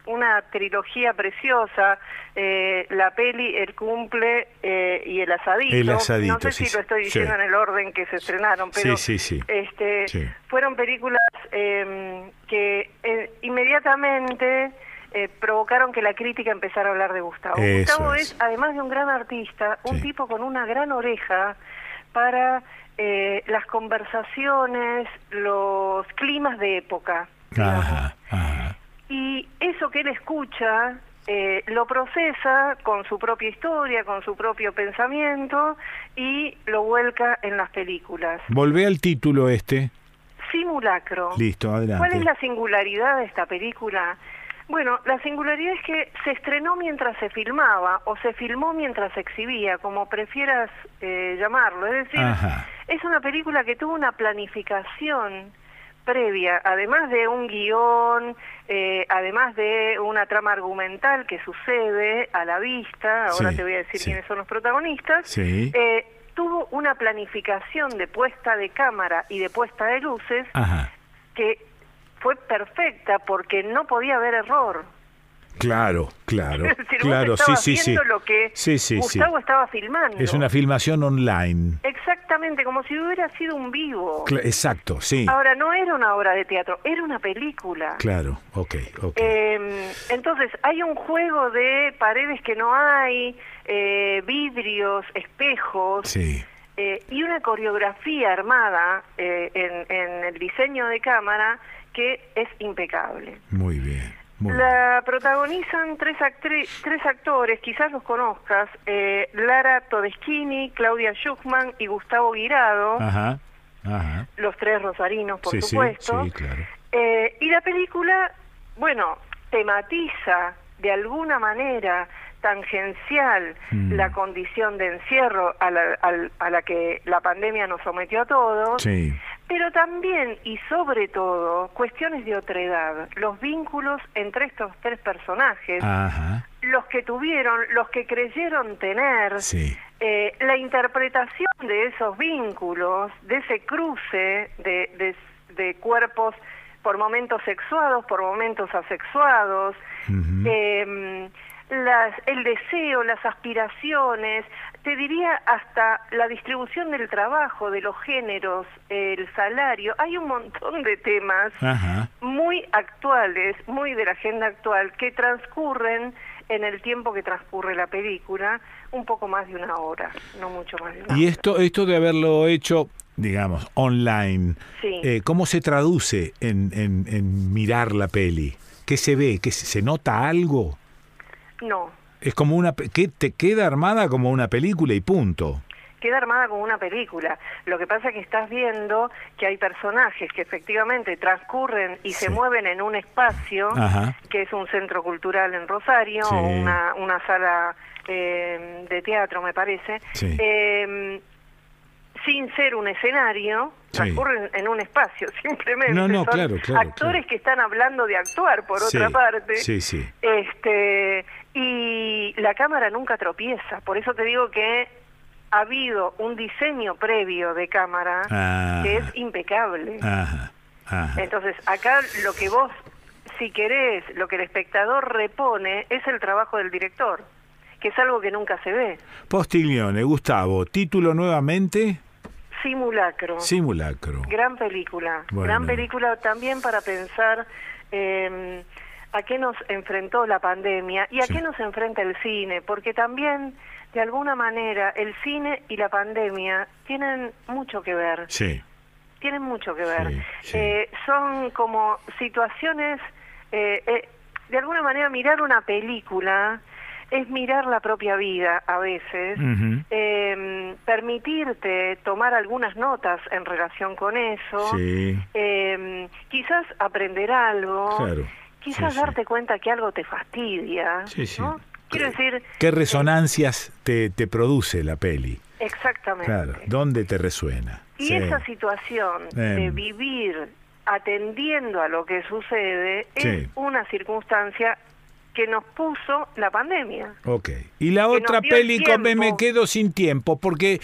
una trilogía preciosa, eh, la peli El Cumple eh, y El Asadito. El Asadito, no sé sí, si lo estoy sí. diciendo en el orden que se estrenaron, pero Sí, sí, sí. Este, Sí. fueron películas eh, que eh, inmediatamente eh, provocaron que la crítica empezara a hablar de Gustavo. Eso Gustavo es. es, además de un gran artista, un tipo con una gran oreja para eh, las conversaciones, los climas de época. Ajá, ajá. Y eso que él escucha eh, lo procesa con su propia historia, con su propio pensamiento y lo vuelca en las películas. Volvé al título este. Simulacro. Listo, adelante. ¿Cuál es la singularidad de esta película? Bueno, la singularidad es que se estrenó mientras se filmaba o se filmó mientras se exhibía, como prefieras eh, llamarlo. Es decir, Ajá. es una película que tuvo una planificación previa, además de un guion, eh, además de una trama argumental que sucede a la vista, ahora Sí, te voy a decir sí. quiénes son los protagonistas, Sí. eh, tuvo una planificación de puesta de cámara y de puesta de luces Ajá. que fue perfecta porque no podía haber error. Claro, claro, [LAUGHS] Es decir, vos claro, sí, sí, sí. lo que Sí, sí, sí. Gustavo estaba filmando. Es una filmación online. Exactamente, como si hubiera sido un vivo. Cla- exacto, sí. Ahora, no era una obra de teatro, era una película. Claro, ok, ok. Eh, entonces, hay un juego de paredes que no hay, eh, vidrios, espejos, Sí. eh, y una coreografía armada eh, en, en el diseño de cámara que es impecable. Muy bien. Muy La protagonizan tres, actri- tres actores, quizás los conozcas, eh, Lara Todeschini, Claudia Schuchman y Gustavo Guirado, Ajá, ajá. los tres rosarinos, por sí, sí, supuesto. sí, claro. Eh, y la película, bueno, tematiza de alguna manera tangencial Mm. la condición de encierro a la, a la que la pandemia nos sometió a todos, Sí. Pero también y sobre todo cuestiones de otredad, los vínculos entre estos tres personajes, Ajá. los que tuvieron, los que creyeron tener, Sí. eh, la interpretación de esos vínculos, de ese cruce de, de- de cuerpos por momentos sexuados, por momentos asexuados, eh, las, el deseo, las aspiraciones, te diría hasta la distribución del trabajo, de los géneros, el salario, hay un montón de temas Ajá. muy actuales, muy de la agenda actual, que transcurren en el tiempo que transcurre la película, un poco más de una hora, no mucho más de una Y hora. esto, esto de haberlo hecho, digamos, online, Sí. eh, ¿cómo se traduce en, en- en mirar la peli? ¿Qué se ve? ¿Qué se, se nota algo? No, Es como una... que te queda armada como una película y punto. queda armada como una película. Lo que pasa es que estás viendo que hay personajes que efectivamente transcurren y se mueven en un espacio Ajá. que es un centro cultural en Rosario, Sí. una, una sala eh, de teatro, me parece, Sí. eh, sin ser un escenario, transcurren en un espacio, [LAUGHS] simplemente. No, no, Son claro, claro, actores que están hablando de actuar, por otra parte. Sí, sí. Este, y la cámara nunca tropieza, por eso te digo que ha habido un diseño previo de cámara Ah. que es impecable. Ajá. Ajá. Entonces, acá lo que vos si querés, lo que el espectador repone es el trabajo del director, que es algo que nunca se ve. Postiglione, Gustavo, título nuevamente. Simulacro. Simulacro. Gran película. Gran película también para pensar eh, a qué nos enfrentó la pandemia y a qué nos enfrenta el cine, porque también, de alguna manera, el cine y la pandemia tienen mucho que ver. Sí. Tienen mucho que ver. Eh, son como situaciones, eh, eh, de alguna manera, mirar una película es mirar la propia vida a veces, em, permitirte tomar algunas notas en relación con eso, em, quizás aprender algo, quizás darte cuenta que algo te fastidia, ¿no? Quiero decir... ¿Qué resonancias te, te produce la peli? Exactamente. Claro, ¿dónde te resuena? Y esa situación de vivir atendiendo a lo que sucede es una circunstancia que nos puso la pandemia. Ok. Y la otra peli, me quedo sin tiempo, porque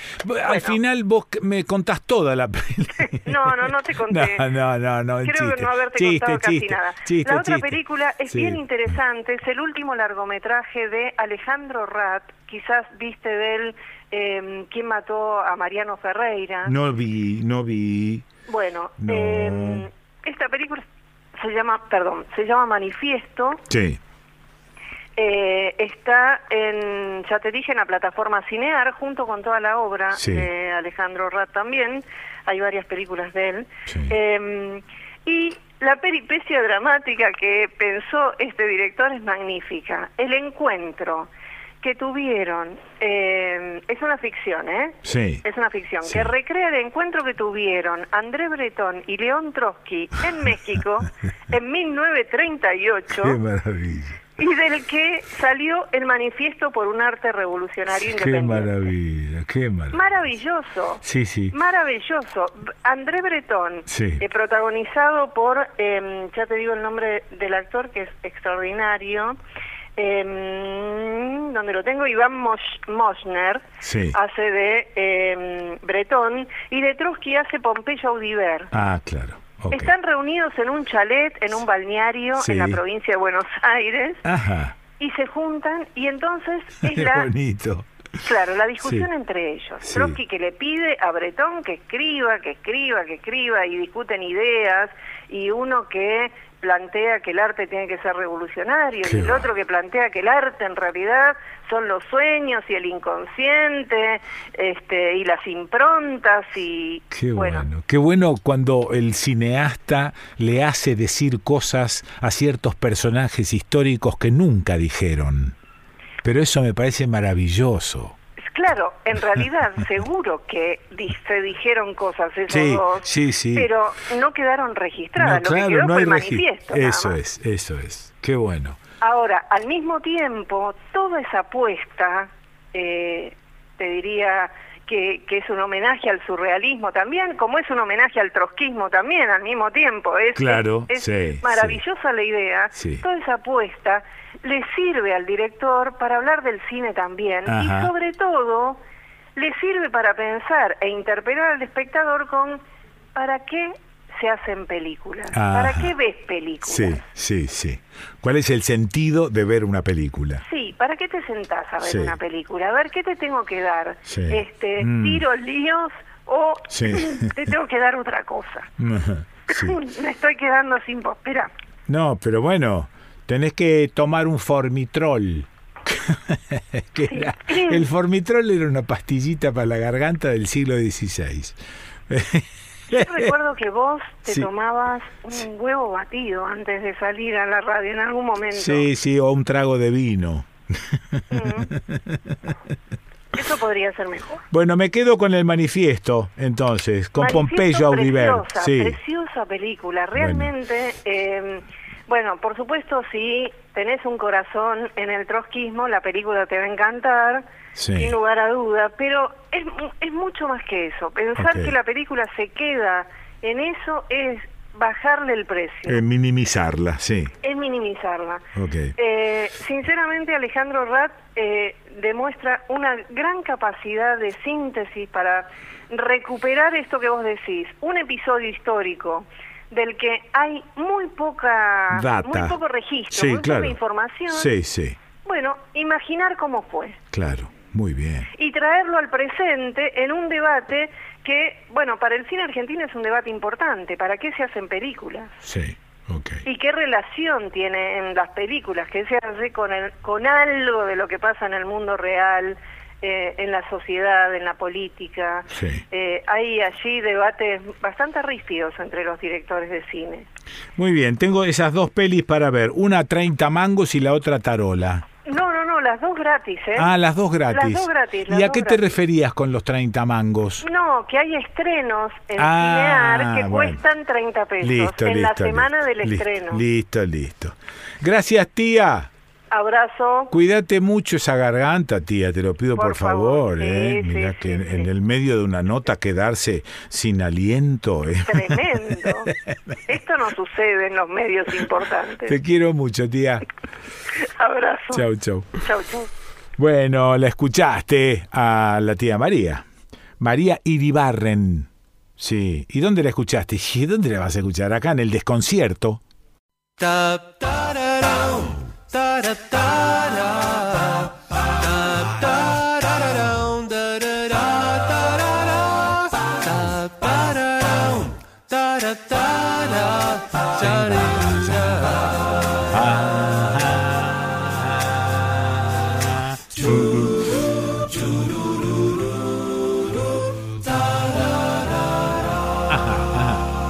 al final vos me contás toda la peli. [LAUGHS] no, no, no te conté. [LAUGHS] No, no, no, no Creo que no haberte contado casi nada. la otra película es bien interesante, es el último largometraje de Alejandro Rat, quizás viste de él eh, quién mató a Mariano Ferreira. No vi, no vi. Bueno, em, esta película se llama, perdón, se llama Manifiesto. Sí. Eh, está en, ya te dije, en la plataforma Cinear, junto con toda la obra de Alejandro Rat también. Hay varias películas de él. Em, y la peripecia dramática que pensó este director es magnífica. El encuentro que tuvieron, em, es una ficción, ¿eh? Sí. Es una ficción, que recrea el encuentro que tuvieron André Breton y León Trotsky en [LAUGHS] México en 1938. ¡Qué maravilla! Y del que salió el manifiesto por un arte revolucionario independiente. Qué maravilla, qué maravilla. Maravilloso. Sí, sí. Maravilloso. André Breton, sí. eh, protagonizado por, eh, ya te digo el nombre del actor, que es extraordinario, eh, donde lo tengo, Iván Moschner, sí. hace de em, Breton, y de Trotsky hace Pompeyo Audiver. Ah, claro. Están reunidos en un chalet, en un balneario en la provincia de Buenos Aires. Y se juntan y entonces [LAUGHS] es la... bonito. Claro, la discusión entre ellos. Trotsky que le pide a Bretón que escriba, que escriba, que escriba y discuten ideas y uno que plantea que el arte tiene que ser revolucionario y el otro que plantea que el arte en realidad son los sueños y el inconsciente este y las improntas y qué bueno. qué bueno cuando el cineasta le hace decir cosas a ciertos personajes históricos que nunca dijeron. Pero eso me parece maravilloso Claro, en [LAUGHS] realidad seguro que se dijeron cosas esos dos, pero no quedaron registradas. lo que quedó fue el manifiesto. Eso es, eso es. Qué bueno. Ahora, al mismo tiempo, toda esa apuesta, eh, te diría que, que, es un homenaje al surrealismo también, como es un homenaje al trotskismo también al mismo tiempo. Es, claro, es, maravillosa la idea. Toda esa apuesta le sirve al director para hablar del cine también y sobre todo le sirve para pensar e interpelar al espectador con ¿para qué se hacen películas? ¿Para qué ves películas? Sí, sí, sí. ¿Cuál es el sentido de ver una película? Sí, ¿para qué te sentás a ver una película? A ver, ¿qué te tengo que dar? Este, mm. tiros, líos o [LAUGHS] te tengo que dar otra cosa. [LAUGHS] Me estoy quedando sin. Espera. No, pero bueno, tenés que tomar un formitrol. [LAUGHS] el formitrol era una pastillita para la garganta del siglo XVI. Yo recuerdo que vos te tomabas un huevo batido antes de salir a la radio en algún momento. Sí, sí, o un trago de vino. Eso podría ser mejor. Bueno, me quedo con el manifiesto, entonces, con Pompeyo Audiver. Sí. Preciosa película, realmente. Em, bueno, por supuesto, si tenés un corazón en el trotskismo, la película te va a encantar, sin lugar a duda, pero es, es mucho más que eso. Pensar que la película se queda en eso es bajarle el precio. Es minimizarla, sí. Es minimizarla. Eh, sinceramente, Alejandro Rat eh, demuestra una gran capacidad de síntesis para recuperar esto que vos decís, un episodio histórico del que hay muy poca muy poco registro, muy poca información. Sí, sí. Bueno, imaginar cómo fue. Claro, muy bien. Y traerlo al presente en un debate que, bueno, para el cine argentino es un debate importante. ¿Para qué se hacen películas? Sí. Okay. ¿Y qué relación tiene en las películas? ¿Qué se hace con, el, con algo de lo que pasa en el mundo real, eh, en la sociedad, en la política. Eh, hay allí debates bastante rígidos entre los directores de cine. Muy bien, tengo esas dos pelis para ver, una 30 mangos y la otra tarola. No, no, no, las dos gratis, ¿eh? Ah, las dos gratis. Las dos gratis. ¿Y a qué te referías con los 30 mangos? No, que hay estrenos en ah, Cinear que cuestan 30 pesos listo, en la semana del estreno. Listo, listo. Gracias, tía. Abrazo. Cuídate mucho esa garganta, tía, te lo pido por, favor. ¿eh? Mira que en, el medio de una nota quedarse sin aliento. ¿eh? Tremendo. [LAUGHS] Esto no sucede en los medios importantes. Te quiero mucho, tía. Abrazo. Chau, chau. Chau, chau. Bueno, la escuchaste a la tía María. María Iribarren. Sí. ¿Y dónde la escuchaste? ¿Y dónde la vas a escuchar? Acá en el desconcierto. da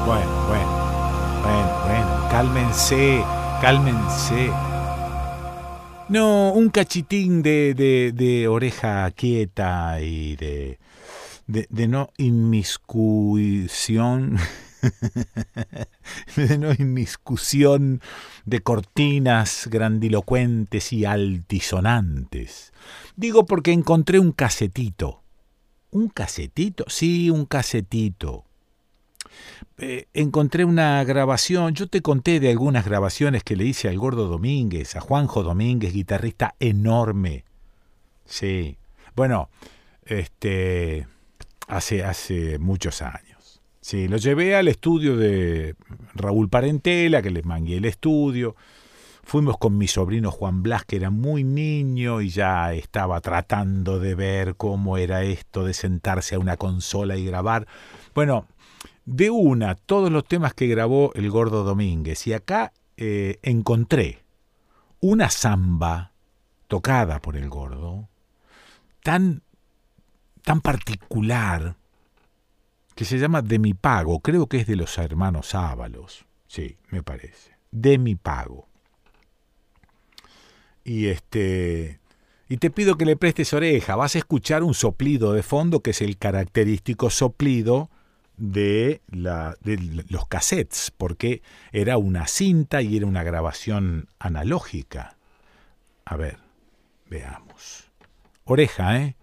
Bueno, bueno, bueno, bueno, cálmense, cálmense. No, un cachitín de, de, oreja quieta y de, de, no inmiscusión, de no inmiscusión [LAUGHS] de cortinas grandilocuentes y altisonantes. Digo porque encontré un casetito. ¿Un casetito? Sí, un casetito eh, encontré una grabación, yo te conté de algunas grabaciones que le hice al Gordo Domínguez, a Juanjo Domínguez, guitarrista enorme. Sí. Bueno, este hace hace muchos años. Sí, lo llevé al estudio de Raúl Parentela, que le mangué el estudio. Fuimos con mi sobrino Juan Blas, que era muy niño y ya estaba tratando de ver cómo era esto de sentarse a una consola y grabar. Bueno, de una todos los temas que grabó el Gordo Domínguez. Y acá eh, encontré una samba tocada por el Gordo, tan, tan particular, que se llama De mi pago. Creo que es de los hermanos Ábalos. Sí, me parece. De mi pago. Y este. Y te pido que le prestes oreja. Vas a escuchar un soplido de fondo, que es el característico soplido de, la, de los cassettes, porque era una cinta y era una grabación analógica. A ver, veamos. Oreja, ¿eh?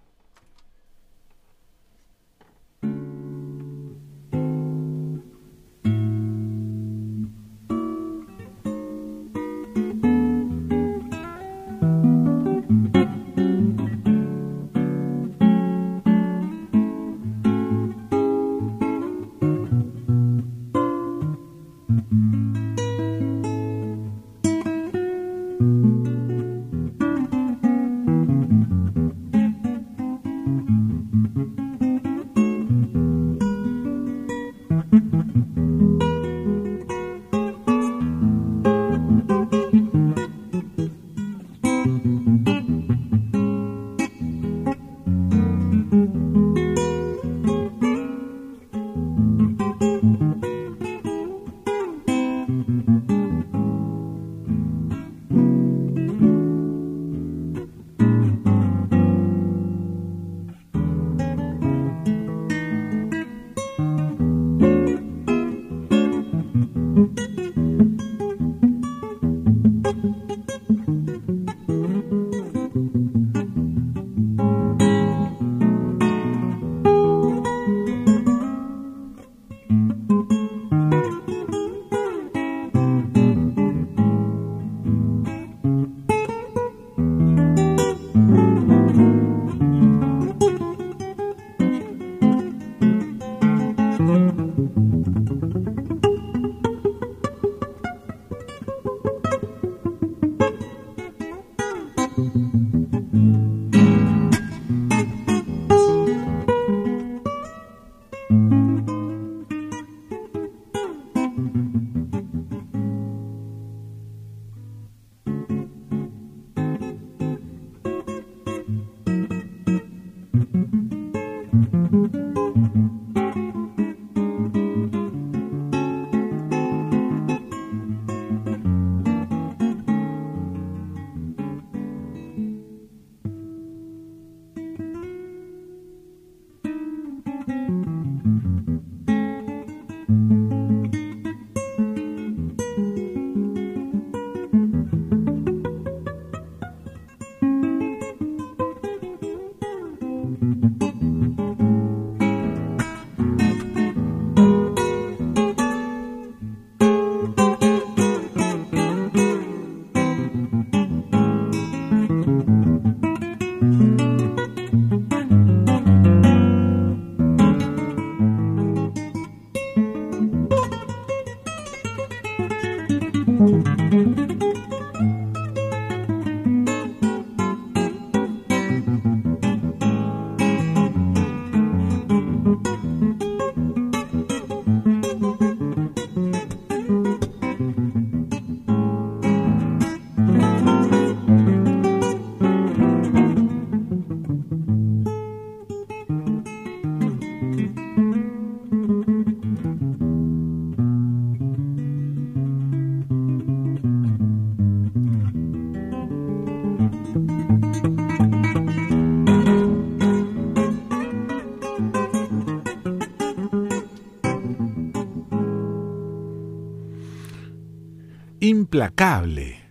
Implacable,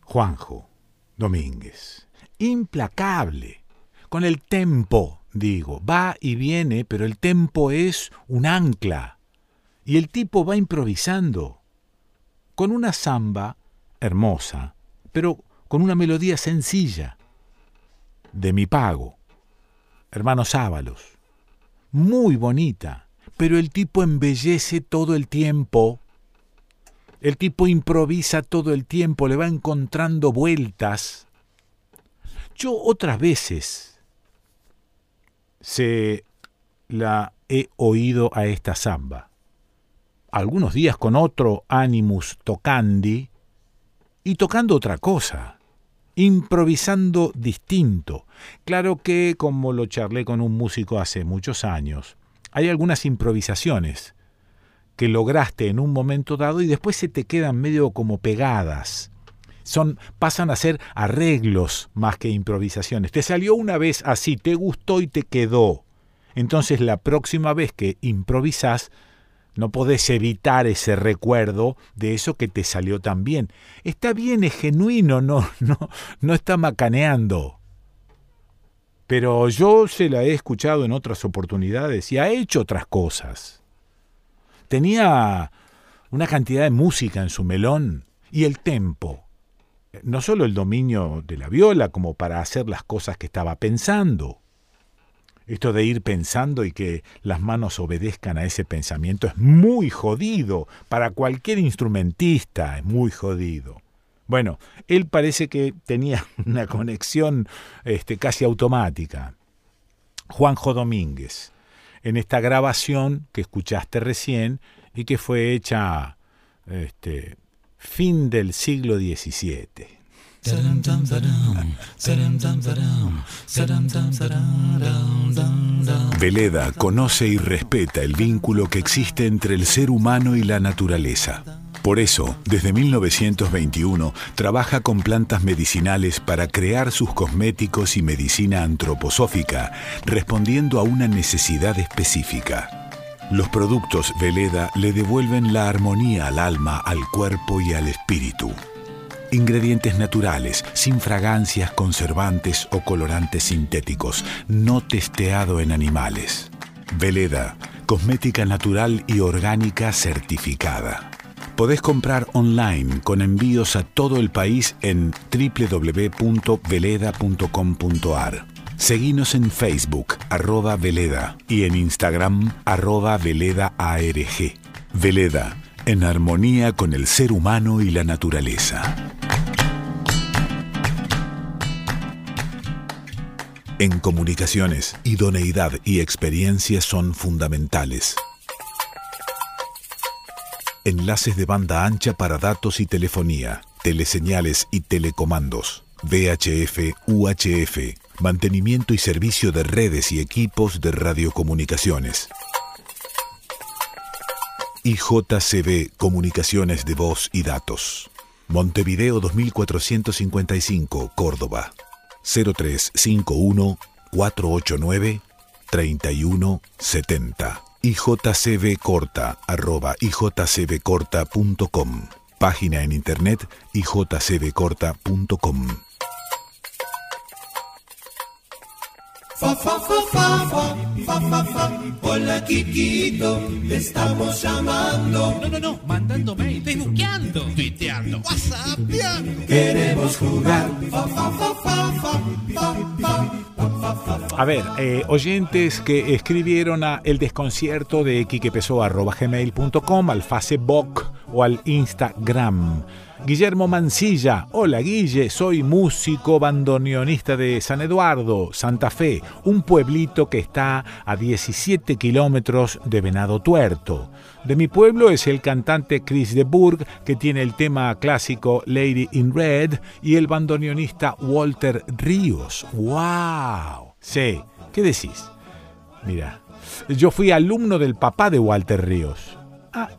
Juanjo Domínguez. Implacable. Con el tempo, digo. Va y viene, pero el tempo es un ancla. Y el tipo va improvisando. Con una samba hermosa, pero con una melodía sencilla. De mi pago. Hermanos Ábalos. Muy bonita, pero el tipo embellece todo el tiempo el tipo improvisa todo el tiempo, le va encontrando vueltas. Yo otras veces se la he oído a esta samba. Algunos días con otro animus tocandi y tocando otra cosa, improvisando distinto. Claro que, como lo charlé con un músico hace muchos años, hay algunas improvisaciones que lograste en un momento dado y después se te quedan medio como pegadas. Son, pasan a ser arreglos más que improvisaciones. Te salió una vez así, te gustó y te quedó. Entonces la próxima vez que improvisás, no podés evitar ese recuerdo de eso que te salió tan bien. Está bien, es genuino, no, no, no está macaneando. Pero yo se la he escuchado en otras oportunidades y ha hecho otras cosas tenía una cantidad de música en su melón y el tempo. No solo el dominio de la viola como para hacer las cosas que estaba pensando. Esto de ir pensando y que las manos obedezcan a ese pensamiento es muy jodido. Para cualquier instrumentista es muy jodido. Bueno, él parece que tenía [LAUGHS] una conexión este, casi automática. Juanjo Domínguez en esta grabación que escuchaste recién y que fue hecha este, fin del siglo XVII. Veleda conoce y respeta el vínculo que existe entre el ser humano y la naturaleza. Por eso, desde 1921, trabaja con plantas medicinales para crear sus cosméticos y medicina antroposófica, respondiendo a una necesidad específica. Los productos Veleda le devuelven la armonía al alma, al cuerpo y al espíritu. Ingredientes naturales, sin fragancias, conservantes o colorantes sintéticos, no testeado en animales. Veleda, cosmética natural y orgánica certificada. Podés comprar online con envíos a todo el país en www.veleda.com.ar. Seguinos en Facebook, arroba Veleda, y en Instagram, arroba Veleda ARG. Veleda, en armonía con el ser humano y la naturaleza. En comunicaciones, idoneidad y experiencia son fundamentales. Enlaces de banda ancha para datos y telefonía, teleseñales y telecomandos, VHF, UHF, mantenimiento y servicio de redes y equipos de radiocomunicaciones. IJCB Comunicaciones de Voz y Datos. Montevideo 2455, Córdoba. 0351 489 3170 ijcbcorta arroba ijcbcorta.com Página en internet ijcbcorta.com Fa, fa, fa, fa, fa, fa, fa, fa. Hola, Kikito, te estamos llamando. No, no, no, mandando mail, facebookeando, tuiteando, whatsapp. Queremos jugar. Fa, fa, fa, fa, fa, fa, fa. A ver, eh, oyentes que escribieron a el desconcierto de quiquepesoa.gmail.com, al Facebook o al Instagram. Guillermo Mancilla, hola Guille, soy músico bandoneonista de San Eduardo, Santa Fe, un pueblito que está a 17 kilómetros de Venado Tuerto. De mi pueblo es el cantante Chris de Burg, que tiene el tema clásico Lady in Red, y el bandoneonista Walter Ríos. ¡Wow! Sí, ¿qué decís? Mira, yo fui alumno del papá de Walter Ríos. Ah,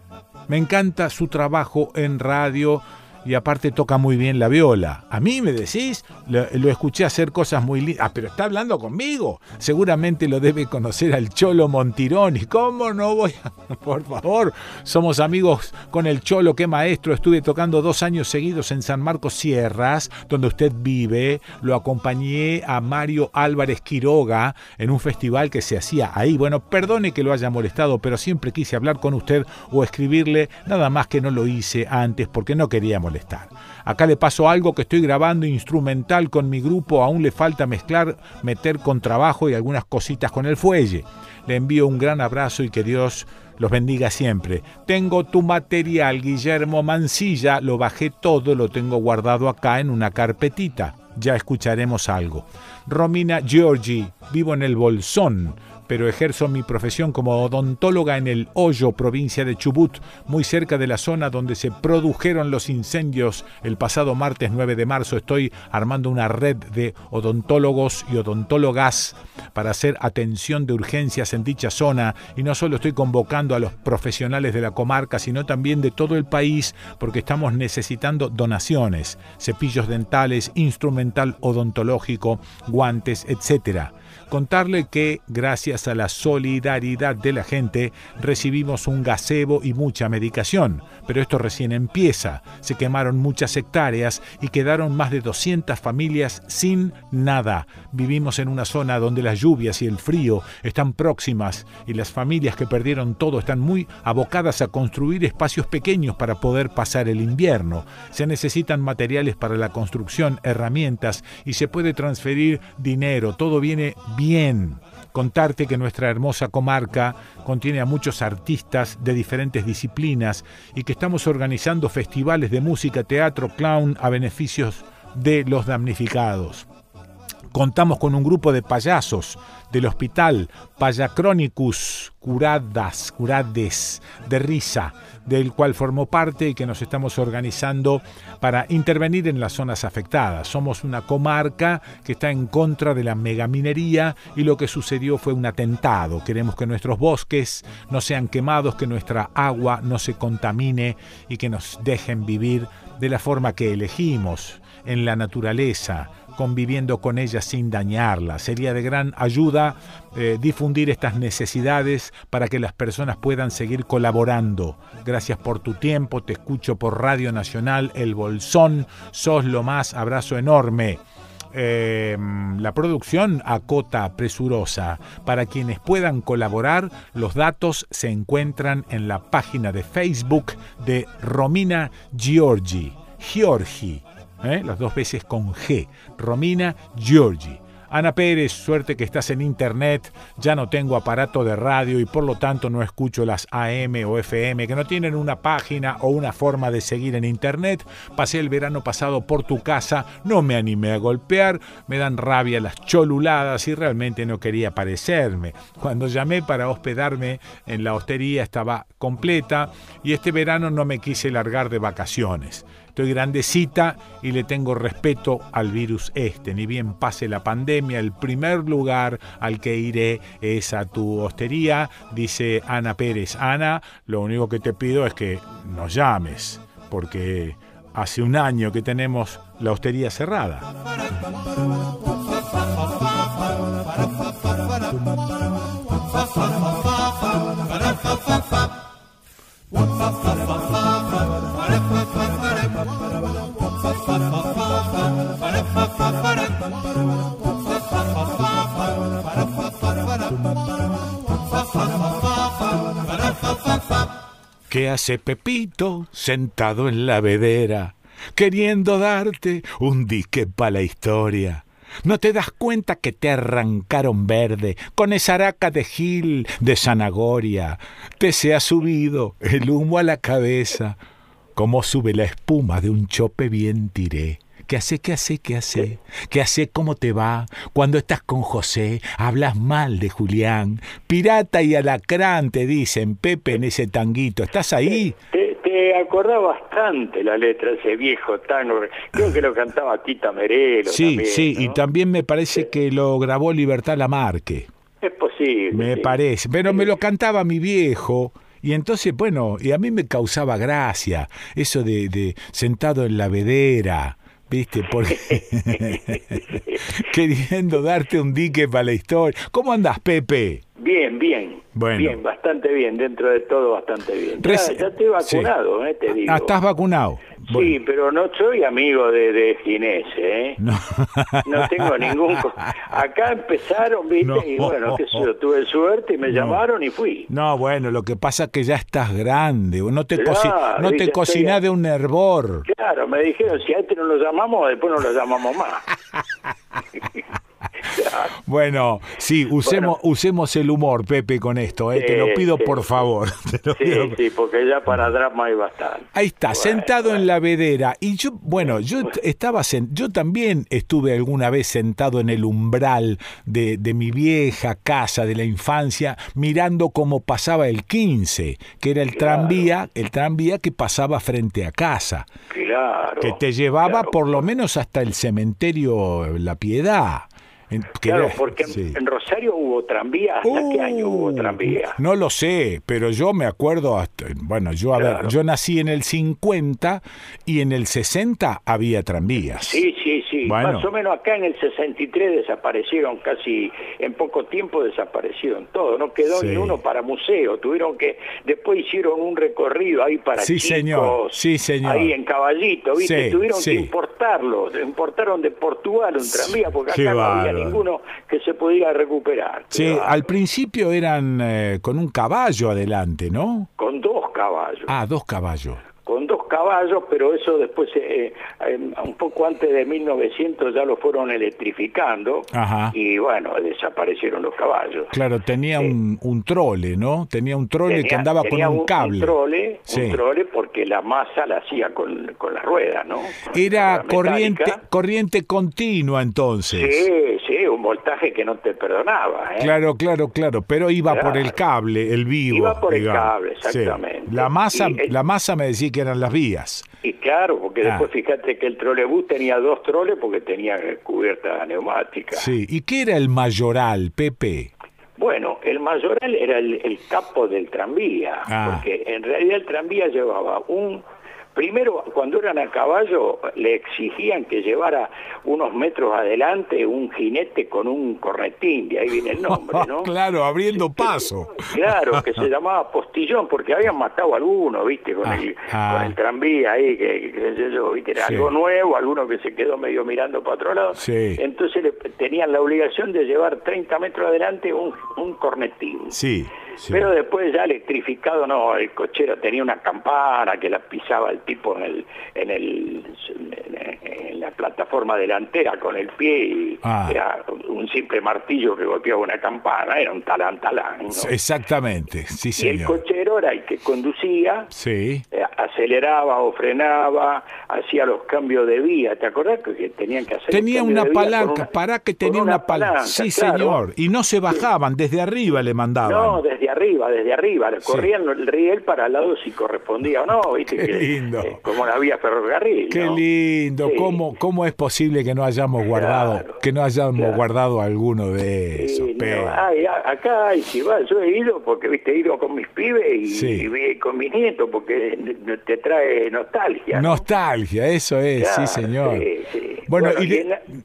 me encanta su trabajo en radio y aparte toca muy bien la viola. A mí me decís, lo, escuché hacer cosas muy lindas. Ah, pero está hablando conmigo. Seguramente lo debe conocer al Cholo Montironi. ¿Cómo no voy a.? [LAUGHS] Por favor, somos amigos con el Cholo, qué maestro. Estuve tocando dos años seguidos en San Marcos Sierras, donde usted vive. Lo acompañé a Mario Álvarez Quiroga en un festival que se hacía ahí. Bueno, perdone que lo haya molestado, pero siempre quise hablar con usted o escribirle, nada más que no lo hice antes porque no quería molestar estar. Acá le paso algo que estoy grabando instrumental con mi grupo, aún le falta mezclar, meter con trabajo y algunas cositas con el fuelle. Le envío un gran abrazo y que Dios los bendiga siempre. Tengo tu material, Guillermo Mancilla, lo bajé todo, lo tengo guardado acá en una carpetita. Ya escucharemos algo. Romina Giorgi, vivo en el Bolsón pero ejerzo mi profesión como odontóloga en el Hoyo, provincia de Chubut, muy cerca de la zona donde se produjeron los incendios el pasado martes 9 de marzo. Estoy armando una red de odontólogos y odontólogas para hacer atención de urgencias en dicha zona y no solo estoy convocando a los profesionales de la comarca, sino también de todo el país porque estamos necesitando donaciones, cepillos dentales, instrumental odontológico, guantes, etcétera. Contarle que gracias a la solidaridad de la gente recibimos un gazebo y mucha medicación, pero esto recién empieza. Se quemaron muchas hectáreas y quedaron más de 200 familias sin nada. Vivimos en una zona donde las lluvias y el frío están próximas y las familias que perdieron todo están muy abocadas a construir espacios pequeños para poder pasar el invierno. Se necesitan materiales para la construcción, herramientas y se puede transferir dinero. Todo viene bien contarte que nuestra hermosa comarca contiene a muchos artistas de diferentes disciplinas y que estamos organizando festivales de música, teatro, clown a beneficios de los damnificados. Contamos con un grupo de payasos del hospital Payacronicus Curadas, Curades de Risa, del cual formó parte y que nos estamos organizando para intervenir en las zonas afectadas. Somos una comarca que está en contra de la megaminería y lo que sucedió fue un atentado. Queremos que nuestros bosques no sean quemados, que nuestra agua no se contamine y que nos dejen vivir de la forma que elegimos, en la naturaleza, conviviendo con ella sin dañarla. Sería de gran ayuda eh, difundir estas necesidades para que las personas puedan seguir colaborando. Gracias por tu tiempo, te escucho por Radio Nacional El Bolsón, sos lo más, abrazo enorme. Em, la producción acota presurosa. Para quienes puedan colaborar, los datos se encuentran en la página de Facebook de Romina Giorgi. Giorgi ¿eh? las dos veces con G, Romina Giorgi. Ana Pérez, suerte que estás en internet, ya no tengo aparato de radio y por lo tanto no escucho las AM o FM que no tienen una página o una forma de seguir en internet. Pasé el verano pasado por tu casa, no me animé a golpear, me dan rabia las choluladas y realmente no quería parecerme. Cuando llamé para hospedarme en la hostería estaba completa y este verano no me quise largar de vacaciones. Estoy grandecita y le tengo respeto al virus este. Ni bien pase la pandemia, el primer lugar al que iré es a tu hostería, dice Ana Pérez. Ana, lo único que te pido es que nos llames, porque hace un año que tenemos la hostería cerrada. ¿Qué hace Pepito sentado en la vedera, queriendo darte un dique para la historia? ¿No te das cuenta que te arrancaron verde con esa araca de gil de zanahoria? Te se ha subido el humo a la cabeza, como sube la espuma de un chope bien tiré. ¿Qué hace, qué hace, qué hace? ¿Qué hace, cómo te va? Cuando estás con José, hablas mal de Julián. Pirata y alacrán te dicen, Pepe, en ese tanguito. ¿Estás ahí? Te, te acordás bastante la letra de ese viejo tango. Creo que lo cantaba Tita Merelo. Sí, sí, y también me parece que lo grabó Libertad Lamarque. Es posible. Me parece, pero me lo cantaba mi viejo Y entonces, bueno, y a mí me causaba gracia eso de, de sentado en la vedera, ¿viste? Porque [LAUGHS] queriendo darte un dique para la historia. ¿Cómo andas, Pepe? Bien, bien. Bueno. Bien, bastante bien, dentro de todo bastante bien. Ya, Reci- ya estoy vacunado, eh, te digo. Ah, ¿estás vacunado? Sí, pero no soy amigo de, de Ginés, ¿eh? [LAUGHS] No. No tengo ningún... Acá empezaron, ¿viste? No. Y bueno, qué sé yo, tuve suerte y me No. llamaron y fui. No, bueno, lo que pasa es que ya estás grande, no te, Claro, no te cocinás de un hervor. Claro, me dijeron, si a este no lo llamamos, después no lo llamamos más. [LAUGHS] [LAUGHS] Bueno, sí, usemos, usemos el humor, Pepe, con esto, ¿eh? te lo pido sí, por favor. [LAUGHS] te lo Sí, pido. sí, porque ya para drama hay bastante. Ahí está, sentado en la vedera. Y yo, bueno, yo estaba, yo también estuve alguna vez sentado en el umbral de, de mi vieja casa de la infancia, mirando cómo pasaba el 15, que era el tranvía, el tranvía que pasaba frente a casa, Claro. que te llevaba por lo menos hasta el cementerio La Piedad. En- Claro, porque en- sí. en Rosario hubo tranvía. ¿Hasta qué año hubo tranvía? No lo sé, pero yo me acuerdo, hasta- bueno, yo a ver, yo nací en el 50 y en el 60 había tranvías. Sí, sí, sí. Bueno. Más o menos acá en el 63 desaparecieron casi, en poco tiempo desaparecieron todo. No quedó Sí. ni uno para museo. Tuvieron que, después hicieron un recorrido ahí para Sí, chicos. señor, sí, señor. Ahí en Caballito, ¿viste? Sí, Tuvieron que importarlo. Importaron de Portugal un tranvía porque acá no había ninguno que se pudiera recuperar. Sí, al principio eran eh, con un caballo adelante, ¿no? Con dos caballos. Ah, dos caballos. Caballos, pero eso después, eh, eh, un poco antes de 1900 ya lo fueron electrificando Ajá. y bueno, desaparecieron los caballos. Claro, tenía un, un trole, ¿no? Tenía un trole que Tenía- andaba con un cable. Un trole, Sí. un trole porque la masa la hacía con, con la rueda, ¿no? Era corriente, corriente continua entonces. Sí, sí, un voltaje que no te perdonaba. ¿eh? Claro, claro, claro, pero iba Claro. por el cable, el vivo. Iba por el cable, Sí. exactamente. La masa, Y la masa me decía que eran las vías. Y claro, porque Ah. después fíjate que el trolebús tenía dos troles porque tenía cubierta neumática. Sí. ¿Y qué era el mayoral, Pepe? Bueno, el mayoral era el, el capo del tranvía, Ah. porque en realidad el tranvía llevaba un... Primero, cuando eran a caballo, le exigían que llevara unos metros adelante un jinete con un cornetín, de ahí viene el nombre, [LAUGHS] ¿no? claro, abriendo paso. Claro, que se llamaba postillón, porque habían matado a alguno, ¿viste? Con, el, ah. con el tranvía ahí, que, que yo, ¿viste? Era Sí. algo nuevo, alguno que se quedó medio mirando para otro lado. Sí. Entonces le, tenían la obligación de llevar 30 metros adelante un, un cornetín. Sí. Sí. Pero después ya electrificado, no, el cochero tenía una campana que la pisaba el tipo en el, en el, en la plataforma delantera con el pie y Ah. era un simple martillo que golpeaba una campana, era un talán talán. ¿no? Exactamente, sí, Y el señor. cochero era el que conducía, Sí. eh, aceleraba o frenaba, hacía los cambios de vía. ¿Te acordás que tenían que hacer Tenía una palanca, una- para que tenía una, palanca. palanca, Sí, claro. señor. Y no se bajaban, desde arriba le mandaban. No, desde arriba, desde arriba. Sí. Corrían el riel para al lado si correspondía o no, ¿viste? Qué que, lindo. eh, como la vía ferrocarril. Qué ¿no? lindo, Sí. ¿Cómo, ¿cómo es posible que no hayamos guardado, que no hayamos guardado alguno de esos? Sí, no, hay, acá hay, si va, yo he ido porque viste, he ido con mis pibes y, y con mis nietos porque te trae nostalgia. ¿no? Nostalgia, eso es, Claro, sí, señor. Bueno, Bueno, y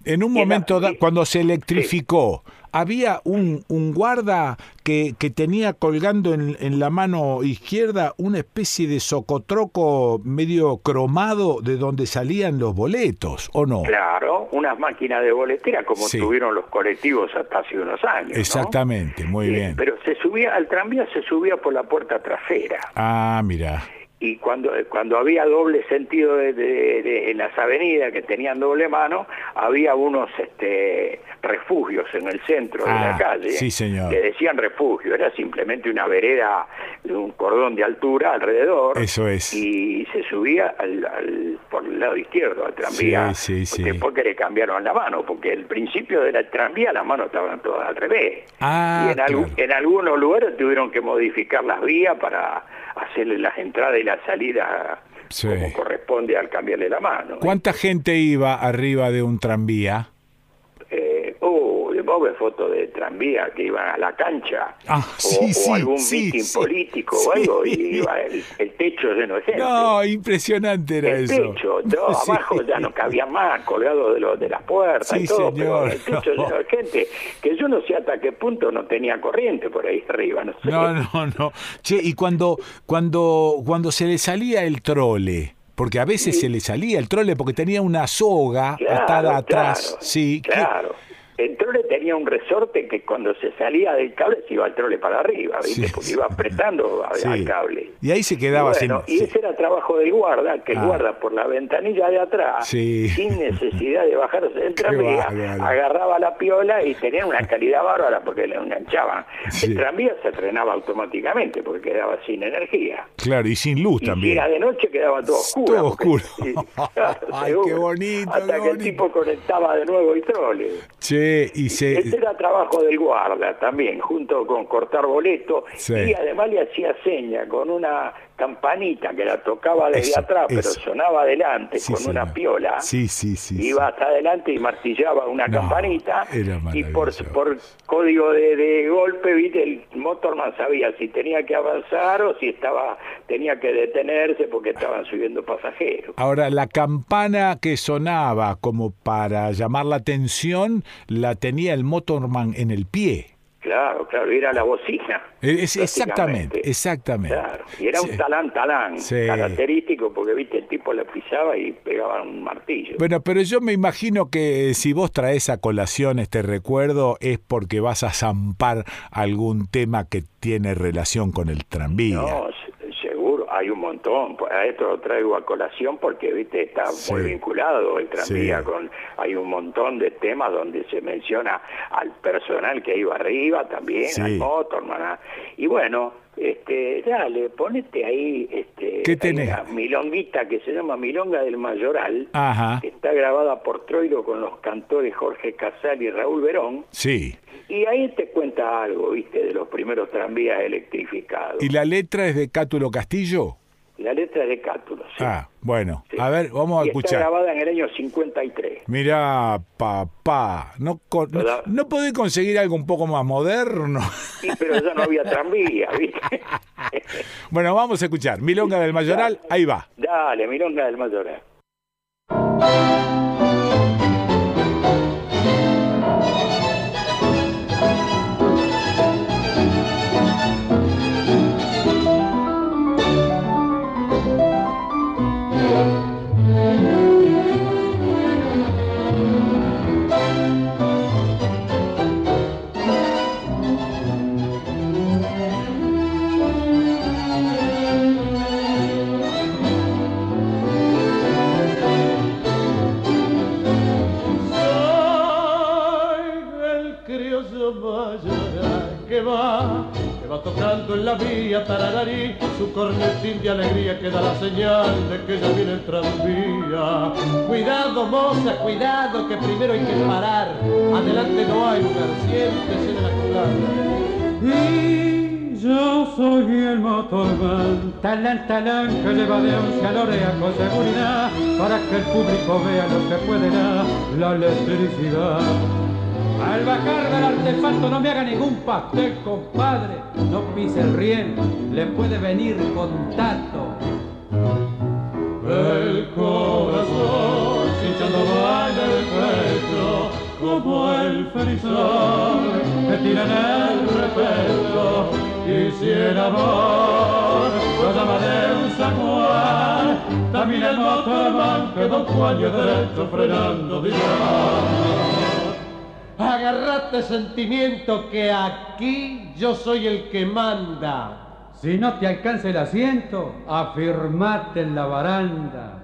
en un y en la- momento, cuando se electrificó, había un, un guarda que, que tenía colgando en, en la mano izquierda una especie de socotroco medio cromado de donde salían los boletos, ¿o no? Claro, unas máquinas de boletera como Sí. tuvieron los colectivos hasta hace unos años. ¿no? Exactamente, muy Sí, bien. Pero se subía al tranvía, se subía por la puerta trasera. Ah, mira. Y cuando cuando había doble sentido de, de- de- en las avenidas que tenían doble mano había unos este refugios en el centro de Ah, la calle sí, señor. que decían refugio era simplemente una vereda un cordón de altura alrededor Eso es. y se subía al, al- por el lado izquierdo al tranvía Sí, sí, sí. después que le cambiaron la mano porque el principio de la tranvía las manos estaban todas al revés Ah, y en, claro. en algunos lugares tuvieron que modificar las vías para hacerle las entradas y las salidas Sí. como corresponde al cambiarle la mano. ¿Cuánta gente iba arriba de un tranvía? Eh, oh, vos ves fotos de tranvía que iban a la cancha Ah, o, sí, o sí, algún sí, mitin político o algo y [LAUGHS] iba el, el techo lleno de gente. No, impresionante era el eso. techo, [LAUGHS] Sí. abajo ya no cabía más, colgado de, los de las puertas Sí, y todo, señor, pero el techo no. [LAUGHS] lleno de gente, que yo no sé hasta qué punto no tenía corriente por ahí arriba, no sé. No, no, no. Che, y cuando, cuando, cuando se le salía el trole, porque a veces se le salía el trole porque tenía una soga Claro, atada atrás, claro, sí. Claro. El trole tenía un resorte que cuando se salía del cable se iba el trole para arriba, ¿viste? Sí, Porque iba apretando a- Sí. al cable. Y ahí se quedaba y bueno, sin. y sí. ese era trabajo del guarda, que el Ah. guarda por la ventanilla de atrás, Sí. sin [LAUGHS] necesidad de bajarse del tranvía, bárbaro. agarraba la piola y tenía una calidad bárbara porque le enganchaban. Sí. El tranvía se frenaba automáticamente porque quedaba sin energía. Claro, y sin luz Y si también. era de noche quedaba todo oscuro. Todo oscuro. sí, [LAUGHS] claro, Ay, seguro. qué bonito, Hasta qué que el tipo conectaba de nuevo el trole. Y se. Ese era trabajo del guarda también, junto con cortar boleto. Sí. Y además le hacía seña con una campanita que la tocaba desde Eso, atrás, pero sonaba adelante Sí, con una piola. Sí, sí, sí. Iba hasta adelante y martillaba una No, campanita era y por, por código de, de golpe, viste, el motorman sabía si tenía que avanzar o si estaba tenía que detenerse porque estaban subiendo pasajeros. Ahora, la campana que sonaba como para llamar la atención la tenía el motorman en el pie. Claro, claro, era la bocina. Eh, Es, exactamente, exactamente. Claro, y era un talán talán, Sí. característico porque viste el tipo le pisaba y pegaba un martillo. Bueno, pero yo me imagino que si vos traes a colación este recuerdo es porque vas a zampar algún tema que tiene relación con el tranvía. No, hay un montón. Pues, A esto lo traigo a colación porque viste está muy vinculado el tranvía Sí. con hay un montón de temas donde se menciona al personal que iba arriba también, Sí. al motorman. ah. Y bueno, este, dale, ponete ahí este ¿Qué tenés? una milonguita que se llama Milonga del Mayoral. Ajá, que está grabada por Troilo con los cantores Jorge Casal y Raúl Verón, sí. y ahí te cuenta algo, viste, de los primeros tranvías electrificados. ¿Y la letra es de Cátulo Castillo? La letra es de Cátulo, sí. Ah, bueno, a ver, vamos a y está escuchar. grabada en el año 53. Mirá, papá, no, con- no, ¿no podés conseguir algo un poco más moderno? Sí, pero ya no había tranvía, [LAUGHS] ¿viste? bueno, vamos a escuchar. Milonga del Mayoral, ahí va. Dale, Milonga del Mayoral. Va, que va tocando en la vía tarararí, su cornetín de alegría que da la señal de que ya viene el tranvía. Cuidado, moza, cuidado, que primero hay que parar. Adelante no hay lugar, siéntese en la colada. Y yo soy el motorman, talán, talán, que lleva de once a Lorea con seguridad, para que el público vea lo que puede dar la electricidad. Al bajar del artefacto no me haga ningún pastel, compadre, no pise el riel, le puede venir contacto. El corazón hinchando baila el pecho como el ferizón que tira en el si el amor lo llama de un San también el motorman quedó cuello derecho frenando de Agarrate sentimiento que aquí yo soy el que manda. Si no te alcanza el asiento, afirmate en la baranda.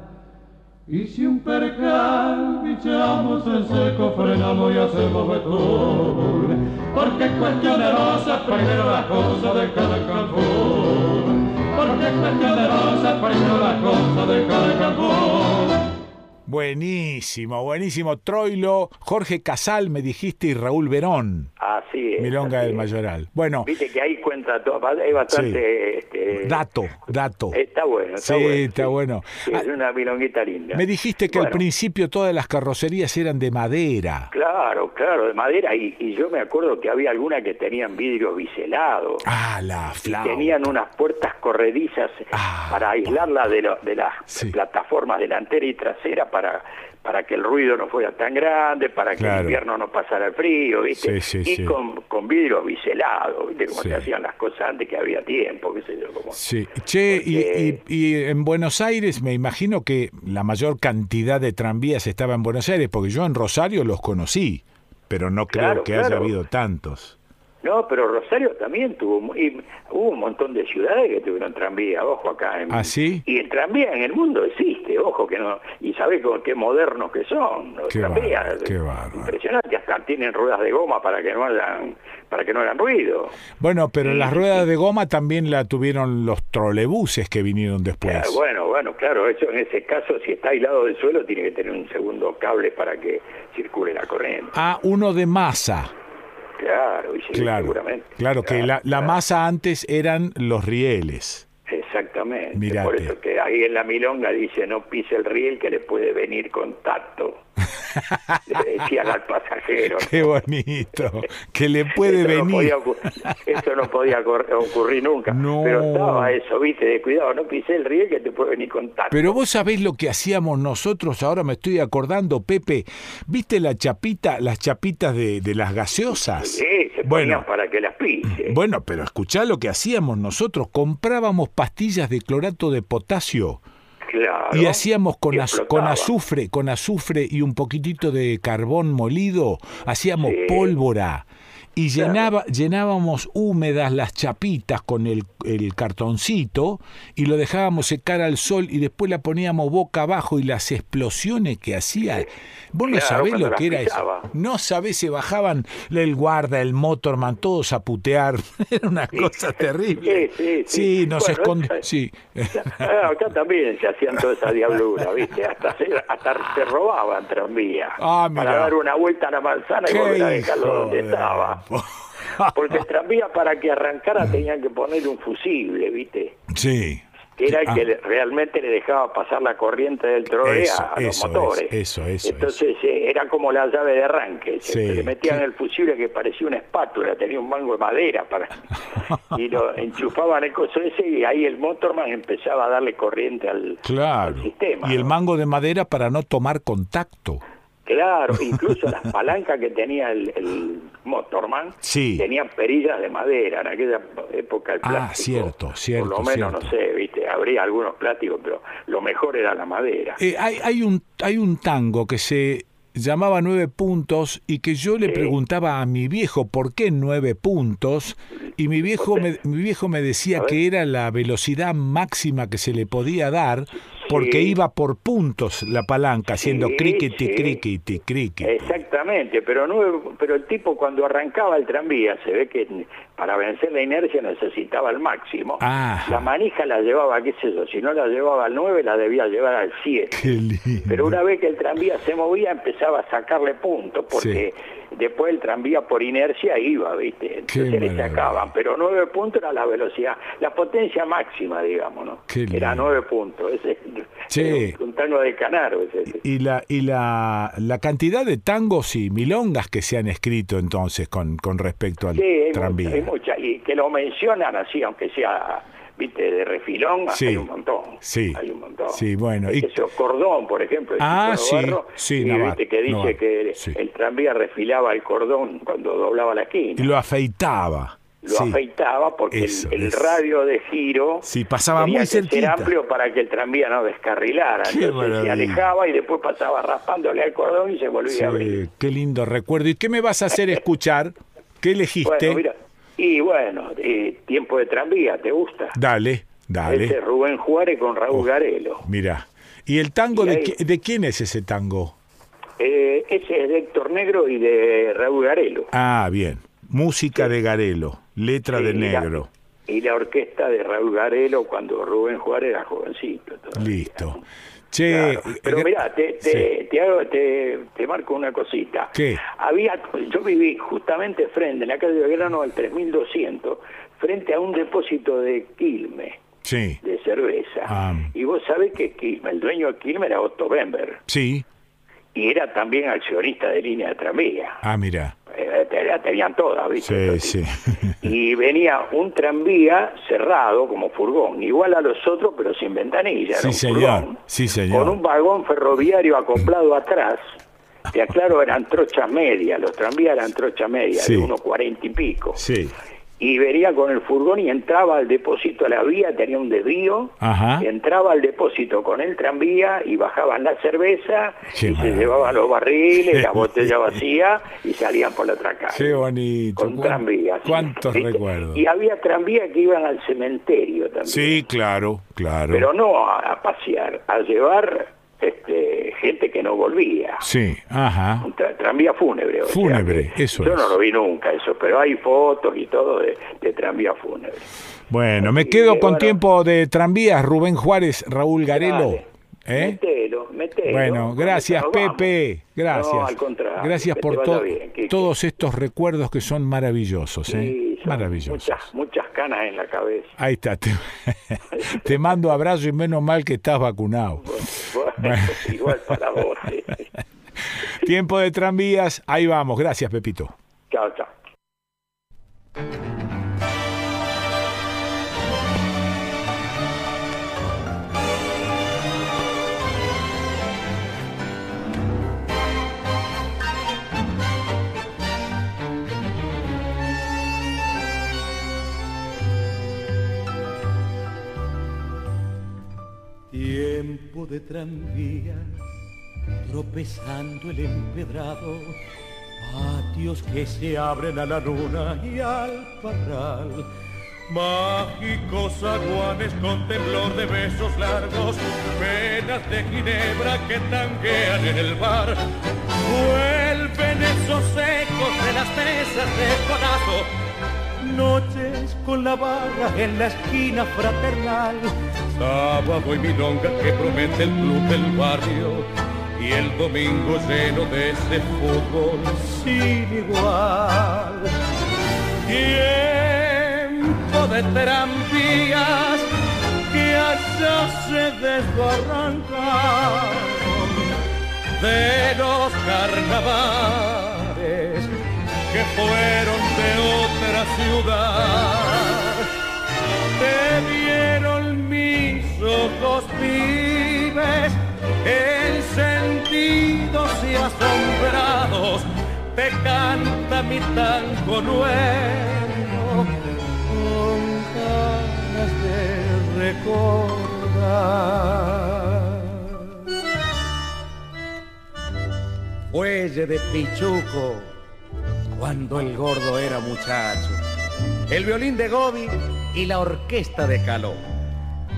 Y si un percal bichamos en seco, frenamos y hacemos betún. Porque es cuestión de rosa, primero la cosa de cada campún. Porque es cuestión de rosa, primero la cosa de cada. Buenísimo, buenísimo. Troilo, Jorge Casal, me dijiste, y Raúl Verón. Así es. Milonga así del. Mayoral. Bueno, Viste que ahí cuenta todo, es bastante... este, dato, dato. Está bueno, está sí, bueno. está bueno. Es una milonguita linda. Me dijiste que al principio todas las carrocerías eran de madera. Claro, claro, de madera. Y, y yo me acuerdo que había algunas que tenían vidrio biselados. Ah, la y flauta. tenían unas puertas corredizas para aislarla de, lo- de las plataformas delantera y trasera para para que el ruido no fuera tan grande, para que Claro. el invierno no pasara el frío, ¿viste? Sí, sí, y sí. Con, con vidrio biselado, ¿viste? Como se hacían las cosas antes que había tiempo, qué sé yo. Como... Sí, che, y, y- y en Buenos Aires me imagino que la mayor cantidad de tranvías estaba en Buenos Aires, porque yo en Rosario los conocí, pero no creo Claro, que haya habido tantos. No, pero Rosario también tuvo, y hubo un montón de ciudades que tuvieron tranvía, ojo acá. En, ¿Ah, sí? Y el tranvía en el mundo existe, ojo que no, y sabés con qué modernos que son los Qué tranvías. qué. Impresionante, hasta tienen ruedas de goma para que no hagan, para que no hagan ruido. Bueno, pero las ruedas de goma también la tuvieron los trolebuses que vinieron después. Bueno, bueno, claro, eso en ese caso, si está aislado del suelo, tiene que tener un segundo cable para que circule la corriente. Ah, uno de masa. Claro, y sí, Claro, seguramente. claro que la, la masa antes eran los rieles. Exactamente. Mirate. Por eso que ahí en la milonga dice no pise el riel que le puede venir contacto. [LAUGHS] le decían al pasajero. Qué bonito. Que le puede Eso no venir. podía eso no podía ocurrir nunca. No. Pero estaba eso, viste, de cuidado, no pise el riel que te puede venir contacto. Pero vos sabés lo que hacíamos nosotros, ahora me estoy acordando, Pepe. ¿Viste la chapita, las chapitas de, de las gaseosas? Sí, se Bueno. ponían para que las pise. Bueno, pero escuchá lo que hacíamos nosotros. Comprábamos pastillas de clorato de potasio. Claro. Y hacíamos con, az- con azufre, con azufre y un poquitito de carbón molido, hacíamos pólvora. Y llenaba, llenábamos húmedas las chapitas con el, el cartoncito y lo dejábamos secar al sol y después la poníamos boca abajo y las explosiones que hacía. Vos no Claro, sabés lo que era eso. No sabés, se bajaban el guarda, el motorman, todos a putear. [LAUGHS] Era una cosa terrible. Sí, sí, Sí, nos Bueno, esconde. esa- Sí. Ah, acá también se hacían toda esa diablura, ¿viste? Hasta se, hasta se robaban tranvía. Ah, para dar una vuelta a la manzana y volver a dejarlo donde de estaba. [LAUGHS] Porque el tranvía para que arrancara tenían que poner un fusible, ¿viste? Sí. Que era el Ah. que realmente le dejaba pasar la corriente del trole Eso, a, los eso, motores. eso, eso, Entonces eh, era como la llave de arranque. Se, Sí. se le metían el fusible que parecía una espátula, tenía un mango de madera para [LAUGHS] y lo enchufaban el coso ese y ahí el motorman empezaba a darle corriente al, Claro. al sistema. Y el mango de madera para no tomar contacto. Claro, incluso las palancas que tenía el, el motorman Sí. tenían perillas de madera. En aquella época el Ah, plástico, cierto, cierto, por lo menos, cierto. no sé, viste, habría algunos plásticos, pero lo mejor era la madera. Eh, hay, hay, un, hay un tango que se llamaba Nueve Puntos y que yo le preguntaba a mi viejo por qué nueve puntos y mi viejo me, mi viejo me decía que era la velocidad máxima que se le podía dar porque Sí. iba por puntos la palanca haciendo Sí, criquiti, sí. criquiti, criquiti. Exactamente, pero no, pero el tipo cuando arrancaba el tranvía se ve que para vencer la inercia necesitaba el máximo. Ah. La manija la llevaba, qué sé yo, si no la llevaba al 9 la debía llevar al 7. Qué lindo. Pero una vez que el tranvía se movía empezaba a sacarle puntos porque después el tranvía por inercia iba, ¿viste? Entonces le sacaban, pero 9 puntos era la velocidad, la potencia máxima, digamos, ¿no? Qué Era lindo. 9 puntos, ese Che. un, un tango de Canaro ese. Y la, y la, la cantidad de tangos y milongas que se han escrito entonces con, con respecto al Sí, hay tranvía. mucha, hay mucha, y que lo mencionan así, aunque sea, viste, de refilón, Sí. hay un montón. Sí. Hay un montón. Sí, bueno. Y, ser Cordón, por ejemplo. Ah, sí, Navarro, sí, y Navarro, viste que dice que sí. el tranvía refilaba el cordón cuando doblaba la esquina. y lo afeitaba. Lo sí. afeitaba porque el- Eso, el, eso. radio de giro Sí, pasaba tenía muy que ser cerquita. amplio para que el tranvía no descarrilara. Entonces se alejaba y después pasaba raspándole al cordón y se volvía a abrir. qué lindo recuerdo. ¿Y qué me vas a hacer escuchar? ¿Qué elegiste? Bueno, mira, y bueno, eh, tiempo de tranvía, ¿te gusta? Dale, dale. Ese es Rubén Juárez con Raúl Garelo. Mira. ¿Y el tango Y de, ahí- de quién es ese tango? Eh, ese es de Héctor Negro y de Raúl Garelo. Ah, bien. Música de Garelo, letra Sí, de y la- negro. y la orquesta de Raúl Garelo cuando Rubén Juárez era jovencito. Listo. Che, Claro, Pero eh, mira, te, te, te, hago- te, te marco una cosita. ¿Qué? Había, yo viví justamente frente, en la calle Belgrano del 3200, frente a un depósito de Quilme, Sí, de cerveza. Ah. Y vos sabés que Quilme, el dueño de Quilme era Otto Bember, sí. Y era también accionista de línea de tranvía. Ah, mira. Eh, la tenían todas, ¿viste? Sí, sí. Y venía un tranvía cerrado como furgón, igual a los otros, pero sin ventanilla. Sí, señor. furgón, Sí, Con señor. un vagón ferroviario acoplado atrás. Te aclaro, eran trochas medias, los tranvías eran trochas medias, Sí. de unos cuarenta y pico. Sí. Y venía con el furgón y entraba al depósito a la vía, tenía un desvío, Ajá. entraba al depósito con el tranvía y bajaban la cerveza Qué y se llevaban los barriles, la [LAUGHS] botella vacía y salían por la otra calle. Qué bonito. Con sí. ¿Cuántos recuerdos? Y había tranvías que iban al cementerio también. Sí, claro, claro. Pero no a, a pasear, a llevar este, gente que no volvía. Sí, ajá. Un tra- tranvía fúnebre. o sea Fúnebre, eso Yo es. no lo vi nunca eso, pero hay fotos y todo de, de tranvía fúnebre. Bueno, me quedo que, con bueno. tiempo de tranvías, Rubén Juárez, Raúl Garelo. ¿Eh? Metelo, metelo. Bueno, gracias. Pepe, gracias. No, al contrario, gracias por te vaya to- bien, que- todos estos recuerdos que son maravillosos, ¿eh? Sí, son maravillosos. Muchas, muchas canas en la cabeza. Ahí está, te, [LAUGHS] te mando abrazo y menos mal que estás vacunado. Bueno, [LAUGHS] igual para vos. [LAUGHS] Tiempo de tranvías, ahí vamos, gracias Pepito. Chao, chao. Tiempo de tranvía, tropezando el empedrado, patios que se abren a la luna y al parral. Mágicos aguanes con temblor de besos largos, penas de ginebra que tanguean en el bar. Vuelven esos ecos de las mesas de conazo, Noches con la barra en la esquina fraternal. Sábado y milonga que promete el club del barrio. Y el domingo lleno de ese fútbol sin igual. Tiempo de tranvías que allá se desbarrancaron de los carnavales que fueron de otra ciudad. Te vieron mis ojos pibes, encendidos y asombrados, te canta mi tango nuevo, con ganas de recordar. Fuelle de Pichuco, cuando el gordo era muchacho. El violín de Gobi y la orquesta de Caló.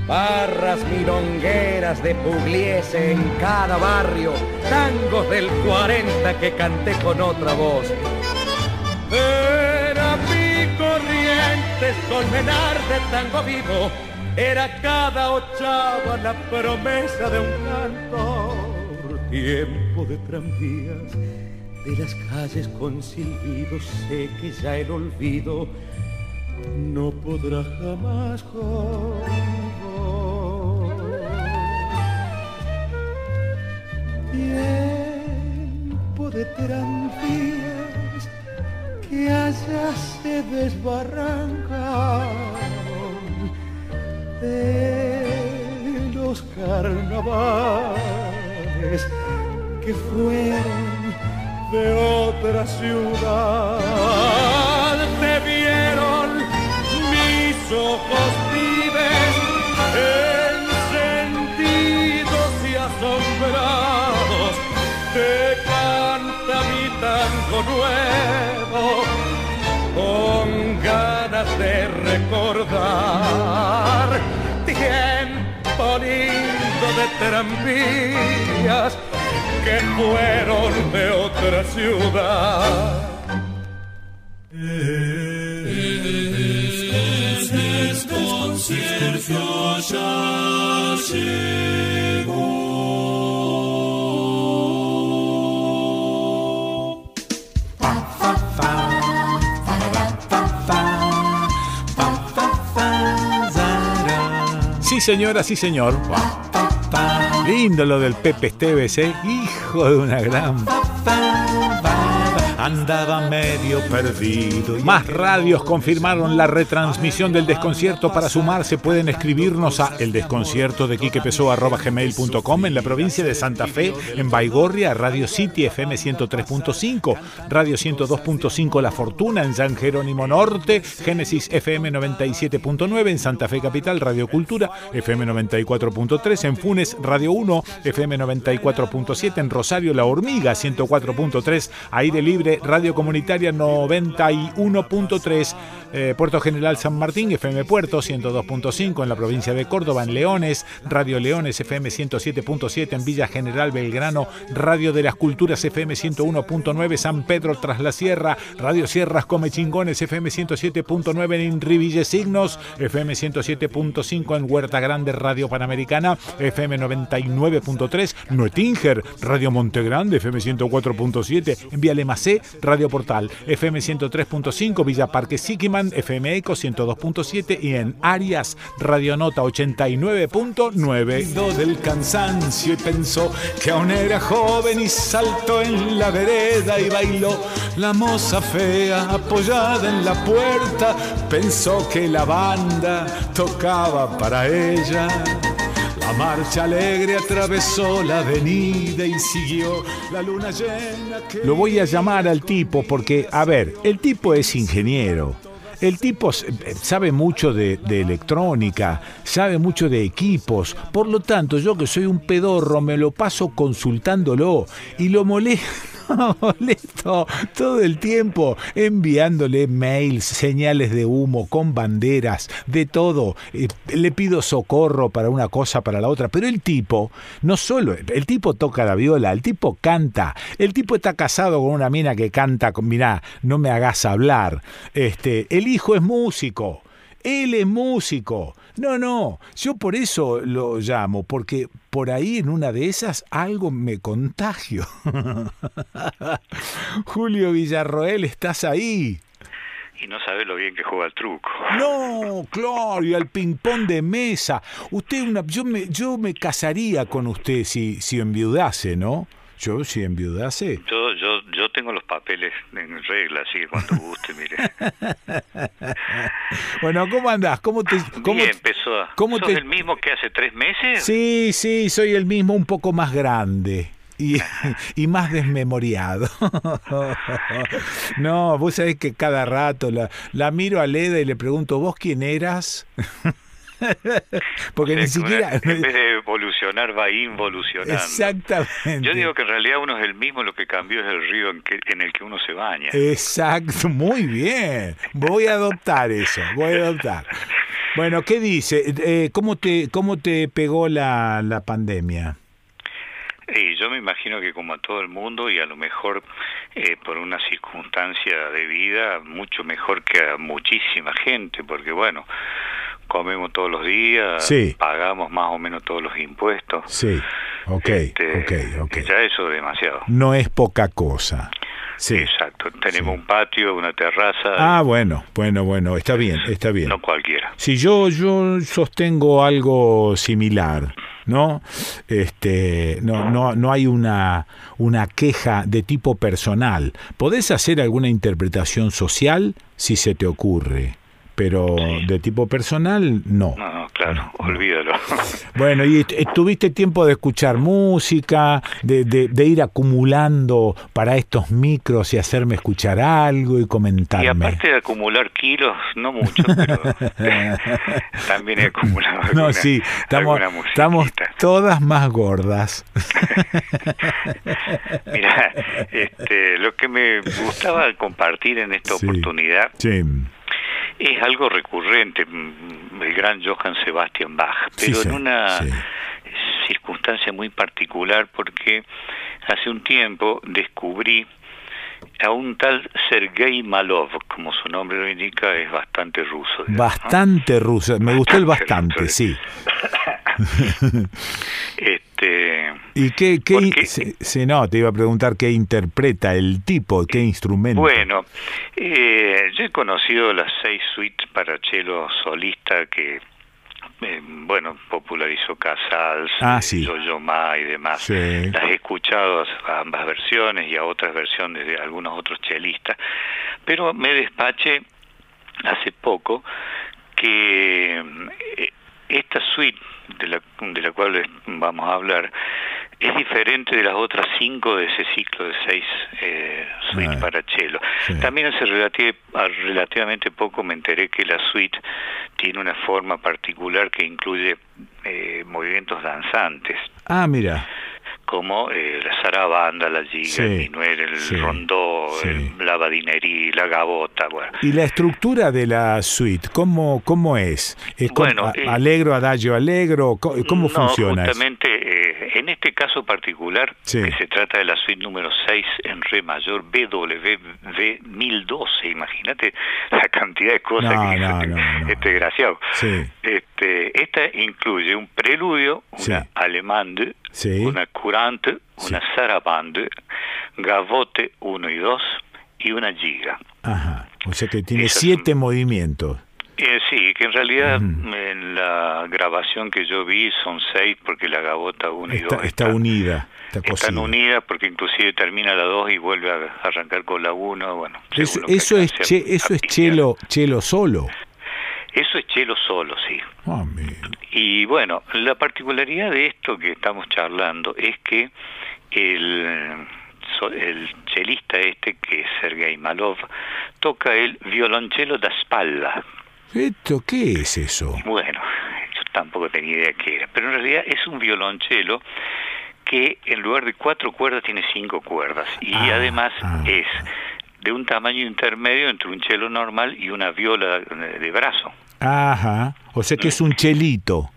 Barras milongueras de Pugliese en cada barrio. Tangos del 40 que canté con otra voz. Era mi corrientes colmenar de tango vivo. Era cada ochava la promesa de un cantor. Tiempo de tranvías de las calles con silbidos sé que ya el olvido no podrá jamás con vos. Tiempo de tranvías que allá se desbarrancaron de los carnavales que fueron de otra ciudad. Te vieron mis ojos vives, encendidos y asombrados. Te canta mi tango nuevo, con ganas de recordar. Tiempo lindo de tranvías que fueron de otra ciudad. Sí, señora, sí, señor. Lindo lo del Pepe Esteves, ¿eh? Hijo de una gran... Andaba medio perdido. Más radios confirmaron la retransmisión del desconcierto. Para sumarse pueden escribirnos a eldesconciertodequiquepesoa.gmail.com en la provincia de Santa Fe, en Baigorria, Radio City FM 103.5, Radio 102.5 La Fortuna en San Jerónimo Norte, Génesis FM 97.9 en Santa Fe Capital, Radio Cultura FM 94.3 en Funes, Radio 1 FM 94.7 en Rosario La Hormiga 104.3, Aire Libre Radio Comunitaria 91.3, eh, Puerto General San Martín, FM Puerto 102.5 en la provincia de Córdoba, en Leones, Radio Leones FM 107.7 en Villa General Belgrano, Radio de las Culturas FM 101.9 San Pedro tras la Sierra, Radio Sierras Come Chingones FM 107.9 en Inriville Signos, FM 107.5 en Huerta Grande Radio Panamericana, FM 99.3 Nuetinger, Radio Montegrande FM 104.7 en Vía Lemacé, Radio Portal FM 103.5 Villa Parque Siquiman, FM Eco 102.7 y en Arias Radio Nota 89.9. del cansancio y pensó que aún era joven y saltó en la vereda y bailó. La moza fea apoyada en la puerta pensó que la banda tocaba para ella. La marcha alegre atravesó la avenida y siguió la luna llena. Lo voy a llamar al tipo porque, a ver, el tipo es ingeniero. El tipo sabe mucho de, de, electrónica, sabe mucho de equipos. Por lo tanto, yo que soy un pedorro, me lo paso consultándolo y lo molesto. [LAUGHS] molesto todo el tiempo enviándole mails, señales de humo con banderas, de todo. Eh, le pido socorro para una cosa, para la otra. Pero el tipo, no solo, el tipo toca la viola, el tipo canta. El tipo está casado con una mina que canta, mirá, no me hagas hablar. Este, el hijo es músico. Él es músico. No, no, yo por eso lo llamo, porque por ahí en una de esas algo me contagio. [LAUGHS] Julio Villarroel, estás ahí. Y no sabe lo bien que juega el truco. No, claro, y al ping-pong de mesa. Usted, una, yo, me, yo me casaría con usted si, si enviudase, ¿no? Yo si enviudase. Yo, yo, yo tengo los papeles en regla, así que cuando guste, mire. [LAUGHS] bueno, ¿cómo andás? ¿Cómo te, cómo, Bien, empezó. ¿cómo ¿Sos te... el mismo que hace tres meses? Sí, sí, soy el mismo, un poco más grande. Y, [LAUGHS] y, más desmemoriado. no, vos sabés que cada rato la, la miro a Leda y le pregunto, ¿vos quién eras? [LAUGHS] Porque ni siquiera... En vez de evolucionar va involucionando. Exactamente. Yo digo que en realidad uno es el mismo, lo que cambió es el río en, que, en el que uno se baña. Exacto, muy bien. Voy a adoptar eso, voy a adoptar. Bueno, ¿qué dice? Eh, ¿cómo, te, ¿Cómo te pegó la, la pandemia? Y yo me imagino que como a todo el mundo y a lo mejor eh, por una circunstancia de vida mucho mejor que a muchísima gente, porque bueno, comemos todos los días, sí. pagamos más o menos todos los impuestos. Sí, ok, este, ok, ok. Ya eso es demasiado. No es poca cosa. Sí. Exacto, tenemos sí. un patio, una terraza. Ah, bueno, bueno, bueno, está bien, está bien. No cualquiera. Si yo, yo sostengo algo similar, ¿no? Este, no, no, no hay una, una queja de tipo personal. Podés hacer alguna interpretación social si se te ocurre pero sí. de tipo personal no. No, no claro, olvídalo. [LAUGHS] Bueno, y tuviste tiempo de escuchar música, de, de, de, ir acumulando para estos micros y hacerme escuchar algo y comentarme. Y aparte de acumular kilos, no mucho, pero [LAUGHS] [LAUGHS] también he acumulado. Alguna, no, sí, estamos, estamos todas más gordas. Mira, este, lo que me gustaba compartir en esta sí, oportunidad. Sí es algo recurrente, el gran Johann Sebastian Bach, pero sí, en una sí. circunstancia muy particular porque hace un tiempo descubrí a un tal Sergei Malov, como su nombre lo indica, es bastante ruso. Bastante ruso, me gustó el bastante, ruso, sí. [LAUGHS] [LAUGHS] este, ¿Y qué, qué se, se, no, te iba a preguntar qué interpreta el tipo, qué instrumento? Bueno, eh, yo he conocido las seis suites para cello solista que eh, bueno, popularizó Casals, ah, sí. Yo-Yo Ma y demás. Las he escuchado a ambas versiones y a otras versiones de algunos otros chelistas, pero me despaché hace poco que eh, esta suite de la, de la cual vamos a hablar es diferente de las otras cinco de ese ciclo de seis eh, suites para cello. También hace relativamente poco me enteré que la suite tiene una forma particular que incluye eh, movimientos danzantes. Ah, mira como eh, la zarabanda, la giga, el minuer, el rondó, la badinería, la gabota. Bueno. ¿Y la estructura de la suite, cómo, cómo es? ¿Es bueno, eh, alegro, adagio, alegro? ¿Cómo, funciona justamente, en este caso particular, que se trata de la suite número 6 en re mayor, BWV 1012, imagínate la cantidad de cosas que [LAUGHS] no, este desgraciado. Este, esta incluye un preludio, una alemande, una curante, una sarabande, gavote 1 y 2 y una giga. Ajá, o sea que tiene siete movimientos. Eh, sí, que en realidad en la grabación que yo vi son seis porque la gavota 1 y 2 está, unida. Está están unidas porque inclusive termina la 2 y vuelve a arrancar con la 1. Bueno, eso, eso es, eso es chelo, chelo solo. Eso es chelo solo, sí. Ah, y bueno, la particularidad de esto que estamos charlando es que el, el chelista este, que es Sergei Malov, toca el violonchelo da spalla. ¿Esto qué es eso? Bueno, yo tampoco tenía idea qué era, pero en realidad es un violonchelo que en lugar de cuatro cuerdas tiene cinco cuerdas y ah, además ah. es de un tamaño intermedio entre un chelo normal y una viola de brazo. Ajá, o sea que es un chelito.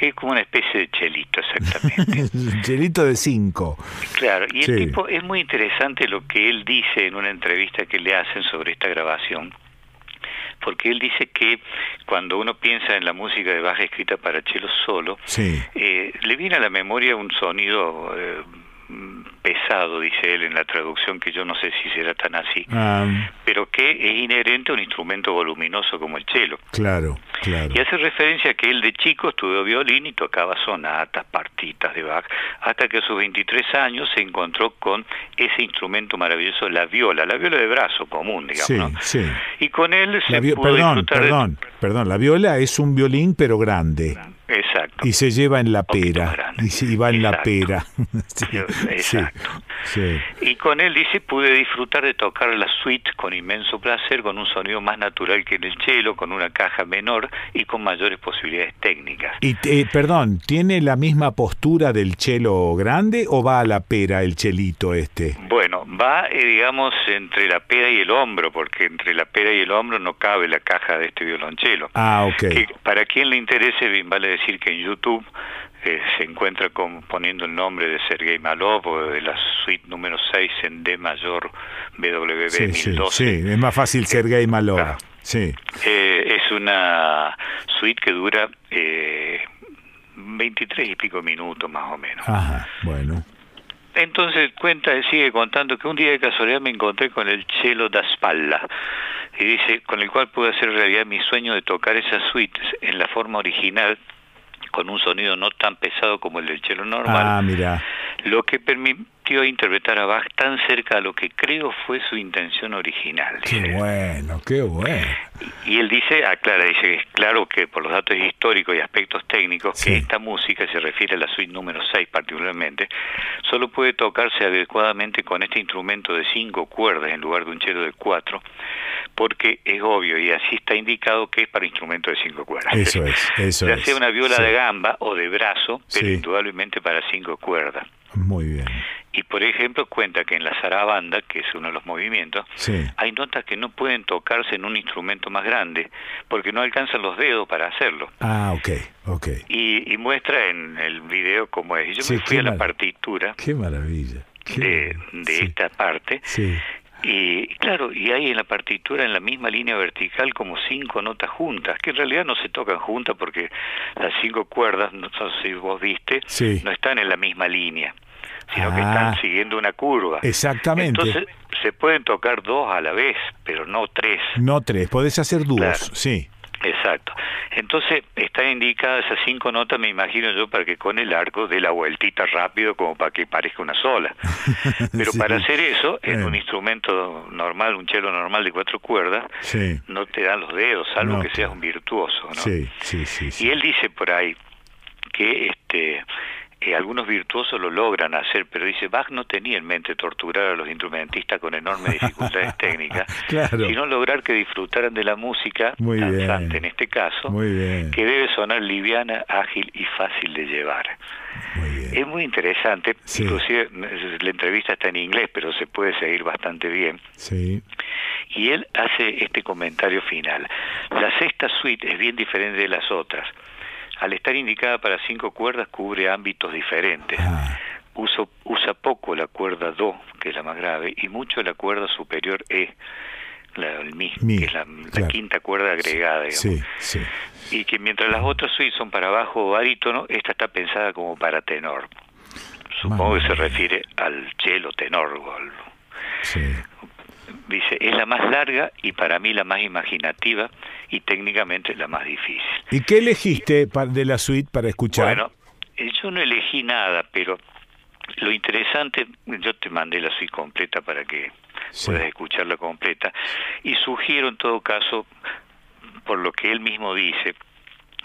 Es como una especie de chelito, exactamente. [LAUGHS] un chelito de cinco. Claro, y el tipo es muy interesante lo que él dice en una entrevista que le hacen sobre esta grabación, porque él dice que cuando uno piensa en la música de baja escrita para chelo solo, eh, le viene a la memoria un sonido eh, pesado, dice él en la traducción, que yo no sé si será tan así, ah. pero que es inherente a un instrumento voluminoso como el cello. Claro, claro. Y hace referencia a que él de chico estudió violín y tocaba sonatas, partitas de Bach, hasta que a sus 23 años se encontró con ese instrumento maravilloso, la viola, la viola de brazo común, digamos. Sí, sí. Y con él se pudo perdón, perdón, perdón, la viola es un violín pero grande. Exacto. Y se lleva en la pera. Y, va en la pera. [LAUGHS] Exacto. Y con él dice, pude disfrutar de tocar la suite con inmenso placer, con un sonido más natural que en el cello, con una caja menor y con mayores posibilidades técnicas. Y eh, perdón, ¿tiene la misma postura del cello grande o va a la pera el chelito este? Bueno, va, eh, digamos, entre la pera y el hombro, porque entre la pera y el hombro no cabe la caja de este violonchelo. Ah, ok. Que para quien le interese, bien vale decir que en YouTube eh, se encuentra con, poniendo el nombre de Sergei Malov o de la suite número 6 en D mayor BWV sí, 1012. Sí, es más fácil Sergei Malov. Sí. Eh, es una suite que dura eh, 23 y pico minutos más o menos. Ajá, bueno. Entonces cuenta, sigue contando que un día de casualidad me encontré con el cello da spalla y dice, con el cual pude hacer realidad mi sueño de tocar esas suites en la forma original con un sonido no tan pesado como el del cello normal. Ah, mira. Lo que permitió interpretar a Bach tan cerca a lo que creo fue su intención original. Qué bueno, qué bueno. Y él dice, aclara, dice, es claro que por los datos históricos y aspectos técnicos, que esta música se refiere a la suite número 6 particularmente, solo puede tocarse adecuadamente con este instrumento de cinco cuerdas en lugar de un cello de cuatro, porque es obvio y así está indicado que es para instrumento de cinco cuerdas. Eso es, eso ya sea una viola de gamba o de brazo, pero indudablemente para cinco cuerdas. Muy bien. Y por ejemplo cuenta que en la zarabanda, que es uno de los movimientos, hay notas que no pueden tocarse en un instrumento más grande porque no alcanzan los dedos para hacerlo. Ah, ok, ok. Y, muestra en el video cómo es. Yo me fui a la partitura. Qué maravilla. de, de esta parte. Sí Y claro, y hay en la partitura, en la misma línea vertical, como cinco notas juntas, que en realidad no se tocan juntas porque las cinco cuerdas, no sé si vos viste, no están en la misma línea, sino que están Ah. siguiendo una curva. Exactamente. Entonces se pueden tocar dos a la vez, pero no tres. No tres, podés hacer dúos, Claro. sí. Exacto. Entonces están indicadas esas cinco notas, me imagino yo, para que con el arco dé la vueltita rápido como para que parezca una sola. [LAUGHS] Pero Sí. para hacer eso, en un instrumento normal, un cello normal de cuatro cuerdas, Sí, no te dan los dedos, salvo No que seas un virtuoso. ¿no? sí, sí, sí. sí. Y él dice por ahí que este eh, algunos virtuosos lo logran hacer, pero dice, Bach no tenía en mente torturar a los instrumentistas con enormes dificultades [LAUGHS] técnicas, Claro. sino lograr que disfrutaran de la música, Muy bien. danzante en este caso, Muy bien. que debe sonar liviana, ágil y fácil de llevar. Es muy interesante, inclusive eh, la entrevista está en inglés, pero se puede seguir bastante bien. Sí. Y él hace este comentario final. La sexta suite es bien diferente de las otras. Al estar indicada para cinco cuerdas cubre ámbitos diferentes. Uso- usa poco la cuerda Do, que es la más grave, y mucho la cuerda superior E, la, el Mi, Mi, que es la, quinta cuerda agregada. digamos. Sí, sí. Y que mientras las otras son para bajo o barítono, esta está pensada como para tenor. Supongo que se refiere al cello tenor. o al- Sí. Dice, es la más larga y para mí la más imaginativa y técnicamente la más difícil. ¿Y qué elegiste de la suite para escuchar? Bueno, eh, yo no elegí nada, pero lo interesante, yo te mandé la suite completa para que puedas escucharla completa, y sugiero en todo caso, por lo que él mismo dice,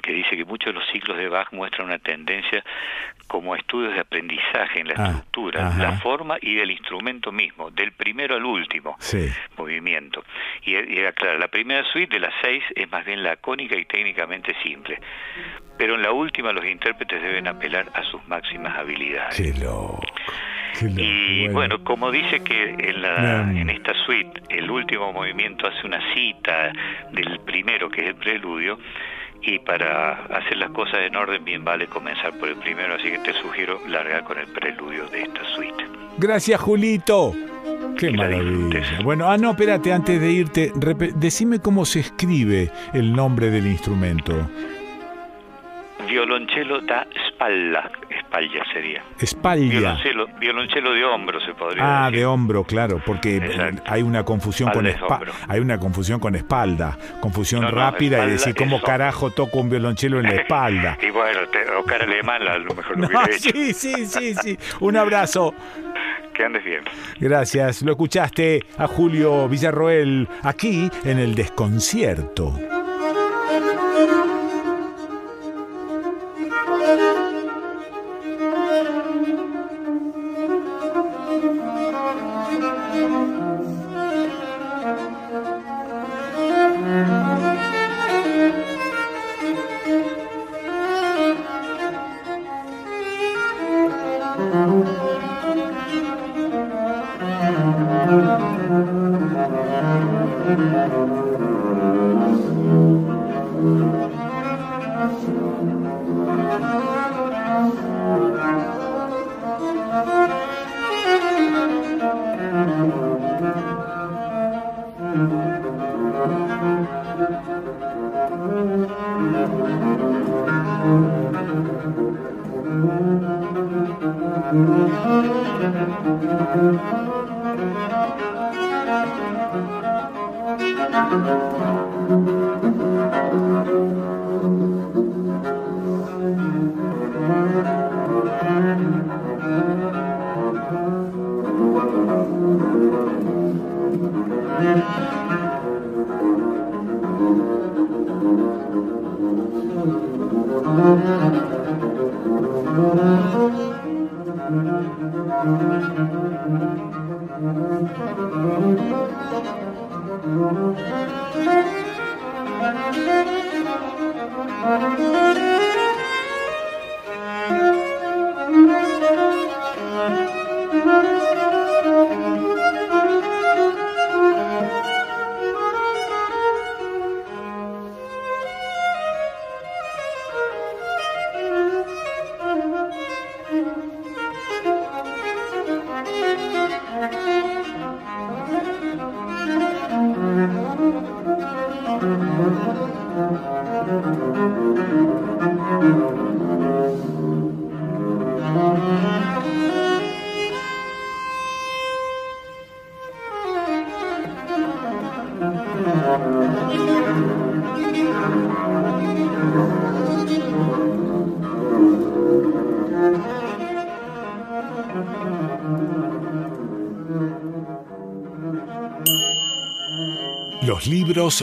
que dice que muchos de los ciclos de Bach muestran una tendencia como estudios de aprendizaje en la Ah, estructura, ajá. la forma y del instrumento mismo, del primero al último Sí. movimiento. Y, y era claro, la primera suite de las seis es más bien lacónica y técnicamente simple, pero en la última los intérpretes deben apelar a sus máximas habilidades. Qué loco. Qué loco. Y bueno, como dice que en, la, en esta suite el último movimiento hace una cita del primero, que es el preludio, y para hacer las cosas en orden bien vale comenzar por el primero, así que te sugiero largar con el preludio de esta suite. Gracias, Julito. Qué maravilla. Bueno, ah, no, espérate, antes de irte, decime cómo se escribe el nombre del instrumento. Violonchelo da espalda, espalda sería. Espalda. Violonchelo, violonchelo de hombro se podría Ah, decir. de hombro, claro, porque Exacto. hay una confusión con Espalda hay una confusión con espalda, confusión No, no, rápida y decir cómo carajo toco un violonchelo en la espalda. [LAUGHS] Y bueno, te, Oscar Alemán a lo mejor lo No, hubiera [LAUGHS] hecho. sí, sí, sí, sí. Un abrazo. [LAUGHS] Que andes bien. Gracias. Lo escuchaste a Julio Villarroel aquí en el desconcierto.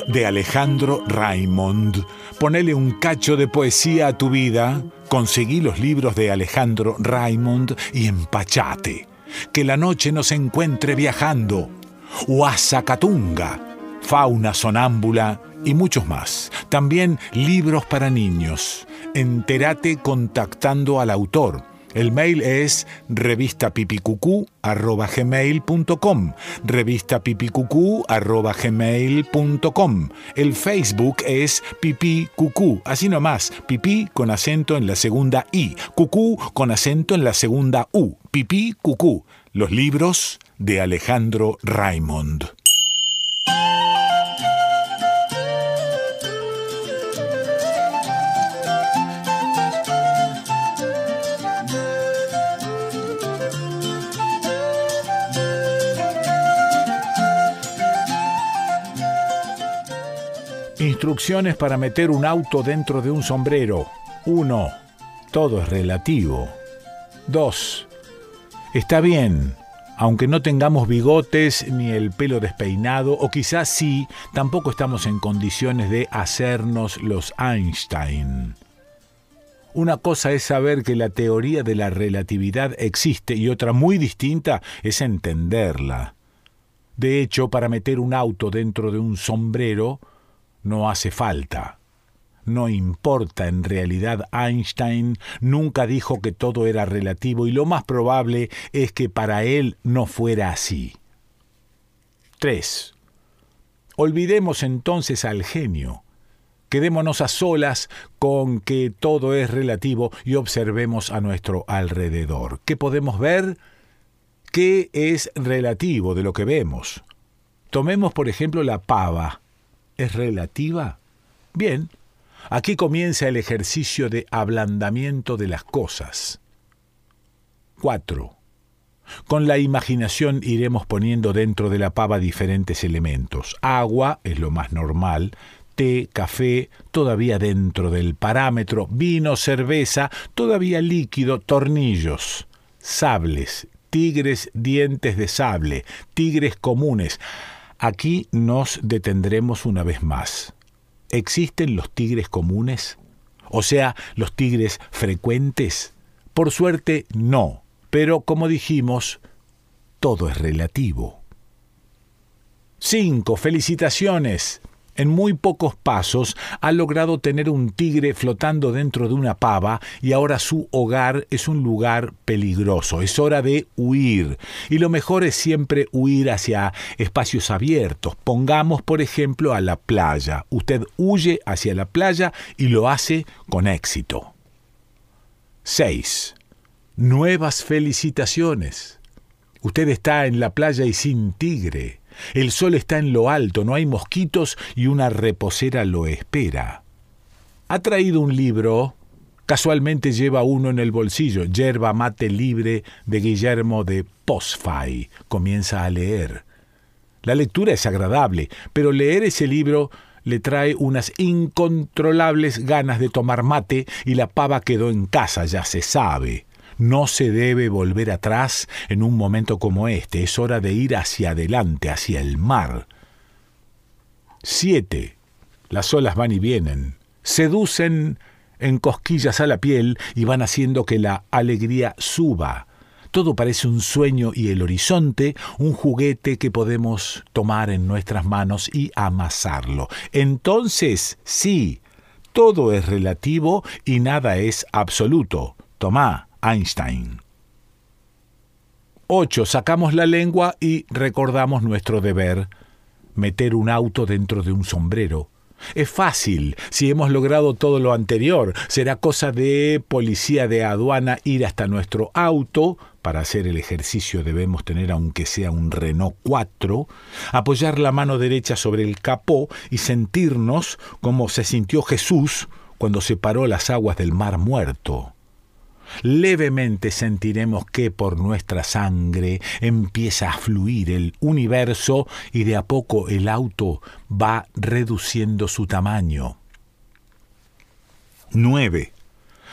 De Alejandro Raymond. Ponele un cacho de poesía a tu vida. Conseguí los libros de Alejandro Raymond y empachate. Que la noche nos encuentre viajando. Huasacatunga, fauna sonámbula y muchos más. También libros para niños. Entérate contactando al autor el mail es revistapipicucú.gmail.com revistapipicucú.gmail.com El Facebook es Pipí Cucú, así nomás, pipí con acento en la segunda I, cucú con acento en la segunda U, Pipí Cucú. Los libros de Alejandro Raymond. Instrucciones para meter un auto dentro de un sombrero. 1. Todo es relativo. 2. Está bien, aunque no tengamos bigotes ni el pelo despeinado, o quizás sí, tampoco estamos en condiciones de hacernos los Einstein. Una cosa es saber que la teoría de la relatividad existe y otra muy distinta es entenderla. De hecho, para meter un auto dentro de un sombrero, no hace falta. No importa, en realidad Einstein nunca dijo que todo era relativo y lo más probable es que para él no fuera así. 3. Olvidemos entonces al genio. Quedémonos a solas con que todo es relativo y observemos a nuestro alrededor. ¿Qué podemos ver? ¿Qué es relativo de lo que vemos? Tomemos por ejemplo la pava es relativa? Bien, aquí comienza el ejercicio de ablandamiento de las cosas. 4. Con la imaginación iremos poniendo dentro de la pava diferentes elementos. Agua es lo más normal, té, café, todavía dentro del parámetro, vino, cerveza, todavía líquido, tornillos, sables, tigres, dientes de sable, tigres comunes. Aquí nos detendremos una vez más. ¿Existen los tigres comunes? O sea, los tigres frecuentes. Por suerte, no. Pero como dijimos, todo es relativo. 5. Felicitaciones en muy pocos pasos ha logrado tener un tigre flotando dentro de una pava y ahora su hogar es un lugar peligroso. Es hora de huir. Y lo mejor es siempre huir hacia espacios abiertos. Pongamos, por ejemplo, a la playa. Usted huye hacia la playa y lo hace con éxito. 6. Nuevas felicitaciones. Usted está en la playa y sin tigre. El sol está en lo alto, no hay mosquitos y una reposera lo espera. Ha traído un libro, casualmente lleva uno en el bolsillo, Yerba Mate Libre de Guillermo de Posfay. Comienza a leer. La lectura es agradable, pero leer ese libro le trae unas incontrolables ganas de tomar mate y la pava quedó en casa, ya se sabe. No se debe volver atrás en un momento como este. Es hora de ir hacia adelante, hacia el mar. 7. Las olas van y vienen. Seducen en cosquillas a la piel y van haciendo que la alegría suba. Todo parece un sueño y el horizonte un juguete que podemos tomar en nuestras manos y amasarlo. Entonces, sí, todo es relativo y nada es absoluto. Tomá, Einstein. 8. Sacamos la lengua y recordamos nuestro deber, meter un auto dentro de un sombrero. Es fácil, si hemos logrado todo lo anterior. Será cosa de policía de aduana ir hasta nuestro auto. Para hacer el ejercicio debemos tener aunque sea un Renault 4, apoyar la mano derecha sobre el capó y sentirnos como se sintió Jesús cuando separó las aguas del mar muerto. Levemente sentiremos que por nuestra sangre empieza a fluir el universo y de a poco el auto va reduciendo su tamaño. 9.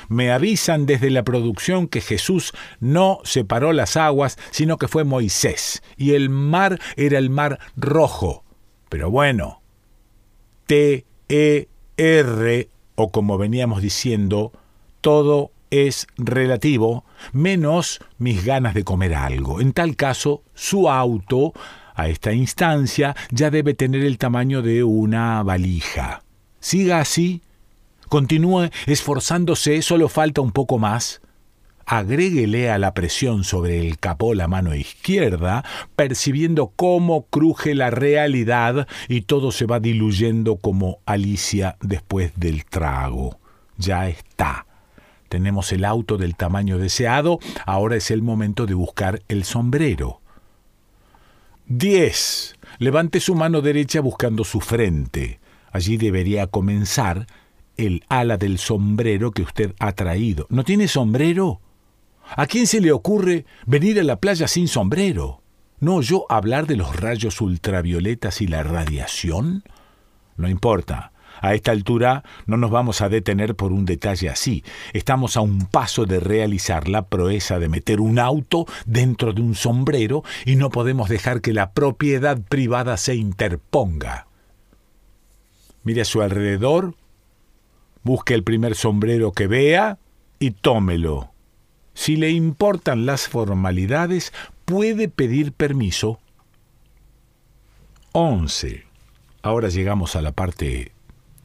Me avisan desde la producción que Jesús no separó las aguas, sino que fue Moisés, y el mar era el mar rojo. Pero bueno, T, E, R, o como veníamos diciendo, todo es relativo, menos mis ganas de comer algo. En tal caso, su auto, a esta instancia, ya debe tener el tamaño de una valija. Siga así, continúe esforzándose, solo falta un poco más. Agréguele a la presión sobre el capó la mano izquierda, percibiendo cómo cruje la realidad y todo se va diluyendo como Alicia después del trago. Ya está tenemos el auto del tamaño deseado, ahora es el momento de buscar el sombrero. 10. Levante su mano derecha buscando su frente. Allí debería comenzar el ala del sombrero que usted ha traído. ¿No tiene sombrero? ¿A quién se le ocurre venir a la playa sin sombrero? ¿No yo hablar de los rayos ultravioletas y la radiación? No importa. A esta altura no nos vamos a detener por un detalle así. Estamos a un paso de realizar la proeza de meter un auto dentro de un sombrero y no podemos dejar que la propiedad privada se interponga. Mire a su alrededor, busque el primer sombrero que vea y tómelo. Si le importan las formalidades, puede pedir permiso. 11. Ahora llegamos a la parte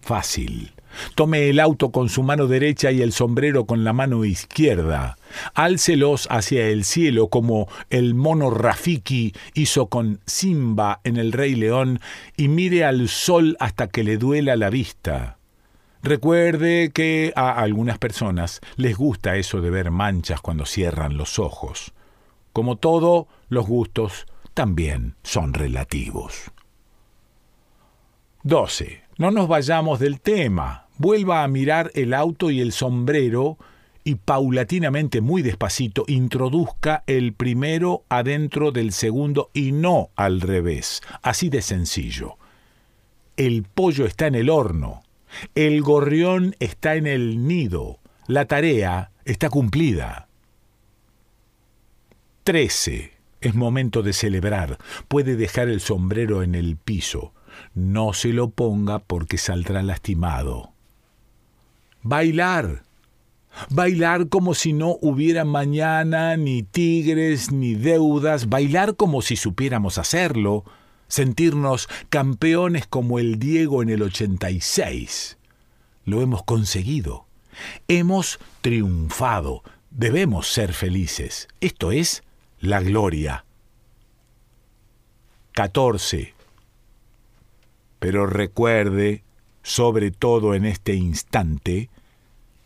fácil. Tome el auto con su mano derecha y el sombrero con la mano izquierda. Álcelos hacia el cielo como el mono Rafiki hizo con Simba en el Rey León y mire al sol hasta que le duela la vista. Recuerde que a algunas personas les gusta eso de ver manchas cuando cierran los ojos. Como todo, los gustos también son relativos. 12. No nos vayamos del tema. Vuelva a mirar el auto y el sombrero y paulatinamente, muy despacito, introduzca el primero adentro del segundo y no al revés. Así de sencillo. El pollo está en el horno. El gorrión está en el nido. La tarea está cumplida. 13. Es momento de celebrar. Puede dejar el sombrero en el piso. No se lo ponga porque saldrá lastimado. Bailar. Bailar como si no hubiera mañana, ni tigres, ni deudas. Bailar como si supiéramos hacerlo. Sentirnos campeones como el Diego en el 86. Lo hemos conseguido. Hemos triunfado. Debemos ser felices. Esto es la gloria. 14. Pero recuerde, sobre todo en este instante,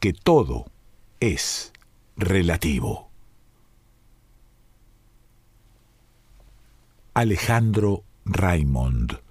que todo es relativo. Alejandro Raymond